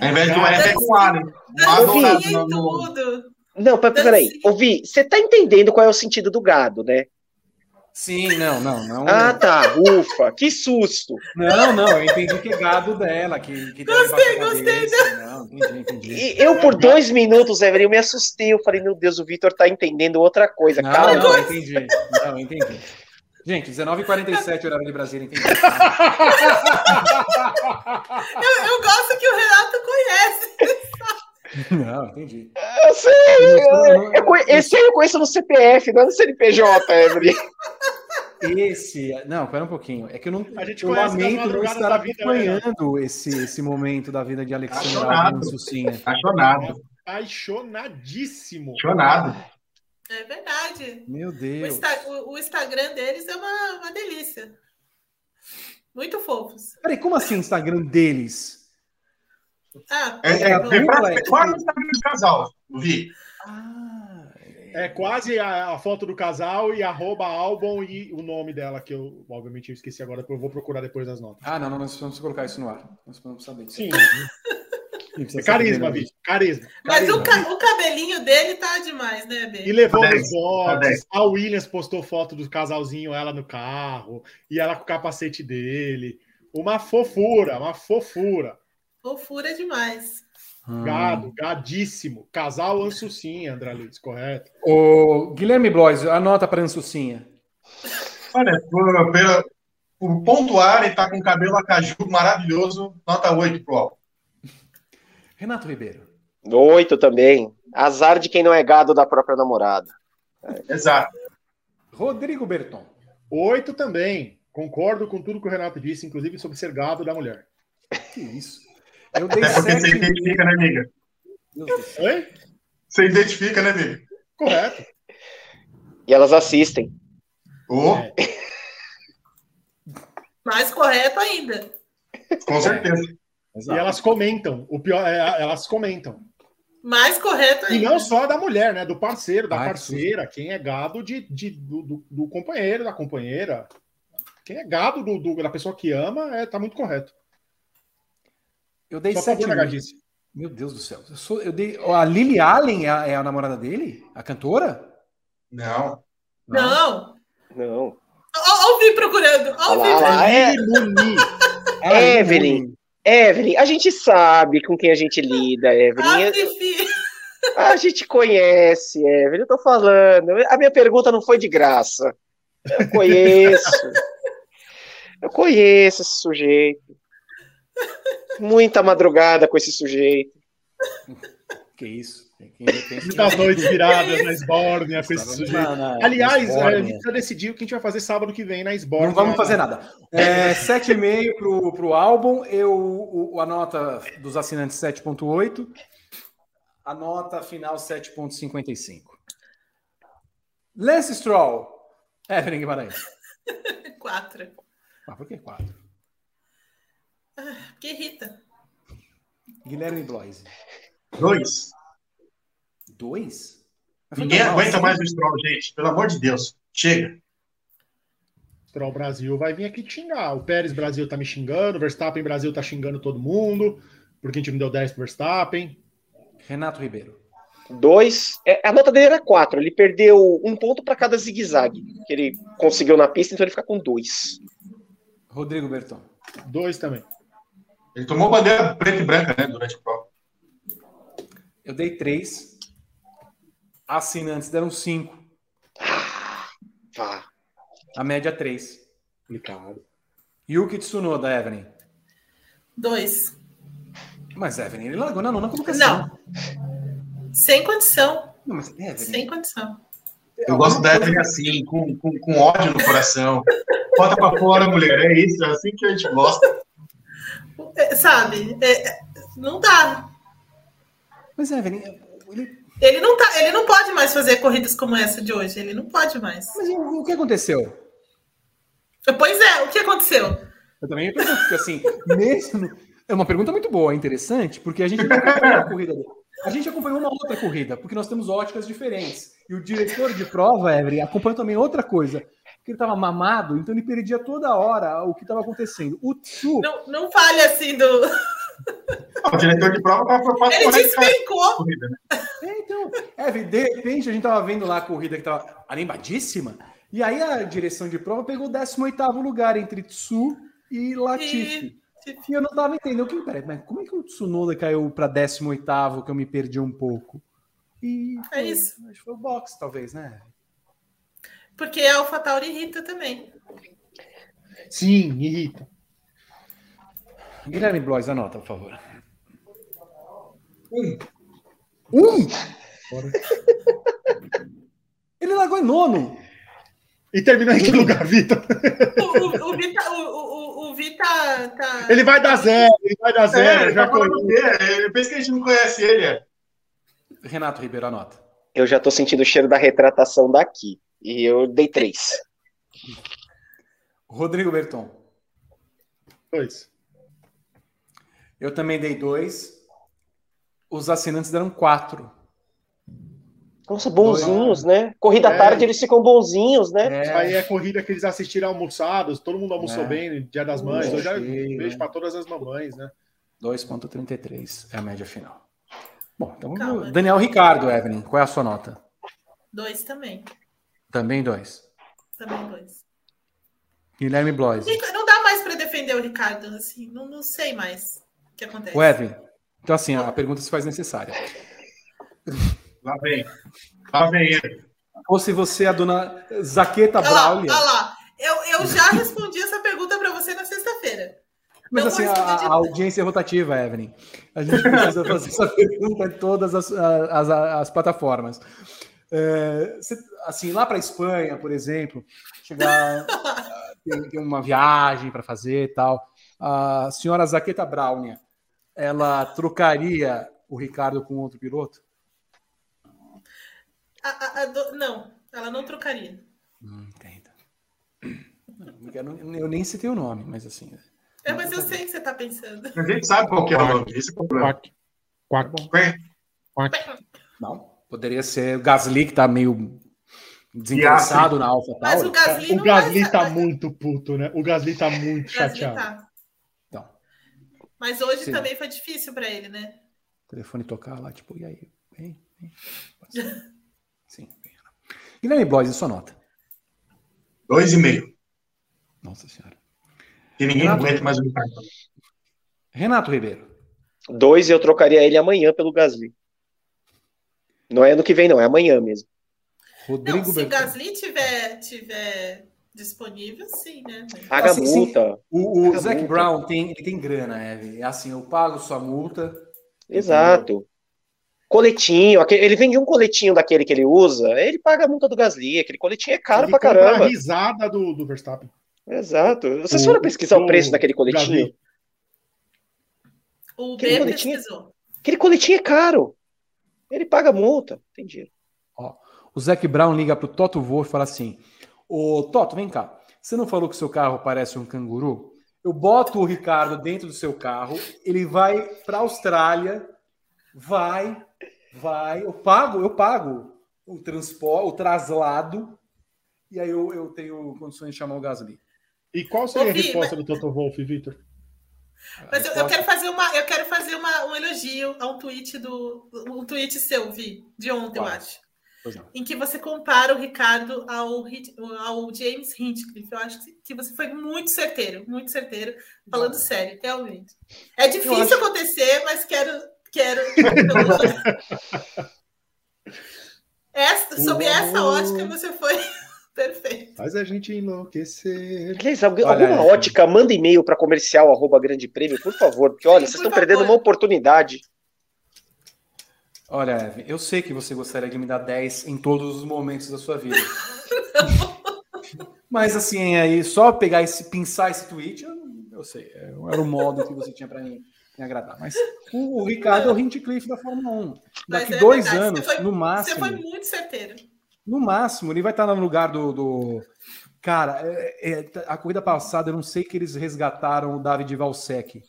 Ao invés de uma é com ar, né? Não, peraí. Ouvi, você tá entendendo qual é o sentido do gado, né? Sim, não, não, não. Ah, tá. Ufa, que susto. Não, não, eu entendi que é gado dela. Que, que gostei, gostei. Não, entendi, entendi. E eu, por dois minutos, Evelyn, eu me assustei. Eu falei, meu Deus, o Vitor tá entendendo outra coisa. Não, Calma. não, entendi. Não, entendi. Gente, 19h47, horário de Brasília, entendi. eu, eu gosto que o Renato conhece. Não, entendi. Eu sei, eu, eu, esse aí eu conheço no CPF, não no CNPJ, Evelyn. Esse, não, pera um pouquinho. É que eu não. A gente eu lamento não estar acompanhando né? esse, esse momento da vida de Alexandre Alonso, sim. Apaixonado. Apaixonadíssimo. Apaixonado. É verdade. Meu Deus. O, o, o Instagram deles é uma, uma delícia. Muito fofos. Peraí, como assim o Instagram deles? Ah, é, é, é, é quase o Instagram do casal, vi. Ah, é quase a, a, foto do casal e arroba álbum e o nome dela, que eu, obviamente, eu esqueci agora, eu vou procurar depois nas notas. Ah, não, não, nós precisamos colocar isso no ar. Nós precisamos saber. Sim. É carisma, Vitor. Carisma. Mas O, ca o, cabelinho dele tá demais, né, Bê? E levou nos boxes. A Williams postou foto do casalzinho, ela no carro, e ela com o capacete dele. Uma fofura, uma fofura. Fofura demais. Hum. Gado, gadíssimo. Casal Ansucinha, André Luiz, correto. O Guilherme Blois, anota para Ansucinha. Olha, por, pela, por pontuar e tá com cabelo acaju maravilhoso, nota 8 pro álbum. Renato Ribeiro. Oito também. Azar de quem não é gado da própria namorada. Exato. Rodrigo Berton. Oito também. Concordo com tudo que o Renato disse, inclusive sobre ser gado da mulher. Que isso? Eu dei Até porque você identifica, né, amiga? Oi? Você identifica, né, amiga? Correto. E elas assistem. Oh. É. Mais correto ainda. Com certeza. E elas comentam. O pior é, elas comentam. Mais correto ainda. E não só da mulher, né? Do parceiro, da Ai, parceira. Quem é gado de, de do, do, do, companheiro, da companheira. Quem é gado do, do, da pessoa que ama, é, tá muito correto. Eu dei Só sete. Meu Deus do céu. Eu, sou, eu dei. A Lily Allen é a, é a namorada dele? A cantora? Não. Não. Não. Olha o Vi procurando. Olha o Vi é... Evelyn. Evelyn, a gente sabe com quem a gente lida, Evelyn. Ah, a gente conhece, Evelyn, eu tô falando. A minha pergunta não foi de graça. Eu conheço. eu conheço esse sujeito. Muita madrugada com esse sujeito. Que isso? Muitas noites viradas na Esbórnia com esse sujeito. Aliás, é, a gente já decidiu que a gente vai fazer sábado que vem na Esbórnia. Não vamos fazer nada. É, 7,5 pro, pro álbum. Eu, o, a nota dos assinantes 7,8. A nota final 7,55. Lance Stroll. Evelyn Guimarães. 4. Ah, por que 4? Ah, porque irrita. Guilherme Bloise. Dois. Dois? Ninguém aguenta assim. mais o Stroll, gente. Pelo amor de Deus. Chega. Stroll Brasil vai vir aqui te xingar. O Pérez Brasil tá me xingando, o Verstappen Brasil tá xingando todo mundo, porque a gente não deu 10 pro Verstappen. Renato Ribeiro. Dois. É, a nota dele era quatro. Ele perdeu um ponto para cada zigue-zague que ele conseguiu na pista, então ele fica com dois. Rodrigo Berton. Dois também. Ele tomou bandeira preta e branca, né, durante a prova. Eu dei três. Assinantes deram cinco. Ah, A média três. Complicado. Yuki Tsunoda, Evelyn. Dois. Mas Evelyn, ele largou na nona colocação. Não. Sem condição. Não, mas Evelyn... Sem condição. Eu gosto da Evelyn assim, com, com, com ódio no coração. Bota pra fora, mulher. É isso, é assim que a gente gosta. É, sabe? É, não dá. Mas, Evelyn, ele... ele não tá, ele não pode mais fazer corridas como essa de hoje. Ele não pode mais. Mas o, o que aconteceu? Pois é, o que aconteceu? Eu também me pergunto, porque assim, mesmo. É uma pergunta muito boa, interessante, porque a gente não acompanhou a corrida dele. A gente acompanhou uma outra corrida, porque nós temos óticas diferentes. E o diretor de prova, Evelyn, acompanhou também outra coisa. Que ele estava mamado, então ele perdia toda hora o que estava acontecendo. O Tsu. Não, não fale assim do. O diretor de prova estava preocupado Ele despencou. Né? É, então, Evelyn, de repente a gente estava vendo lá a corrida que estava animadíssima. E aí a direção de prova pegou o 18 lugar entre Tsu e Latifi. E... e eu não estava entendendo. Que, peraí, mas como é que o Tsunoda caiu para 18 que eu me perdi um pouco? E é foi, isso. Acho que foi o box, talvez, né? Porque a AlphaTauri irrita também. Sim, irrita. Guilherme Blois, anota, por favor. Um. Um? Ele largou em nono. E terminou em que lugar, Vitor? O, o, Vita, o, o, o Vita tá. Ele vai dar zero, ele vai dar zero. É, já tá eu penso que a gente não conhece ele. É. Renato Ribeiro, anota. Eu já tô sentindo o cheiro da retratação daqui. E eu dei três. Rodrigo Berton. Dois. Eu também dei dois. Os assinantes deram quatro. Nossa, bonzinhos, dois. né? Corrida é. tarde, eles ficam bonzinhos, né? É. Aí é corrida que eles assistiram almoçados, todo mundo almoçou é. bem, Dia das Mães. Hoje é beijo para todas as mamães, né? 2,33 é a média final. Bom, então Calma. Daniel Ricardo, Evelyn, qual é a sua nota? Dois também. Também dois. Também dois. Guilherme Blois. Não dá mais para defender o Ricardo, assim, não, não sei mais o que acontece. O Evelyn. Então, assim, a pergunta se faz necessária. Lá vem. Lá vem ele. Ou se você é a dona Zaqueta Olha Braulio. lá, olha lá. Eu, eu já respondi essa pergunta para você na sexta-feira. Mas Não assim, a, a audiência é rotativa, Evelyn. A gente precisa fazer essa pergunta em todas as, as, as plataformas. É, assim, lá para Espanha, por exemplo, chegar, tem, tem uma viagem para fazer e tal. A senhora Zaqueta Brownia, ela trocaria o Ricardo com outro piloto? A- a- a do- Não, ela não trocaria. Hum, entendo. Eu, não- eu nem citei o nome, mas assim. É, mas eu sei o que você está pensando. A gente sabe qual que é o nome. Esse é o problema. Quack. Quack. Quack. Não, poderia ser o Gasly, que tá meio desinteressado na Alpha Mas o Tauri. Gasly O Gasly tá muito puto, né? O Gasly tá muito O Gasly chateado. tá. Então, Mas hoje Sim. também foi difícil para ele, né? o telefone tocar lá, tipo, e aí? Vem, vem. Sim, vem. Guilherme Blois, e sua nota? Dois e meio. Nossa senhora. Que ninguém Renato. aguenta mais um cartão. Renato Ribeiro. Dois e eu trocaria ele amanhã pelo Gasly. Não é ano que vem, não, é amanhã mesmo. Rodrigo Não, se o Berton. Gasly tiver, tiver disponível, sim, né? Paga Assim, sim. multa. O, o Paga Zac. Brown tem, ele tem grana, Eve. É assim, eu pago sua multa. Exato. Coletinho, aquele- ele vende um coletinho daquele que ele usa, ele paga a multa do Gasly. Aquele coletinho é caro Ele pra caramba. a risada do, do Verstappen. Exato. Vocês O- foram pesquisar o o preço daquele coletinho? Gasly. O Aquele B boletim- pesquisou. Aquele coletinho é caro. Ele paga multa. Tem dinheiro. O Zac Brown liga pro Toto Wolff e fala assim: Ô Toto, vem cá. Você não falou que seu carro parece um canguru? Eu boto o Ricardo dentro do seu carro, ele vai pra Austrália, vai, vai, eu pago, eu pago o transporte, o traslado, e aí eu, eu tenho condições de chamar o Gasly. E qual seria a Ô, Vi, resposta do Toto Wolff, Vitor? Mas eu, eu quero fazer, uma, eu quero fazer uma, um elogio a um tweet do. Um tweet seu, Vi, de ontem, eu Qual? acho. Em que você compara o Ricardo ao, ao James Hinchcliffe. Eu acho que- que você foi muito certeiro, muito certeiro, falando sério, realmente. É difícil acho- acontecer, mas quero. quero essa, sob essa ótica, você foi perfeito. Faz a gente enlouquecer. Aliás, algu- Olha, alguma é. ótica, manda e-mail para comercial arroba grande prêmio, por favor, porque olha, Sim, vocês por estão perdendo favor. uma oportunidade. Olha, Eve, eu sei que você gostaria de me dar 10 em todos os momentos da sua vida. Mas assim, aí só pegar esse, pinçar esse tweet, eu, eu sei, é, era o modo que você tinha para me, me agradar. Mas o, o Ricardo é o Hinchcliffe da Fórmula 1. Mas Daqui é dois verdade, anos, você foi- no Você máximo, foi muito certeiro. No máximo, ele vai estar no lugar do. do- Cara, é- é, a corrida passada, eu não sei que eles resgataram o David Valsec.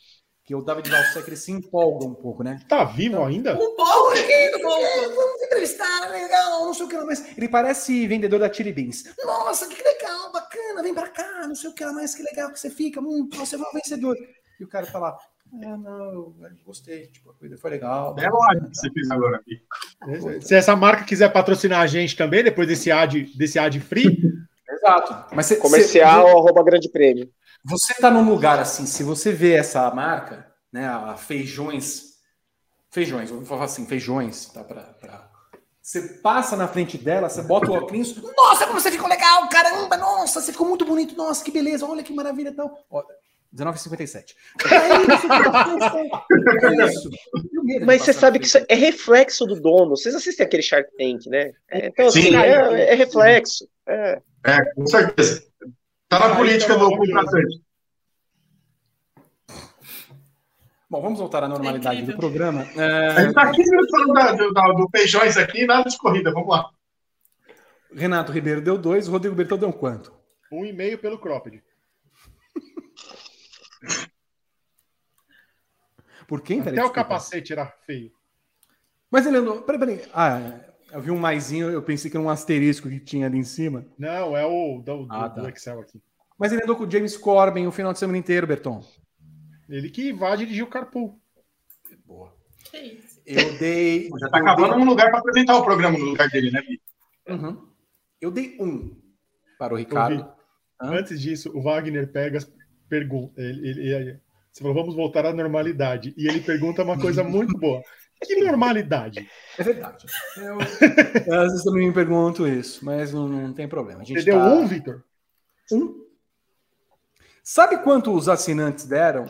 Que o David Valsec ele se empolga um pouco, né? Tá vivo ainda? Um pouco, um pouco. Vamos entrevistar, legal, não sei o que lá mais. Ele parece vendedor da Chili Beans. Nossa, que legal, bacana, vem pra cá, não sei o que lá mais, que legal que você fica, hum, você vai o vencedor. E o cara tá lá, é, não, eu gostei, tipo, a corrida foi legal. É lógico que você fez agora aqui. Se essa marca quiser patrocinar a gente também, depois desse ad, desse ad free, Exato. Mas você, Comercial arroba grande prêmio. Você tá num lugar assim, se você vê essa marca, né, a feijões, feijões, vou falar assim, feijões, tá pra, pra- Você passa na frente dela, você bota o óculos, nossa, como você ficou legal, caramba, nossa, você ficou muito bonito, nossa, que beleza, olha que maravilha e tal. Ó, 19,57. É isso. Mas você sabe que isso é reflexo do dono. Vocês assistem aquele Shark Tank, né? É, então, assim, Sim. é, é reflexo. É. É, com certeza. Tá na política do contratante. Bom, vamos voltar à normalidade do programa. A É, gente tá aqui falando da- do, do Feijões aqui, nada de corrida, vamos lá. Renato Ribeiro deu dois, Rodrigo Bertão deu quanto? um e-mail pelo Cropped. Por quem? Peraí, Até o capacete era feio. Mas ele andou. Peraí, peraí. Ah, eu vi um maisinho, eu pensei que era um asterisco que tinha ali em cima. Não, é o do, do- Ah, do tá. Excel aqui. Mas ele andou com o James Corbin o final de semana inteiro, Berton. Ele que vai dirigir o carpool. Boa. Que isso. Eu dei. Já tá acabando dei- um lugar para apresentar o programa no lugar dele, né, Bi? Uhum. Eu dei um para o Ricardo. Antes disso, o Wagner Pegas pergunta. Ele, ele- ele- Você falou, vamos voltar à normalidade. E ele pergunta uma coisa muito boa. Que normalidade? É verdade. Eu, às vezes também me pergunto isso, mas não, não tem problema. Você deu tá... um, Vitor? Um. Sabe quanto os assinantes deram?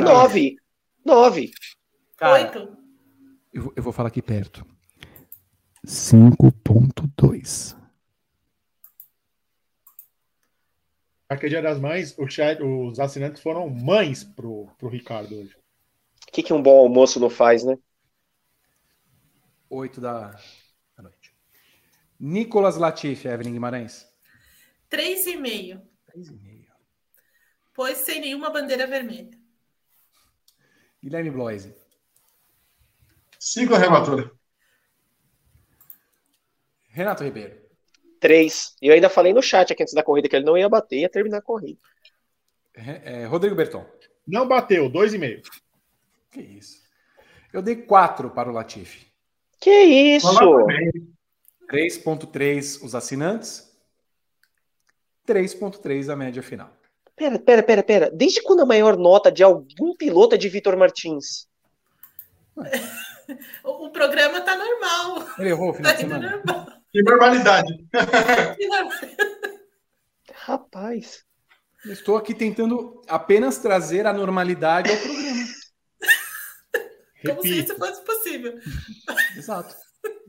Nove. Nove. Oito. Eu, eu vou falar aqui perto. 5.2. Aqui é Dia das Mães, o chat, os assinantes foram mães pro, pro Ricardo hoje. O que, que um bom almoço não faz, né? 8 da, da noite. Nicolas Latifi, Evelyn Guimarães. 3,5. 3,5. Pois sem nenhuma bandeira vermelha. Guilherme Bloise. Cinco relatora. Renato Ribeiro. Três. E eu ainda falei no chat aqui antes da corrida que ele não ia bater, ia terminar a corrida. É, Rodrigo Berton. Não bateu, dois e meio. Que isso. Eu dei quatro para o Latifi. Que isso? 3.3 os assinantes. 3.3 a média final. Pera, pera, pera, pera. Desde quando a maior nota de algum piloto é de Vitor Martins? o, programa tá normal. Ele errou o final tá de semana. Normal. Que normalidade. Rapaz. estou aqui tentando apenas trazer a normalidade ao programa. Como se isso fosse possível. Exato.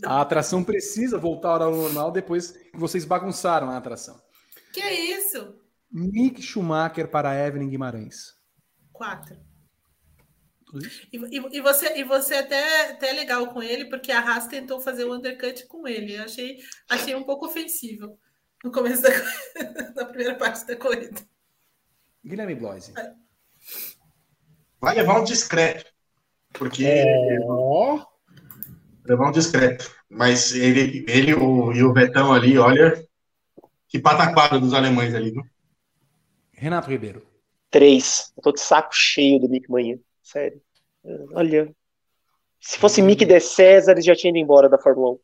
A atração precisa voltar ao normal depois que vocês bagunçaram a atração. Que é isso? Mick Schumacher para Evelyn Guimarães. Quatro. E, e, e, você, e você até, até é legal com ele, porque a Haas tentou fazer o undercut com ele. Eu achei, achei um pouco ofensivo no começo da, da primeira parte da corrida. Guilherme Bloise. Vai levar um discreto. Porque. Oh. Levar um discreto. Mas ele, ele o, e o Betão ali, olha. Que pataquada dos alemães ali, viu? Renato Ribeiro. Três. Eu tô de saco cheio do Mick Manhã. Sério. Olha. Se fosse Mick de César, ele já tinha ido embora da Fórmula 1.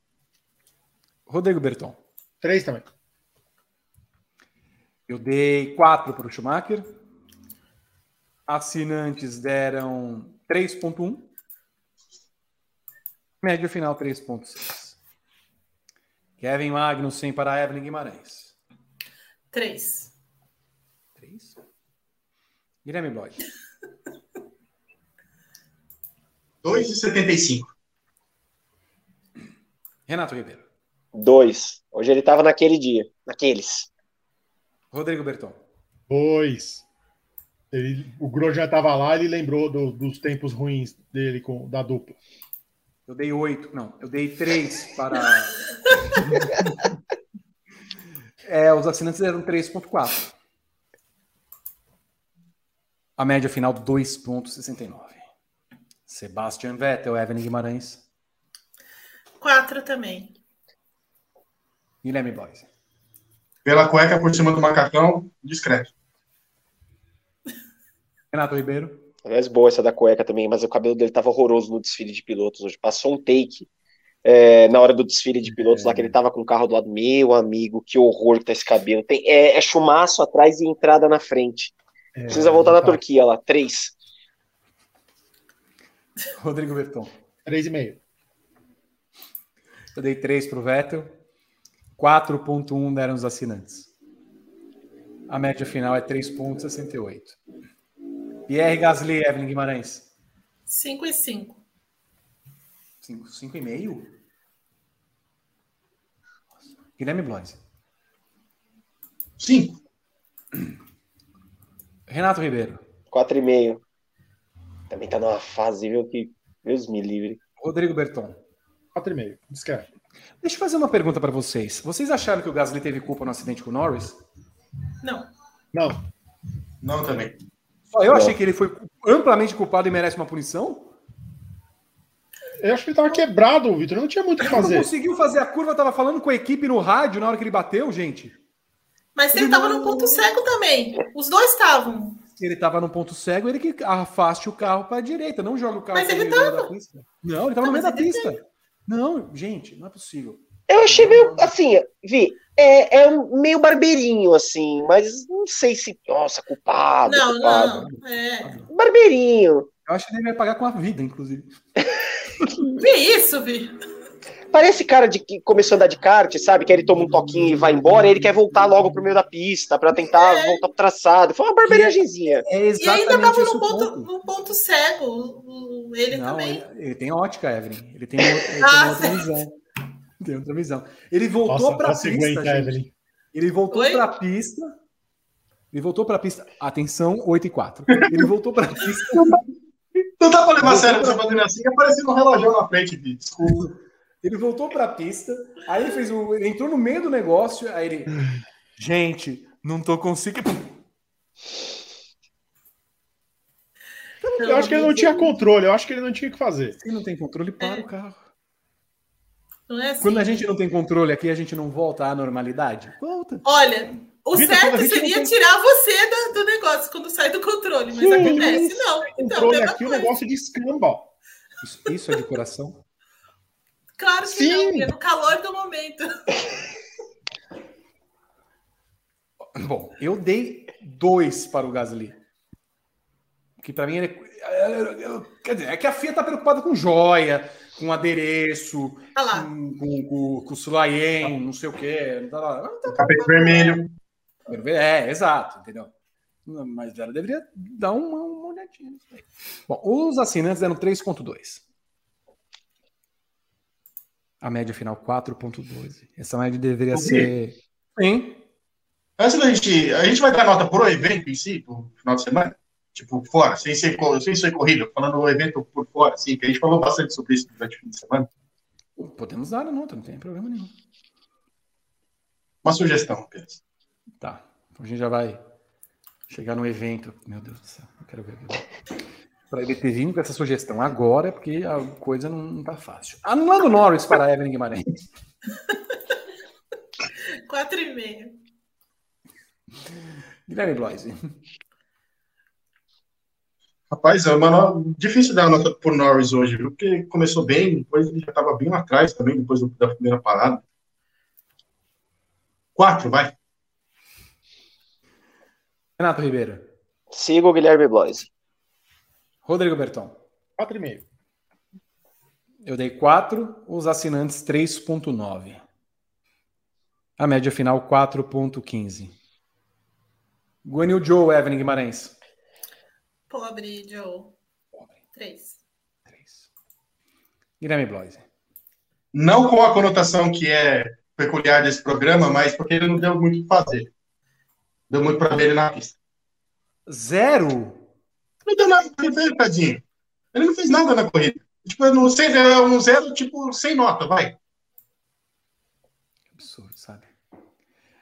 Rodrigo Berton. Três também. Eu dei quatro para o Schumacher. Assinantes deram 3.1. Média final 3.6. Kevin Magnussen para Evelyn Guimarães. 3. 3. Guilherme Bloch. 2,75. Renato Ribeiro. 2. Hoje ele estava naquele dia. Naqueles. Rodrigo Berton. 2. o Gro já estava lá, ele lembrou do, dos tempos ruins dele com da dupla. Eu dei 8. Não, eu dei 3 para. é, os assinantes deram 3,4. A média final 2,69. Sebastian Vettel, Evelyn Guimarães. Quatro também. Guilherme Boys. Pela cueca por cima do macacão, discreto. Renato Ribeiro. Aliás, boa essa da cueca também, mas o cabelo dele tava horroroso no desfile de pilotos hoje. Passou um take é, na hora do desfile de pilotos é. lá, que ele tava com o carro do lado. Meu amigo, que horror que tá esse cabelo. Tem, é, é chumaço atrás e entrada na frente. É, Precisa voltar da Turquia lá. Três. Rodrigo Berton. 3,5. Eu dei 3 para o Vettel. 4,1 deram os assinantes. A média final é 3,68. Pierre Gasly, Evelyn Guimarães. 5 e 5. 5 e meio? Guilherme Blois. 5. Renato Ribeiro. 4,5. Também tá numa fase, viu, que Deus me livre. Rodrigo Berton. 4,5. Descreve. Deixa eu fazer uma pergunta para vocês. Vocês acharam que o Gasly teve culpa no acidente com o Norris? Não. Não. Não também. Só eu Não. achei que ele foi amplamente culpado e merece uma punição? Eu acho que ele tava quebrado, Vitor. Não tinha muito o que fazer. Não conseguiu fazer a curva, tava falando com a equipe no rádio na hora que ele bateu, gente. Mas ele, ele tava não... no ponto cego também. Os dois estavam. Se ele estava no ponto cego, ele que afaste o carro para a direita, não joga o carro Mas ele tava... da pista. Não, ele estava no meio da pista. Tem... Não, gente, não é possível. Eu achei meio assim, Vi, É, é um meio barbeirinho, assim, mas não sei se, nossa, culpado. Não, culpado. não. É. Barbeirinho. Eu acho que ele vai pagar com a vida, inclusive. Vê isso, Vi. Parece cara de que começou a andar de kart, sabe? Que ele toma um toquinho e vai embora, e ele quer voltar logo pro meio da pista pra tentar É. voltar pro traçado. Foi uma barbeiragemzinha. É E ainda exatamente tava no ponto, ponto. no ponto cego. Ele Não, também. ele, ele tem ótica, Evelyn. Ele tem, ele tem Ah, outra certo. visão. Tem outra visão. Ele voltou Nossa, para a nossa, pista, aguenta, gente. Evelyn. Ele voltou Oi? para a pista. Ele voltou para a pista. Atenção, 8 e 4. Ele voltou para a pista. Não dá pra levar a sério você fazendo assim, aparecendo um relógio na frente. Desculpa. Ele voltou para a pista. Aí ele fez o. Ele entrou no meio do negócio. Aí ele. Gente, não tô conseguindo. Eu acho que ele não tinha controle, eu acho que ele não tinha o que fazer. Se não tem controle, para o carro. Não é assim. Quando a gente não tem controle aqui, a gente não volta à normalidade? Volta. Olha, o Vitor, quando a certo seria tem- tirar você do, do negócio quando sai do controle, mas Sim, acontece. Não, então, Controle aqui, o coisa. negócio de escamba. Isso, isso é de coração? Claro que Sim. não, é no calor do momento. Bom, eu dei dois para o Gasly. Que para mim ele. Quer dizer, é que a FIA tá preocupada com joia, com adereço, Tá lá. com, com, com, com Sulayen, não sei o quê. Tá lá. Tapete vermelho. É, exato, entendeu? Mas ela deveria dar uma, uma olhadinha nisso aí. Bom, os assinantes deram 3,2. A média final 4,12. Essa média deveria Ok. ser. Sim. Antes da gente. A gente vai dar nota pro evento em si, pro final de semana? Tipo, fora, sem ser, sem ser corrida, falando o evento por fora, assim, que a gente falou bastante sobre isso durante o fim de semana. Podemos dar a nota, não tem problema nenhum. Uma sugestão apenas. Tá. Então a gente já vai chegar no evento. Meu Deus do céu, eu quero ver. Para ele ter vindo com essa sugestão agora, é porque a coisa não, não tá fácil. Anulando Norris para a Evelyn Guimarães. Quatro e meio. Guilherme Bloise. Rapaz, é uma no- difícil dar nota pro Norris hoje, viu? Porque começou bem, depois ele já estava bem lá atrás também, depois da primeira parada. Quatro, vai. Renato Ribeiro. Siga o Guilherme Bloise. Rodrigo Berton. 4,5. Eu dei 4, os assinantes 3.9. A média final 4.15. Guanil Joe, Evelyn Guimarães. Pobre Joe. Três. 3. Guilherme Bloise. Não com a conotação que é peculiar desse programa, mas porque ele não deu muito o que fazer. Deu muito para ver ele na pista. Zero? Não deu nada pra ele tadinho. Ele não fez nada na corrida. Tipo, no seis, é um zero, tipo, sem nota, vai. Absurdo, sabe?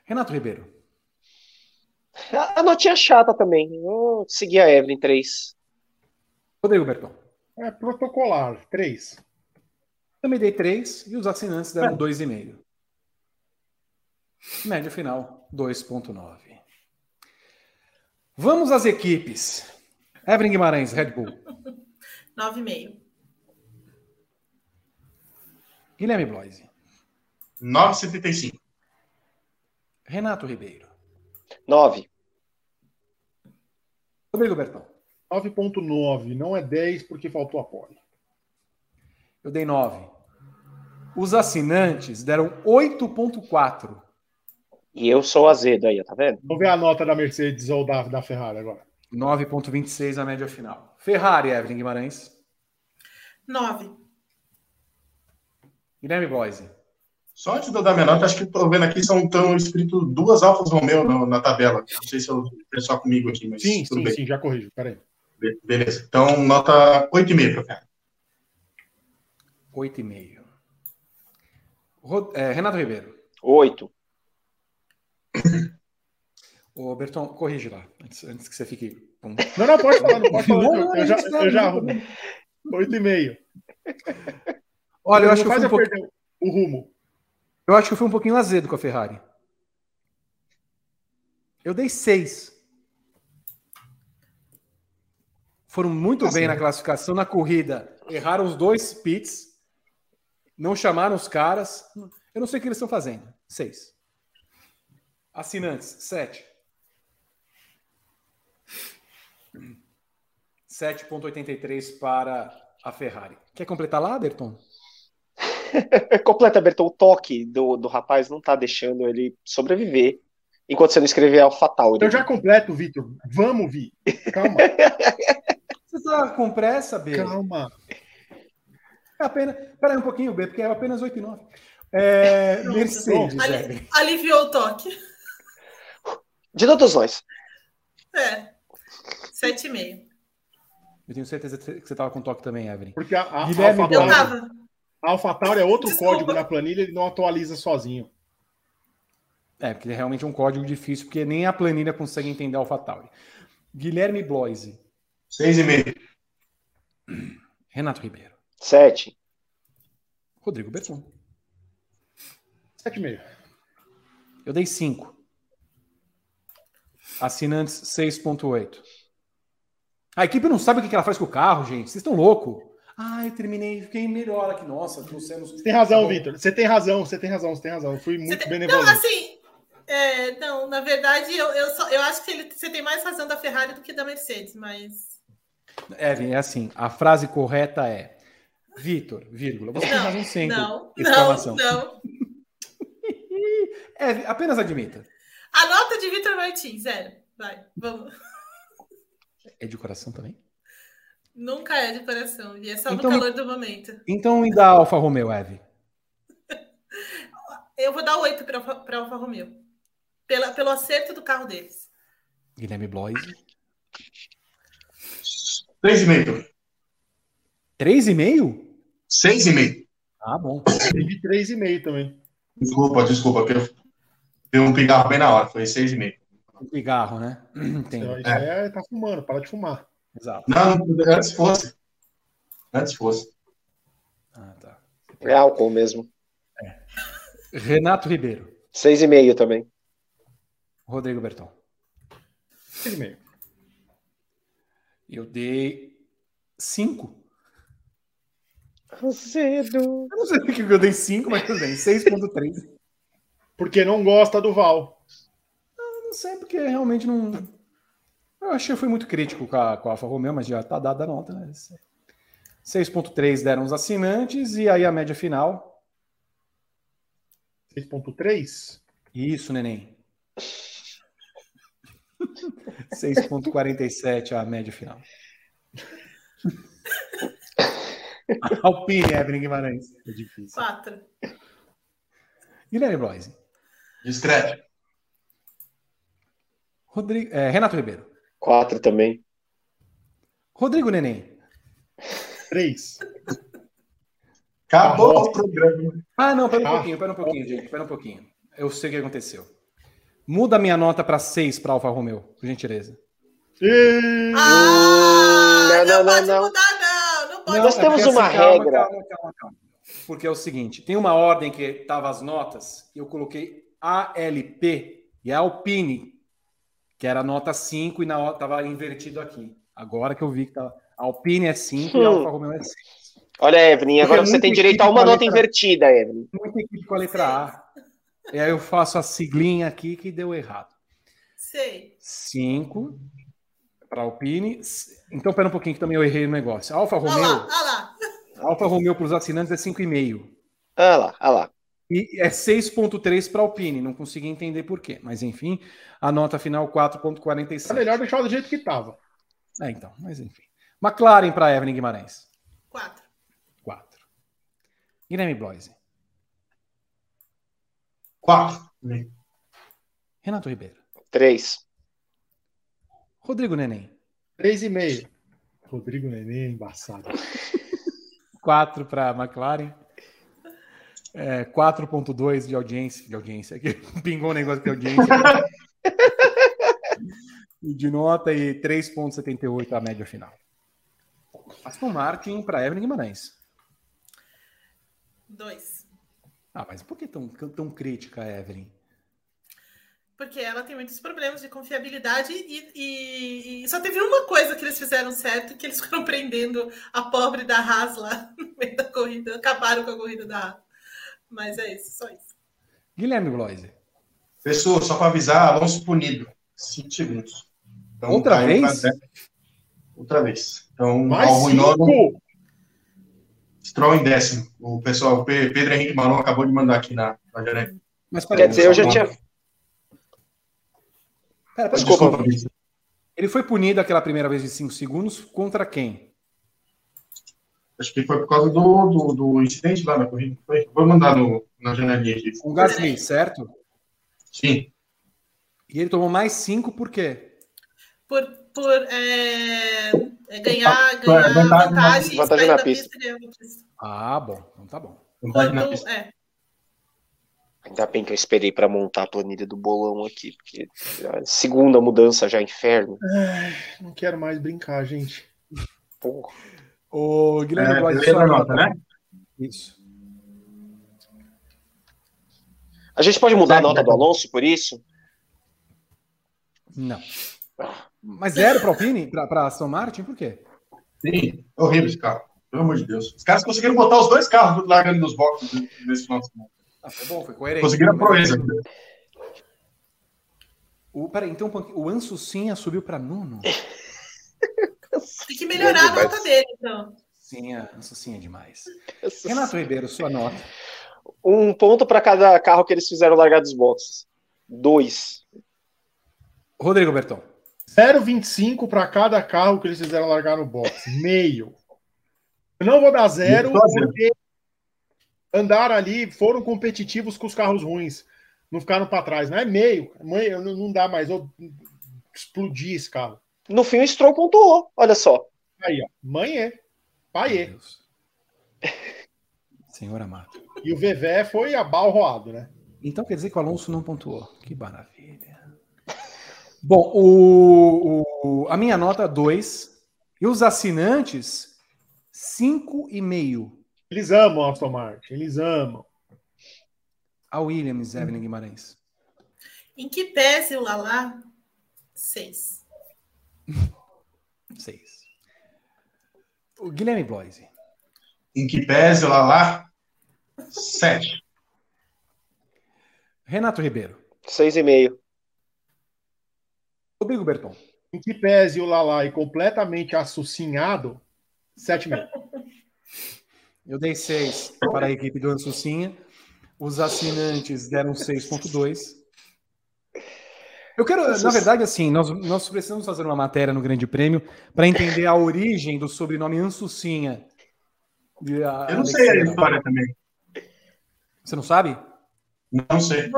Renato Ribeiro. A, a notinha chata também. Eu segui a Evelyn 3. Rodrigo Berton. É protocolar. 3. Também dei 3 e os assinantes deram 2,5. Média final 2,9. Vamos às equipes. Evelyn Guimarães, Red Bull. Nove e meio. Guilherme Bloise. 9,75. Renato Ribeiro. 9. Rodrigo Berton. 9,9. Não é 10 porque faltou a pole. Eu dei 9. Os assinantes deram 8,4. E eu sou azedo aí, tá vendo? Vamos ver a nota da Mercedes ou da, da Ferrari agora. 9,26 a média final. Ferrari, Evelyn Guimarães. Nove. Guilherme Bloise. Só antes de eu dar minha nota, acho que estou vendo aqui, são tão escrito duas Alfas Romeo na, na tabela. Não sei se eu é só comigo aqui, mas Sim, tudo sim, bem. sim, já corrijo. Peraí. Be- Beleza. Então, nota 8,5 para cá. 8,5. Ro- é, Renato Ribeiro. 8. Ô, Berton, corrige lá, antes, antes que você fique. Pum. Não, não, pode falar, não pode falar. Não, Eu, não, eu já, espera, eu já arrumo. 8,5. Olha, eu acho, que eu, fui um pouquinho, o rumo. eu acho que eu fui um pouquinho azedo com a Ferrari. Eu dei 6. Foram muito Assim, bem na classificação, na corrida. Erraram os dois pits. Não chamaram os caras. Eu não sei o que eles estão fazendo. 6. Assinantes, 7. 7,83 para a Ferrari. Quer completar lá, Berton? Completa, Berton. O toque do, do rapaz não tá deixando ele sobreviver enquanto você não escrever AlphaTauri. Eu já completo, Vitor. Vamos, Vi. Calma. você tá com pressa, B? Calma. É apenas... Peraí um pouquinho, B, porque é apenas 8 e 9. É... Mercedes. Ali... Aliviou o toque. De todos nós. É. 7,5. Eu tenho certeza que você estava com toque também, Evelyn. Porque a, a Guilherme AlphaTauri, a AlphaTauri é outro Desculpa. código na planilha, ele não atualiza sozinho. É, porque é realmente um código difícil, porque nem a planilha consegue entender a AlphaTauri. Guilherme Bloise. 6,5. Renato Ribeiro. 7. Rodrigo Berton. 7,5. Eu dei 5. Assinantes 6,8. A equipe não sabe o que ela faz com o carro, gente. Vocês estão loucos. Ah, eu terminei, fiquei melhor aqui. Nossa, trouxemos. Você tem razão, tá Vitor. Você tem razão, você tem razão, você tem razão. Eu fui muito tem... benevolente. Não, assim, é, não, na verdade, eu, eu, só, eu acho que ele, você tem mais razão da Ferrari do que da Mercedes, mas. Evan, é assim, a frase correta é Vitor, vírgula. Você não, tem razão sempre. Não, exclamação. não, não. é, apenas admita. A nota de Vitor Martins, zero. Vai, vamos. É de coração também? Nunca é de coração, e é só então, no calor do momento. Então me dá Alfa Romeo, Eve. Eu vou dar oito para Alfa Romeo. Pela, pelo acerto do carro deles. Guilherme Bloise. Três e meio. Três e meio? Seis e meio. Ah, bom. Eu três e meio também. Desculpa, desculpa, deu um pigarro bem na hora, foi seis e meio. Um pigarro, né? Entendi. Então, é. é, tá fumando, para de fumar. Exato. Não, antes fosse. Antes fosse. Ah, tá. É álcool mesmo. É. Renato Ribeiro. Seis e meio também. Rodrigo Berton. Seis e meio. Eu dei cinco. Cedo. Eu não sei porque eu dei cinco, mas tudo bem. 6.3. Porque não gosta do Val. Eu não sei, porque realmente não. Eu achei que fui muito crítico com a, com a Alfa Romeo, mas já tá dada a nota, né? 6.3 deram os assinantes e aí a média final. 6.3? Isso, neném. 6.47 a média final. Alpine, Evelyn Guimarães. É difícil. 4. Guilherme Bloise. Discreto. Rodrigo, é, Renato Ribeiro. Quatro também. Rodrigo Neném. Três. Acabou o programa. Ah, não, pera um pouquinho, pera um pouquinho, gente. Pera um pouquinho. Eu sei o que aconteceu. Muda a minha nota para seis para Alfa Romeo, por gentileza. Ah, não, não, não, não, não. Mudar, não. não pode. Nós é temos uma assim, regra. Calma, calma, calma, Porque é o seguinte: tem uma ordem que tava as notas, e eu coloquei ALP e a Alpine que era nota 5 e na hora tava invertido aqui. Agora que eu vi que tá, a Alpine é 5 hum. e a Alfa Romeo é 6. Olha, Evelyn, agora você tem direito a uma nota letra, invertida, Evelyn. Muita equipe com a letra A. E aí eu faço a siglinha aqui que deu errado. Sei. 5 para Alpine. Então, pera um pouquinho que também eu errei no negócio. Alfa Romeo. Olha lá, olha lá. Alfa Romeo para os assinantes é 5,5. Olha lá, olha lá. E é 6,3 para Alpine, não consegui entender por quê. Mas enfim, a nota final 4,47. É melhor deixar do jeito que estava. É, então, mas enfim. McLaren para Evelyn Guimarães. 4. 4. Guilherme Bloise. 4. Renato Ribeiro. 3. Rodrigo Neném. 3,5. Rodrigo Neném, é embaçado. 4 para McLaren. É, 4.2 de audiência, de audiência, aqui pingou um negócio de audiência. de nota e 3.78 a média final. Aston Martin para Evelyn Guimarães. 2. Ah, mas por que tão, tão crítica, Evelyn? Porque ela tem muitos problemas de confiabilidade e, e, e, só teve uma coisa que eles fizeram certo, que eles foram prendendo a pobre da Haas lá no meio da corrida, acabaram com a corrida da Haas. Mas é isso, só isso. Guilherme Bloise. Pessoa, só para avisar, Alonso punido. 5 segundos. Então, Outra vez? Outra vez. Então, Mais Albon em nono. Stroll em décimo. O pessoal, o Pedro Henrique Malon acabou de mandar aqui na, na Mas Quer dizer, eu já tinha. Pera, Desculpa. Desculpa. Ele foi punido aquela primeira vez de 5 segundos contra quem? Acho que foi por causa do, do, do incidente lá na corrida. Foi. Vou mandar no, na janelinha aqui. Com o Gasly, certo? Sim. E ele tomou mais 5 por quê? Por, por é, é ganhar, ganhar vantagem, vantagem, vantagem na pista. pista. Ah, bom. Então tá bom. Quando, é. Ainda bem que eu esperei para montar a planilha do bolão aqui, porque segunda mudança já é inferno. Ai, não quero mais brincar, gente. Porra. O Guilherme é, sua nota, né? Isso. A gente pode mudar a nota do Alonso por isso? Não. Mas zero para Alpine? Para Aston Martin? Por quê? Sim, horrível esse carro. Pelo amor de Deus. Os caras conseguiram botar os dois carros largando nos boxes nesse final de semana. Ah, foi bom, foi coerente. Conseguiram a proeza. O, peraí, então o Anso Sinha subiu para nono? Tem que melhorar a nota dele, então. Sinha, Anso Sinha é demais. Renato Ribeiro, sua nota. Um ponto para cada carro que eles fizeram largar dos boxes. Dois. Rodrigo Berton. 0,25 para cada carro que eles fizeram largar no box. Meio. Eu não vou dar zero porque andaram ali, foram competitivos com os carros ruins. Não ficaram para trás. Não é meio. Não dá mais. Eu explodir esse carro. No fim, o Stroll pontuou. Olha só. Aí, ó. Manhã. Paiê. Senhor amado. E o VV foi abalroado, né? Então quer dizer que o Alonso não pontuou. Que maravilha. Bom, o, o a minha nota 2. E os assinantes, 5,5. Eles amam a Aston Martin, eles amam. A Williams, Evelyn Guimarães. Em que pese o Lala? Seis. Seis. O Guilherme Bloise. Em que pese o Lala? Sete. Renato Ribeiro. Seis e meio. Rodrigo Berton. Em que pese o Lalai completamente assucinhado, sete e meio. Eu dei 6 para a equipe do Ansucinha. Os assinantes deram 6.2. Eu quero, na verdade, assim, nós, nós precisamos fazer uma matéria no Grande Prêmio para entender a origem do sobrenome Ansucinha. Eu não sei a história também. Você não sabe? Não sei.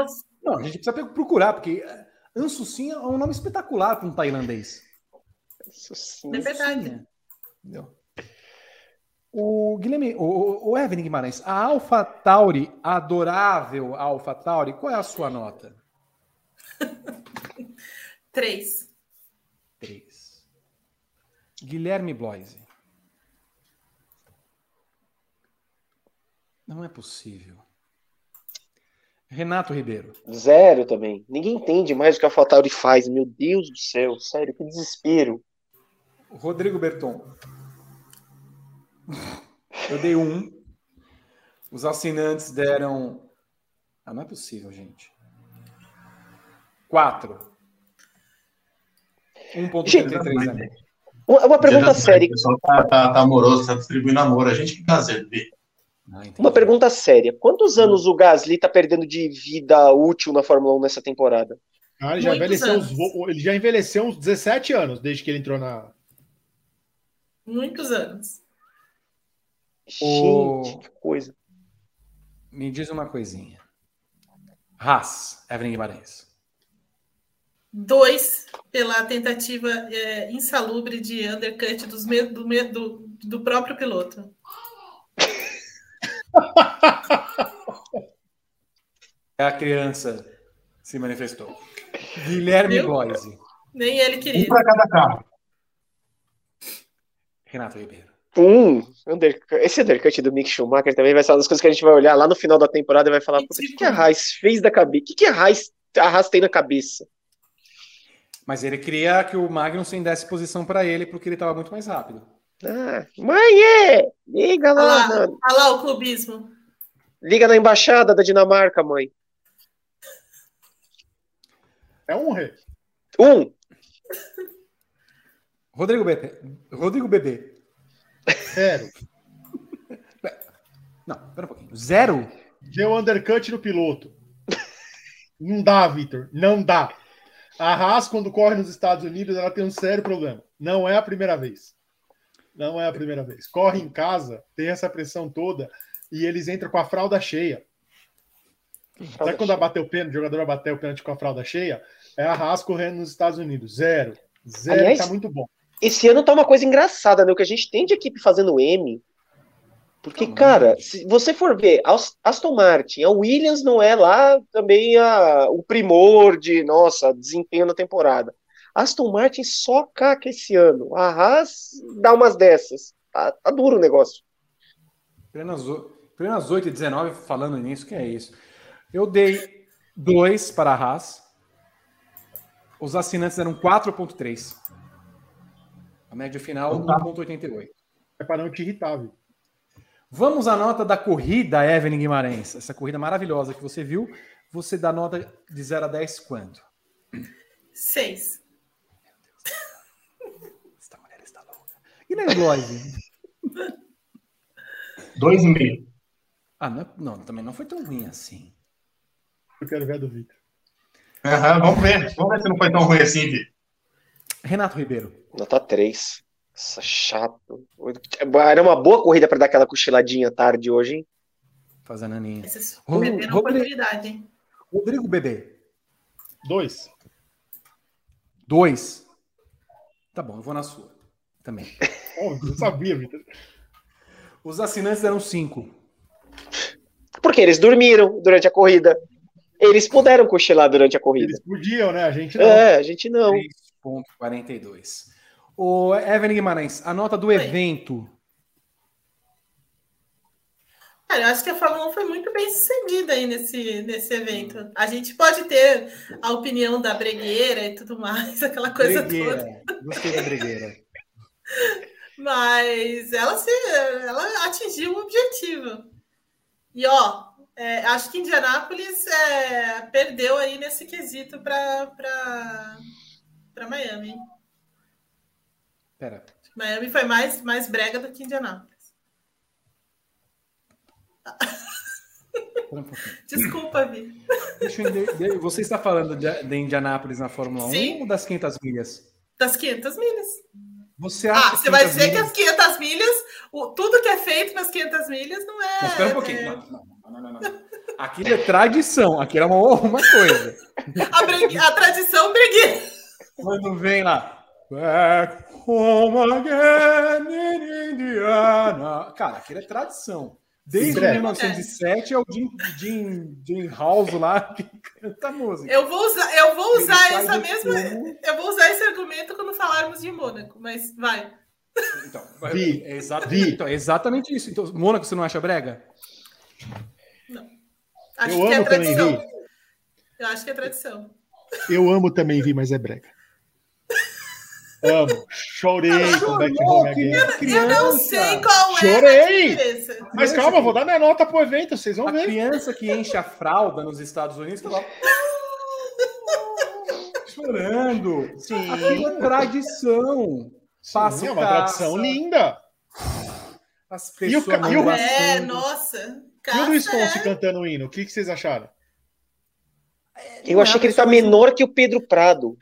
Não, a gente precisa procurar, porque Ansucinha é um nome espetacular para um tailandês. Ansucinha. É verdade. Entendeu? O Guilherme, o, o Evelyn Guimarães, a Alpha Tauri, adorável Alpha Tauri, qual é a sua nota? Três. Três. Guilherme Bloise. Não é possível. Renato Ribeiro. Zero também. Ninguém entende mais o que a AlphaTauri faz. Meu Deus do céu, sério, que desespero. Rodrigo Berton. Eu dei um. Os assinantes deram. Ah, não é possível, gente. Quatro. 1,33 né? Uma pergunta séria. O pessoal tá, tá, tá amoroso, tá distribuindo amor. A gente que dá ver. Ah, uma pergunta séria. Quantos anos o Gasly tá perdendo de vida útil na Fórmula 1 nessa temporada? Ah, ele, já envelheceu uns, ele já envelheceu uns 17 anos desde que ele entrou na. Muitos anos. Gente, que coisa. Me diz uma coisinha. Haas, Evelyn Guimarães. Dois, pela tentativa é, insalubre de undercut dos me, do, do, do próprio piloto. a criança se manifestou. Guilherme Bloise. Nem ele queria. Um para cada carro. Renato Ribeiro. Um, esse undercut do Mick Schumacher também vai ser uma das coisas que a gente vai olhar lá no final da temporada e vai falar: o que, que a Haas fez da cabeça? O que, que a Haas, a Haas tem na cabeça? Mas ele queria que o Magnussen desse posição para ele porque ele estava muito mais rápido. Ah, mãe! Liga lá, olha lá, olha lá o clubismo. Liga na embaixada da Dinamarca, mãe. É um rei. Um. Rodrigo Bebê. Rodrigo Bebê. Zero. Não, pera um pouquinho. Zero? Deu undercut no piloto. Não dá, Vitor. Não dá. A Haas, quando corre nos Estados Unidos, ela tem um sério problema. Não é a primeira vez. Não é a primeira vez. Corre em casa, tem essa pressão toda e eles entram com a fralda cheia. Sabe quando bater o pênalti, o jogador vai bater o pênalti com a fralda cheia? É a Haas correndo nos Estados Unidos. Zero. Zero Aliás, tá muito bom. Esse ano tá uma coisa engraçada, né? O que a gente tem de equipe fazendo M. Porque, cara, se você for ver, Aston Martin, a Williams não é lá também a, o primor de, nossa, desempenho na temporada. Aston Martin só caca esse ano. A Haas dá umas dessas. Tá, tá duro o negócio. Apenas, apenas 8 e 19 falando nisso, que é isso. Eu dei 2 para a Haas. Os assinantes eram 4,3. A média final, 1,88. É para não te irritar, viu? Vamos à nota da corrida, Evelyn Guimarães. Essa corrida maravilhosa que você viu. Você dá nota de 0 a 10 quanto? 6. Esta mulher está louca. E na Eloise? Dois e meio. Ah, não, não, também não foi tão ruim assim. Eu quero ver a do Vitor. Uhum, vamos ver. Vamos ver se não foi tão ruim assim, Vitor. Renato Ribeiro. Nota 3. Nossa, chato. Era uma boa corrida para dar aquela cochiladinha tarde hoje, hein? Fazendo aninha. Rodrigo, oportunidade, hein? Rodrigo Bebê. Dois. Dois. Tá bom, eu vou na sua. Também. Oh, eu sabia, Vitor. Os assinantes eram cinco. Porque eles dormiram durante a corrida. Eles puderam cochilar durante a corrida. Eles podiam, né? A gente não. É, a gente não. 3.42. O Evelyn Guimarães, a nota do Oi. evento. Cara, eu acho que a Fórmula 1 foi muito bem sucedida aí nesse, nesse evento. A gente pode ter a opinião da bregueira e tudo mais, aquela coisa bregueira. toda. Gostei da bregueira. Mas ela, se, ela atingiu o objetivo. E, ó, é, acho que Indianápolis é, perdeu aí nesse quesito para Miami. Pera. Miami foi mais, mais brega do que Indianápolis. Um Desculpa, Vi. Você está falando de, de Indianápolis na Fórmula Sim. 1 ou das 500 milhas? Das 500 milhas. Você acha ah, você vai dizer milhas... que as 500 milhas, o, tudo que é feito nas 500 milhas não é. Mas espera um pouquinho. É... Não, não, não, não, Aquilo é tradição, aquilo é uma, uma coisa. a, bregue... a tradição bregueira. Quando vem lá. Back home again in Indiana. Cara, aquilo é tradição. Desde Sim, 1907 é. é o Jim, Jim, Jim House lá que canta a música. Eu vou usar, eu vou usar essa mesma. Eu vou usar esse argumento quando falarmos de Mônaco, mas vai. Então, Vi, é exatamente, então, é exatamente isso. Então, Mônaco, você não acha brega? Não. Acho eu que é tradição. Também, eu acho que é tradição. Eu amo também, Vi, mas é brega. Amo. Chorei com Back Home Again. Eu, eu não sei qual Chorei. é Chorei! Mas calma, vou dar minha nota pro evento, vocês vão a ver. A criança que enche a fralda nos Estados Unidos tá lá... chorando. Sim. Aquilo é tradição. Passa é uma tradição linda. As pessoas e o, É, nossa. E o Luiz Fonsi é. cantando o hino, o que, que vocês acharam? Eu achei que ele tá menor que o Pedro Prado.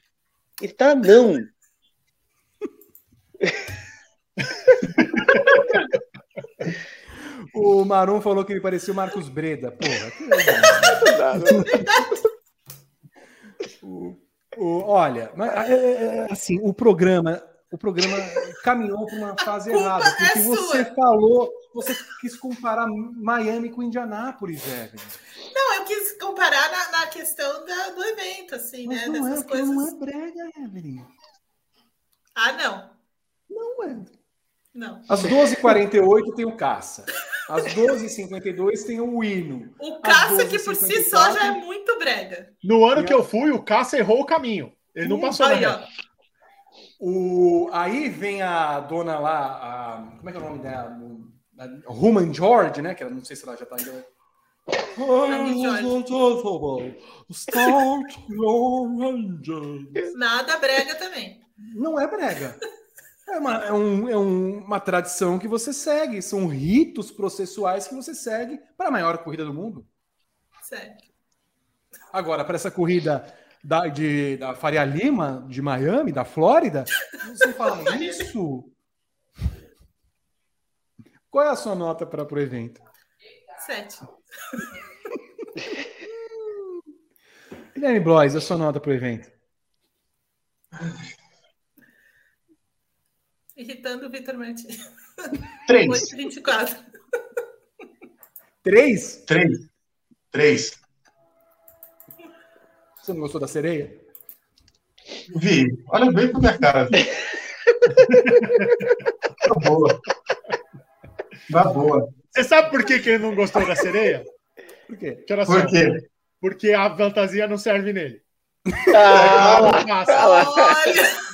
Ele tá não. O Marum falou que ele parecia o Marcos Breda. Porra, que o, o, olha, é, é, é, assim, o programa, o programa caminhou para uma fase errada, porque é você sua. falou, você quis comparar Miami com Indianápolis, Evelyn. Não, eu quis comparar na, na questão da, do evento, assim, Mas né? Não Dessas é, coisas. Não é brega, Evelyn. Ah, não. Não é. Não. Às 12h48 tem o caça. Às 12h52 tem o hino. O caça, que por si só já é muito brega. No ano que eu fui, o caça errou o caminho. Ele não passou aí, ó. O... Aí vem a dona lá, a... como é que é o nome dela? A Roman George, né? Que eu não sei se ela já tá ainda. Nada brega também. Não é brega. É, uma, é, um, é um, uma tradição que você segue, são ritos processuais que você segue para a maior corrida do mundo. Certo. Agora, para essa corrida da, de, da Faria Lima, de Miami, da Flórida, você fala isso? Qual é a sua nota para o evento? Sete. Guilherme Blois, a sua nota para o evento? Irritando o Vitor Martins. Três. 8,24. Três? Três. Três. Você não gostou da sereia? Vi. Olha bem pra minha cara. tá boa. Tá boa. Você sabe por que, que ele não gostou da sereia? Por quê? Por quê? Porque a fantasia não serve nele. Ah, Olha!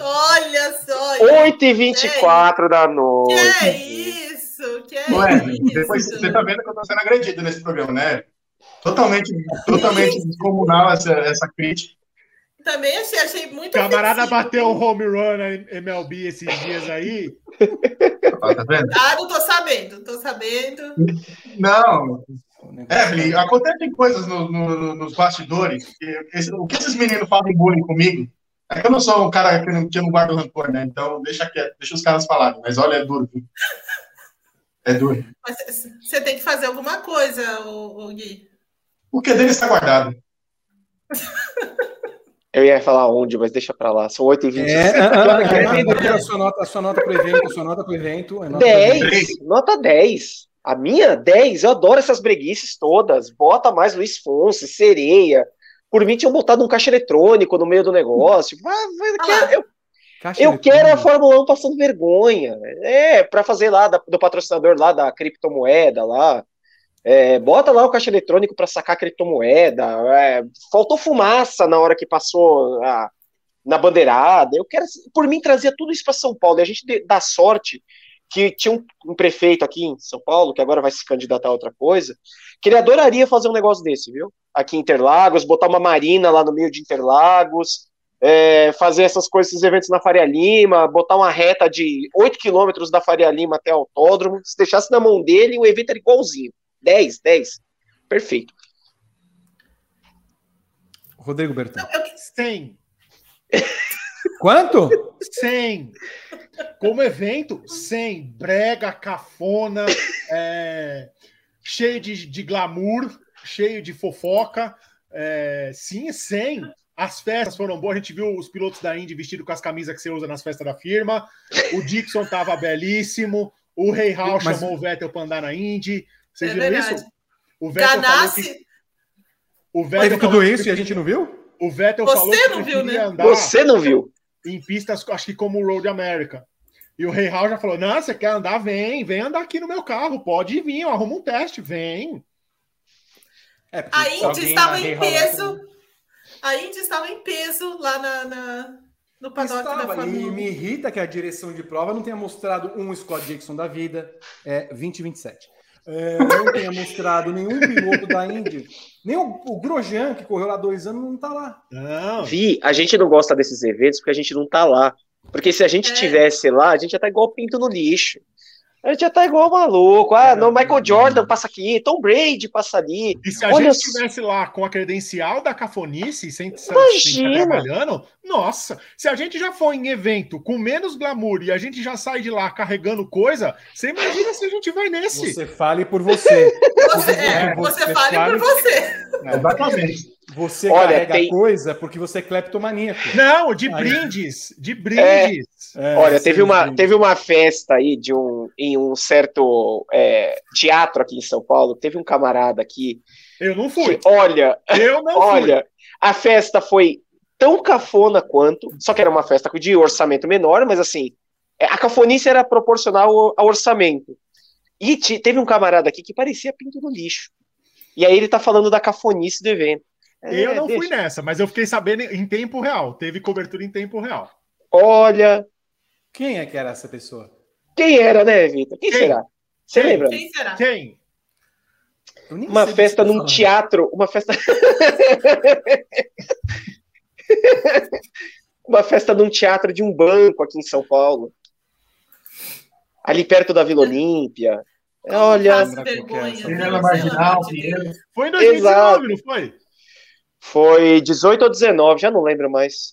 Olha só! 8 e 24 da noite. Que é isso? Que é Ué, isso? depois você tá vendo que eu tô sendo agredido nesse programa, né? Totalmente, totalmente descomunal essa, essa crítica. Também achei, achei muito Camarada ofensivo. bateu um home run na MLB esses dias aí. Ó, Tá vendo? Ah, não tô sabendo, tô sabendo. Não. Evelyn, acontecem coisas no- no- no- nos bastidores. que esse- o que esses meninos fazem bullying comigo? É que eu não sou um cara que não, que não guarda rancor, né? Então deixa quieto, deixa os caras falarem. Mas olha, é duro. viu? É duro. Mas você tem que fazer alguma coisa, o, Gui. O que dele está guardado. Eu ia falar onde, mas deixa pra lá. São 8 e 20 É, ah, ah, ah, a sua nota, a sua nota pro evento, a sua nota pro evento. é nota pro evento. 10, nota 10. A minha, 10. Eu adoro essas breguices todas. Bota mais Luiz Fonse, sereia. Por mim, tinham botado um caixa eletrônico no meio do negócio. Vai- vai- Ah eu eu quero a. Fórmula 1 passando vergonha. É, pra fazer lá da- do patrocinador lá da criptomoeda lá. É, bota lá o caixa eletrônico para sacar criptomoeda. É, faltou fumaça na hora que passou a- na bandeirada. Eu quero, por mim, trazia tudo isso para São Paulo. E a gente dá sorte que tinha um, um prefeito aqui em São Paulo, que agora vai se candidatar a outra coisa, que ele adoraria fazer um negócio desse, viu? Aqui em Interlagos, botar uma marina lá no meio de Interlagos, é, fazer essas coisas, esses eventos na Faria Lima, botar uma reta de 8 quilômetros da Faria Lima até o autódromo. Se deixasse na mão dele, o evento era igualzinho. 10, 10. Perfeito. Rodrigo Bertão. Eu, 100. Quanto? 100. Como evento, 100. Brega, cafona, é, cheio de, de glamour, cheio de fofoca. É, sim, 100. As festas foram boas. A gente viu os pilotos da Indy vestidos com as camisas que você usa nas festas da firma. O Dixon tava belíssimo. O Rei Hall Mas- chamou o Vettel para andar na Indy. Vocês É viram verdade. isso? O Vettel falou que, o Teve Vettel tudo falou isso que- e a gente não viu? o Vettel Você falou que não viu, né? andar Você não viu? Em pistas, acho que como o Road America. E o Rei Hall já falou: Não, você quer andar? Vem, vem andar aqui no meu carro, pode vir, eu arrumo um teste, vem. É, a Indy estava em peso. A Indy estava em peso lá na, na- no paddock da Estava, Fórmula e 1. me irrita que a direção de prova não tenha mostrado um Scott Dixon da vida, é 2027. É, não tenha mostrado nenhum piloto da Indy. Nem o, o Grosjean, que correu lá dois anos, não tá lá. Não. Vi, a gente não gosta desses eventos porque a gente não tá lá. Porque se a gente É. tivesse lá, a gente ia estar igual pinto no lixo. A gente ia estar igual maluco. Ah, não, Michael Jordan passa aqui, Tom Brady passa ali. E se a Olha gente estivesse lá com a credencial da cafonice, sem, sem trabalhando, nossa, se a gente já foi em evento com menos glamour e a gente já sai de lá carregando coisa, você imagina se a gente vai nesse. Você fale por você. Você, é, você Você fale fale- por você. É, Exatamente. Você Olha, carrega tem- coisa porque você é cleptomaníaco. Não, de Aí. brindes, de brindes. É, Olha, você- teve uma, teve uma festa aí de um, em um certo é, teatro aqui em São Paulo. Teve um camarada aqui. Eu não fui. Que, olha, Eu não fui. olha, a festa foi tão cafona quanto, só que era uma festa de orçamento menor, mas assim, é, a cafonice era proporcional ao, ao orçamento. E te- teve um camarada aqui que parecia pinto no lixo. E aí ele tá falando da cafonice do evento. É, Eu não fui deixa. nessa, mas eu fiquei sabendo em tempo real. Teve cobertura em tempo real. Olha, Quem é que era essa pessoa? quem era, né, Vitor? Quem, Quem? será? Você Quem? lembra? Quem será? Quem? Uma festa num teatro, uma festa. uma festa num teatro de um banco aqui em São Paulo. Ali perto da Vila Olímpia. Olha. Foi em 2019, Exato. não foi? Foi 18 ou 19, já não lembro mais.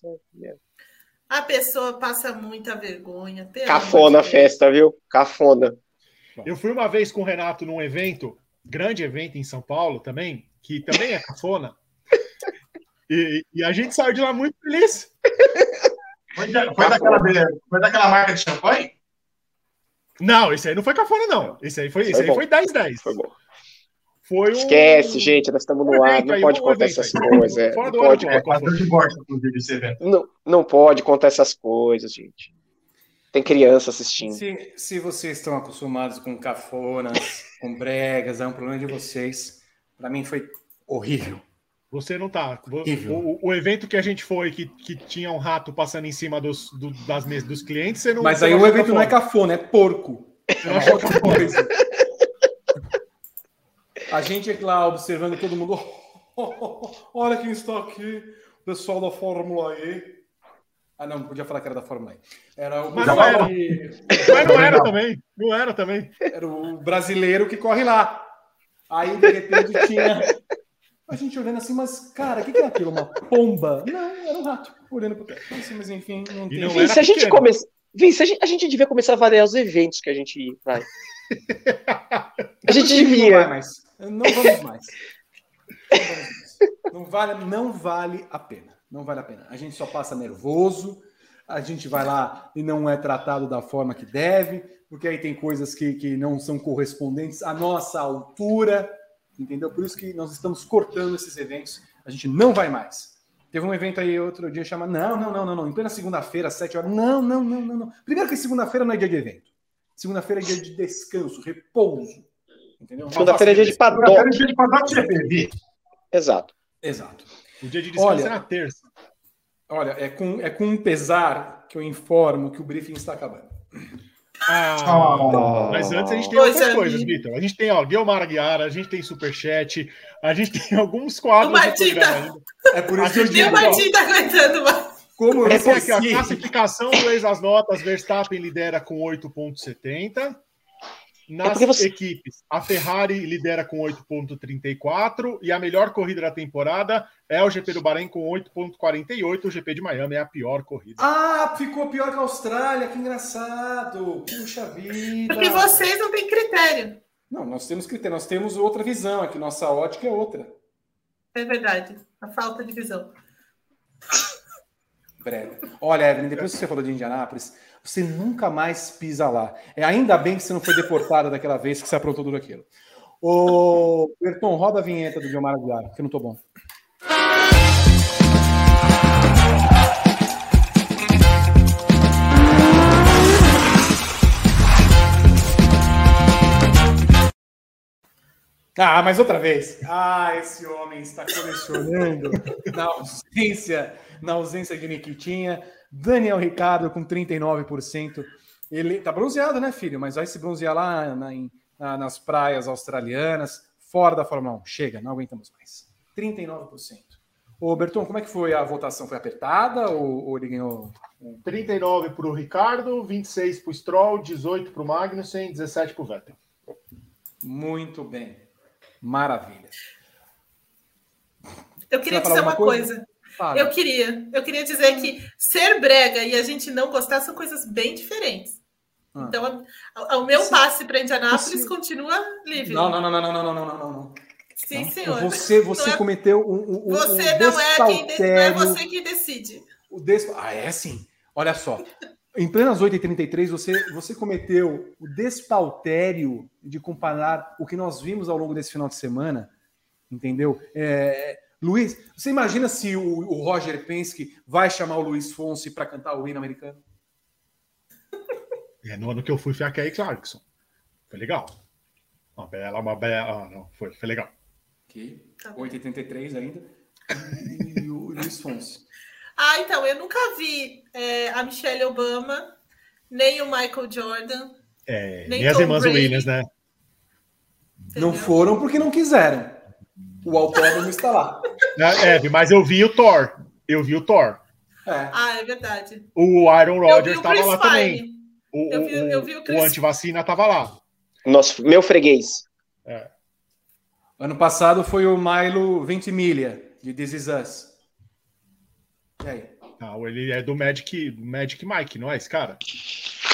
A pessoa passa muita vergonha. Cafona a festa, viu? Cafona. Eu fui uma vez com o Renato num evento, grande evento em São Paulo também, que também é cafona. e, e, a gente saiu de lá muito feliz. Foi, da, foi, daquela, foi daquela marca de champanhe? Não, esse aí não foi cafona, não. Esse aí foi, foi esse aí foi 10-10. Foi bom. Foi um... Esquece, gente, nós estamos no ar, não pode contar essas coisas. É, não, pode, é, não, não pode contar essas coisas, gente. Tem criança assistindo. Se, se vocês estão acostumados com cafonas, com bregas, é um problema de vocês. Para mim foi horrível. Você não tá. O, o, evento que a gente foi, que, que tinha um rato passando em cima dos, do, das mesas dos clientes, você não. Mas aí o evento cafona. não é cafona, é porco. É outra coisa. A gente é lá observando todo mundo. olha quem está aqui, o pessoal da Fórmula E. Ah, não, não podia falar que era da Fórmula E. Era o Mas não era. Mas não era também. Não era também. Era o brasileiro que corre lá. Aí, de repente, tinha a gente olhando assim, mas, cara, o que, que é aquilo? Uma pomba? Não, era um rato olhando para o assim, Mas, enfim, não tem. Não se a gente começa. Vince, a gente, a gente devia começar a variar os eventos que a gente vai. A gente devia. Não, mais. Não vamos mais. Não vale, não vale a pena. Não vale a pena. A gente só passa nervoso, a gente vai lá e não é tratado da forma que deve, porque aí tem coisas que, que não são correspondentes à nossa altura, entendeu? Por isso que nós estamos cortando esses eventos, a gente não vai mais. Teve um evento aí outro dia chamado. Não, não, não, não, não. Em plena segunda-feira, sete horas. Não, não, não, não, não. Primeiro que segunda-feira não é dia de evento. Segunda-feira é dia de descanso, repouso. Entendeu? Segunda-feira é dia de paddock. Segunda-feira é dia de paddock Exato. Exato. O dia de descanso olha, é na terça. Olha, é com, é com um pesar que eu informo que o briefing está acabando. Ah, oh. Mas antes a gente tem outras é, coisas, Vitor. A gente tem ó, Guilmar Aguiar, a gente tem Superchat, a gente tem alguns quadros. O Martim tá... É por isso que eu digo. o Martim tá aguentando mais. Como eu Essa aqui, a classificação do ex as notas, Verstappen lidera com 8,70. Nas é você... equipes, a Ferrari lidera com 8,34 e a melhor corrida da temporada é o GP do Bahrein com 8,48. O GP de Miami é a pior corrida. Ah, ficou pior que a Austrália, que engraçado. Puxa vida. Porque vocês não têm critério. Não, nós temos critério, nós temos outra visão aqui, nossa ótica é outra. É verdade, a falta de visão. Breve. Olha, Evelyn, depois que você falou de Indianápolis, você nunca mais pisa lá. É ainda bem que você não foi deportada daquela vez que você aprontou tudo aquilo. Ô, Berton, roda a vinheta do Guilherme Aguiar, que eu não tô bom. Ah, mas outra vez. Ah, esse homem está colecionando na ausência, na ausência de Nikitinha. Daniel Ricardo com 39%. Ele tá bronzeado, né, filho? Mas vai se bronzear lá na, na, nas praias australianas, fora da Fórmula 1. Chega, não aguentamos mais. 39%. Ô, Berton, como é que foi a votação? Foi apertada ou, ou ele ganhou? 39 para o Ricardo, 26 para o Stroll, 18 para o Magnussen, 17 para o Vettel. Muito bem. Maravilha. Eu queria dizer uma coisa. coisa. Fala. Eu queria. Eu queria dizer que ser brega e a gente não gostar são coisas bem diferentes. Ah. Então, o meu Sim. passe para Indianápolis Sim. continua livre. Não, não, não, não, não, não, não, não, não. Sim, não. senhor. Você, você é... cometeu um, um Você um não, é quem de... não é você que decide. O des... Ah, é sim. Olha só. Em plenas 8h33, você, você cometeu o despautério de comparar o que nós vimos ao longo desse final de semana, entendeu? É, Luiz, você imagina se o, o Roger Penske vai chamar o Luiz Fonsi para cantar o hino americano? É, no ano que eu fui, foi a Kelly Clarkson. Foi legal. Uma bela, uma bela. Ah, não, foi, foi legal. Que? 8,83 ainda. E o Luiz Fonsi. Ah, então, eu nunca vi é, a Michelle Obama, nem o Michael Jordan. É, nem, nem as irmãs Williams, né? Não foram porque não quiseram. O autódromo está lá. É, mas eu vi o Thor. Eu vi o Thor. É. Ah, é verdade. O Aaron Rodgers estava lá também. O, eu vi, eu vi o, o antivacina estava lá. Nosso, meu freguês. É. Ano passado foi o Milo Ventimiglia, de This Is Us. E aí? Não, ele é do Magic, Magic Mike, não é esse cara?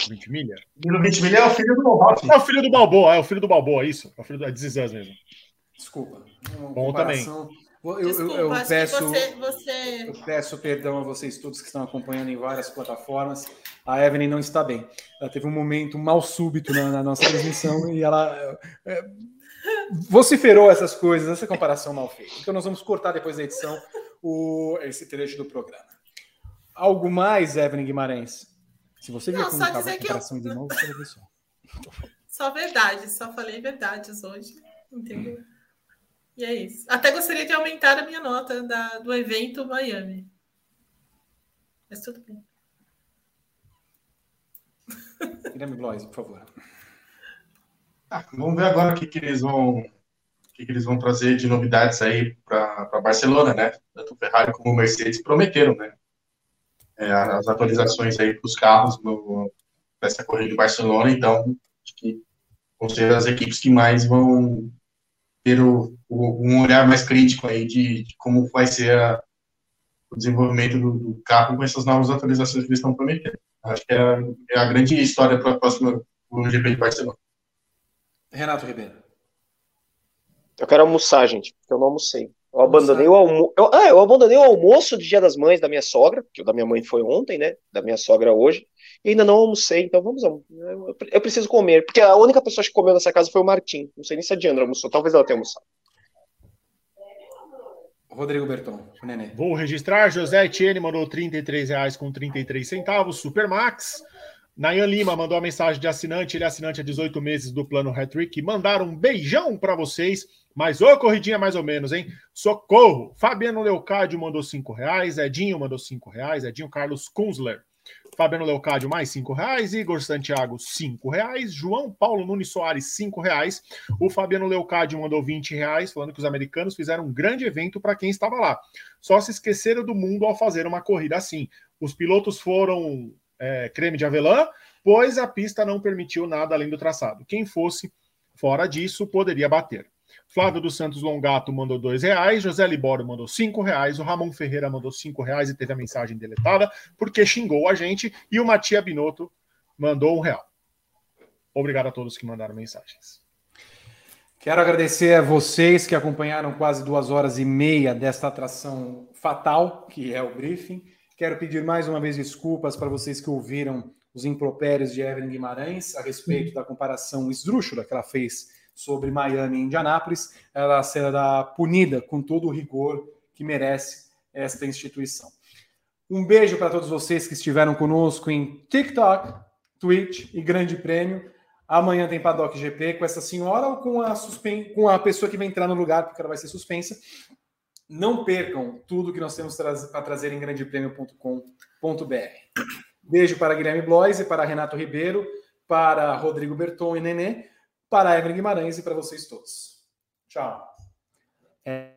Ventimiglia? O Ventimiglia é o filho do Balboa. É o filho do Balboa, é o filho do Balboa, isso. É o filho do This Is Us mesmo. Desculpa. Bom também. Eu, Desculpa, eu, eu peço, você, você... eu peço perdão a vocês todos que estão acompanhando em várias plataformas. A Evelyn não está bem. Ela teve um momento mal súbito na, na nossa transmissão e ela é, vociferou essas coisas, essa comparação mal feita. Então nós vamos cortar depois da edição o, esse trecho do programa. Algo mais, Evelyn Guimarães? Se você vier com a comparação eu... de novo, você vai ver só. Só verdade, só falei verdades hoje, entendeu? E é isso. Até gostaria de aumentar a minha nota da, do evento Miami. Mas tudo bem. Guilherme Blois, por favor. Ah, vamos ver agora o que, que eles vão o que, que eles vão trazer de novidades aí para Barcelona, né? Tanto o Ferrari como o Mercedes prometeram, né? É, as atualizações aí para os carros nessa corrida de Barcelona, então acho que vão ser as equipes que mais vão ter o, o, um olhar mais crítico aí de, de como vai ser a, o desenvolvimento do, do, carro com essas novas atualizações que eles estão prometendo. Acho que é a, é a grande história para a próxima o GP de Barcelona. Renato Ribeiro. Eu quero almoçar, gente, porque eu não almocei. Eu abandonei o almoço. Ah, eu abandonei o almoço de Dia das Mães da minha sogra, que o da minha mãe foi ontem, né? Da minha sogra hoje e ainda não almocei, então vamos. Eu preciso comer, porque a única pessoa que comeu nessa casa foi o Martim. Não sei nem se a Diandra almoçou, talvez ela tenha almoçado. Rodrigo Berton, nenê. Vou registrar, José Etienne mandou R$ reais com 33 centavos, Supermax. Nayan Lima mandou a mensagem de assinante, ele é assinante há 18 meses do plano Hattrick. Mandaram um beijão para vocês, mas ô corridinha mais ou menos, hein? Socorro! Fabiano Leocádio mandou 5 reais, Edinho mandou 5 reais, Edinho Carlos Kunzler Fabiano Leocádio, mais cinco reais. Igor Santiago, cinco reais. João Paulo Nunes Soares, cinco reais. O Fabiano Leocádio mandou 20 reais, falando que os americanos fizeram um grande evento para quem estava lá. Só se esqueceram do mundo ao fazer uma corrida assim. Os pilotos foram é, creme de avelã, pois a pista não permitiu nada além do traçado. Quem fosse fora disso poderia bater. Flávio dos Santos Longato mandou dois reais, José Libório mandou cinco reais, o Ramon Ferreira mandou cinco reais e teve a mensagem deletada porque xingou a gente, e o Matia Binotto mandou um real. Obrigado a todos que mandaram mensagens. Quero agradecer a vocês que acompanharam quase duas horas e meia desta atração fatal, que é o briefing. Quero pedir mais uma vez desculpas para vocês que ouviram os impropérios de Evelyn Guimarães a respeito da comparação esdrúxula que ela fez sobre Miami e Indianápolis, ela será punida com todo o rigor que merece esta instituição. Um beijo para todos vocês que estiveram conosco em TikTok, Twitch e Grande Prêmio. Amanhã tem Paddock GP com essa senhora ou com a, suspen... com a pessoa que vai entrar no lugar, porque ela vai ser suspensa. Não percam tudo que nós temos para trazer em grandepremio.com.br. Beijo para Guilherme Blois e para Renato Ribeiro, para Rodrigo Berton e Nenê, para Evelyn Guimarães e para vocês todos. Tchau. É...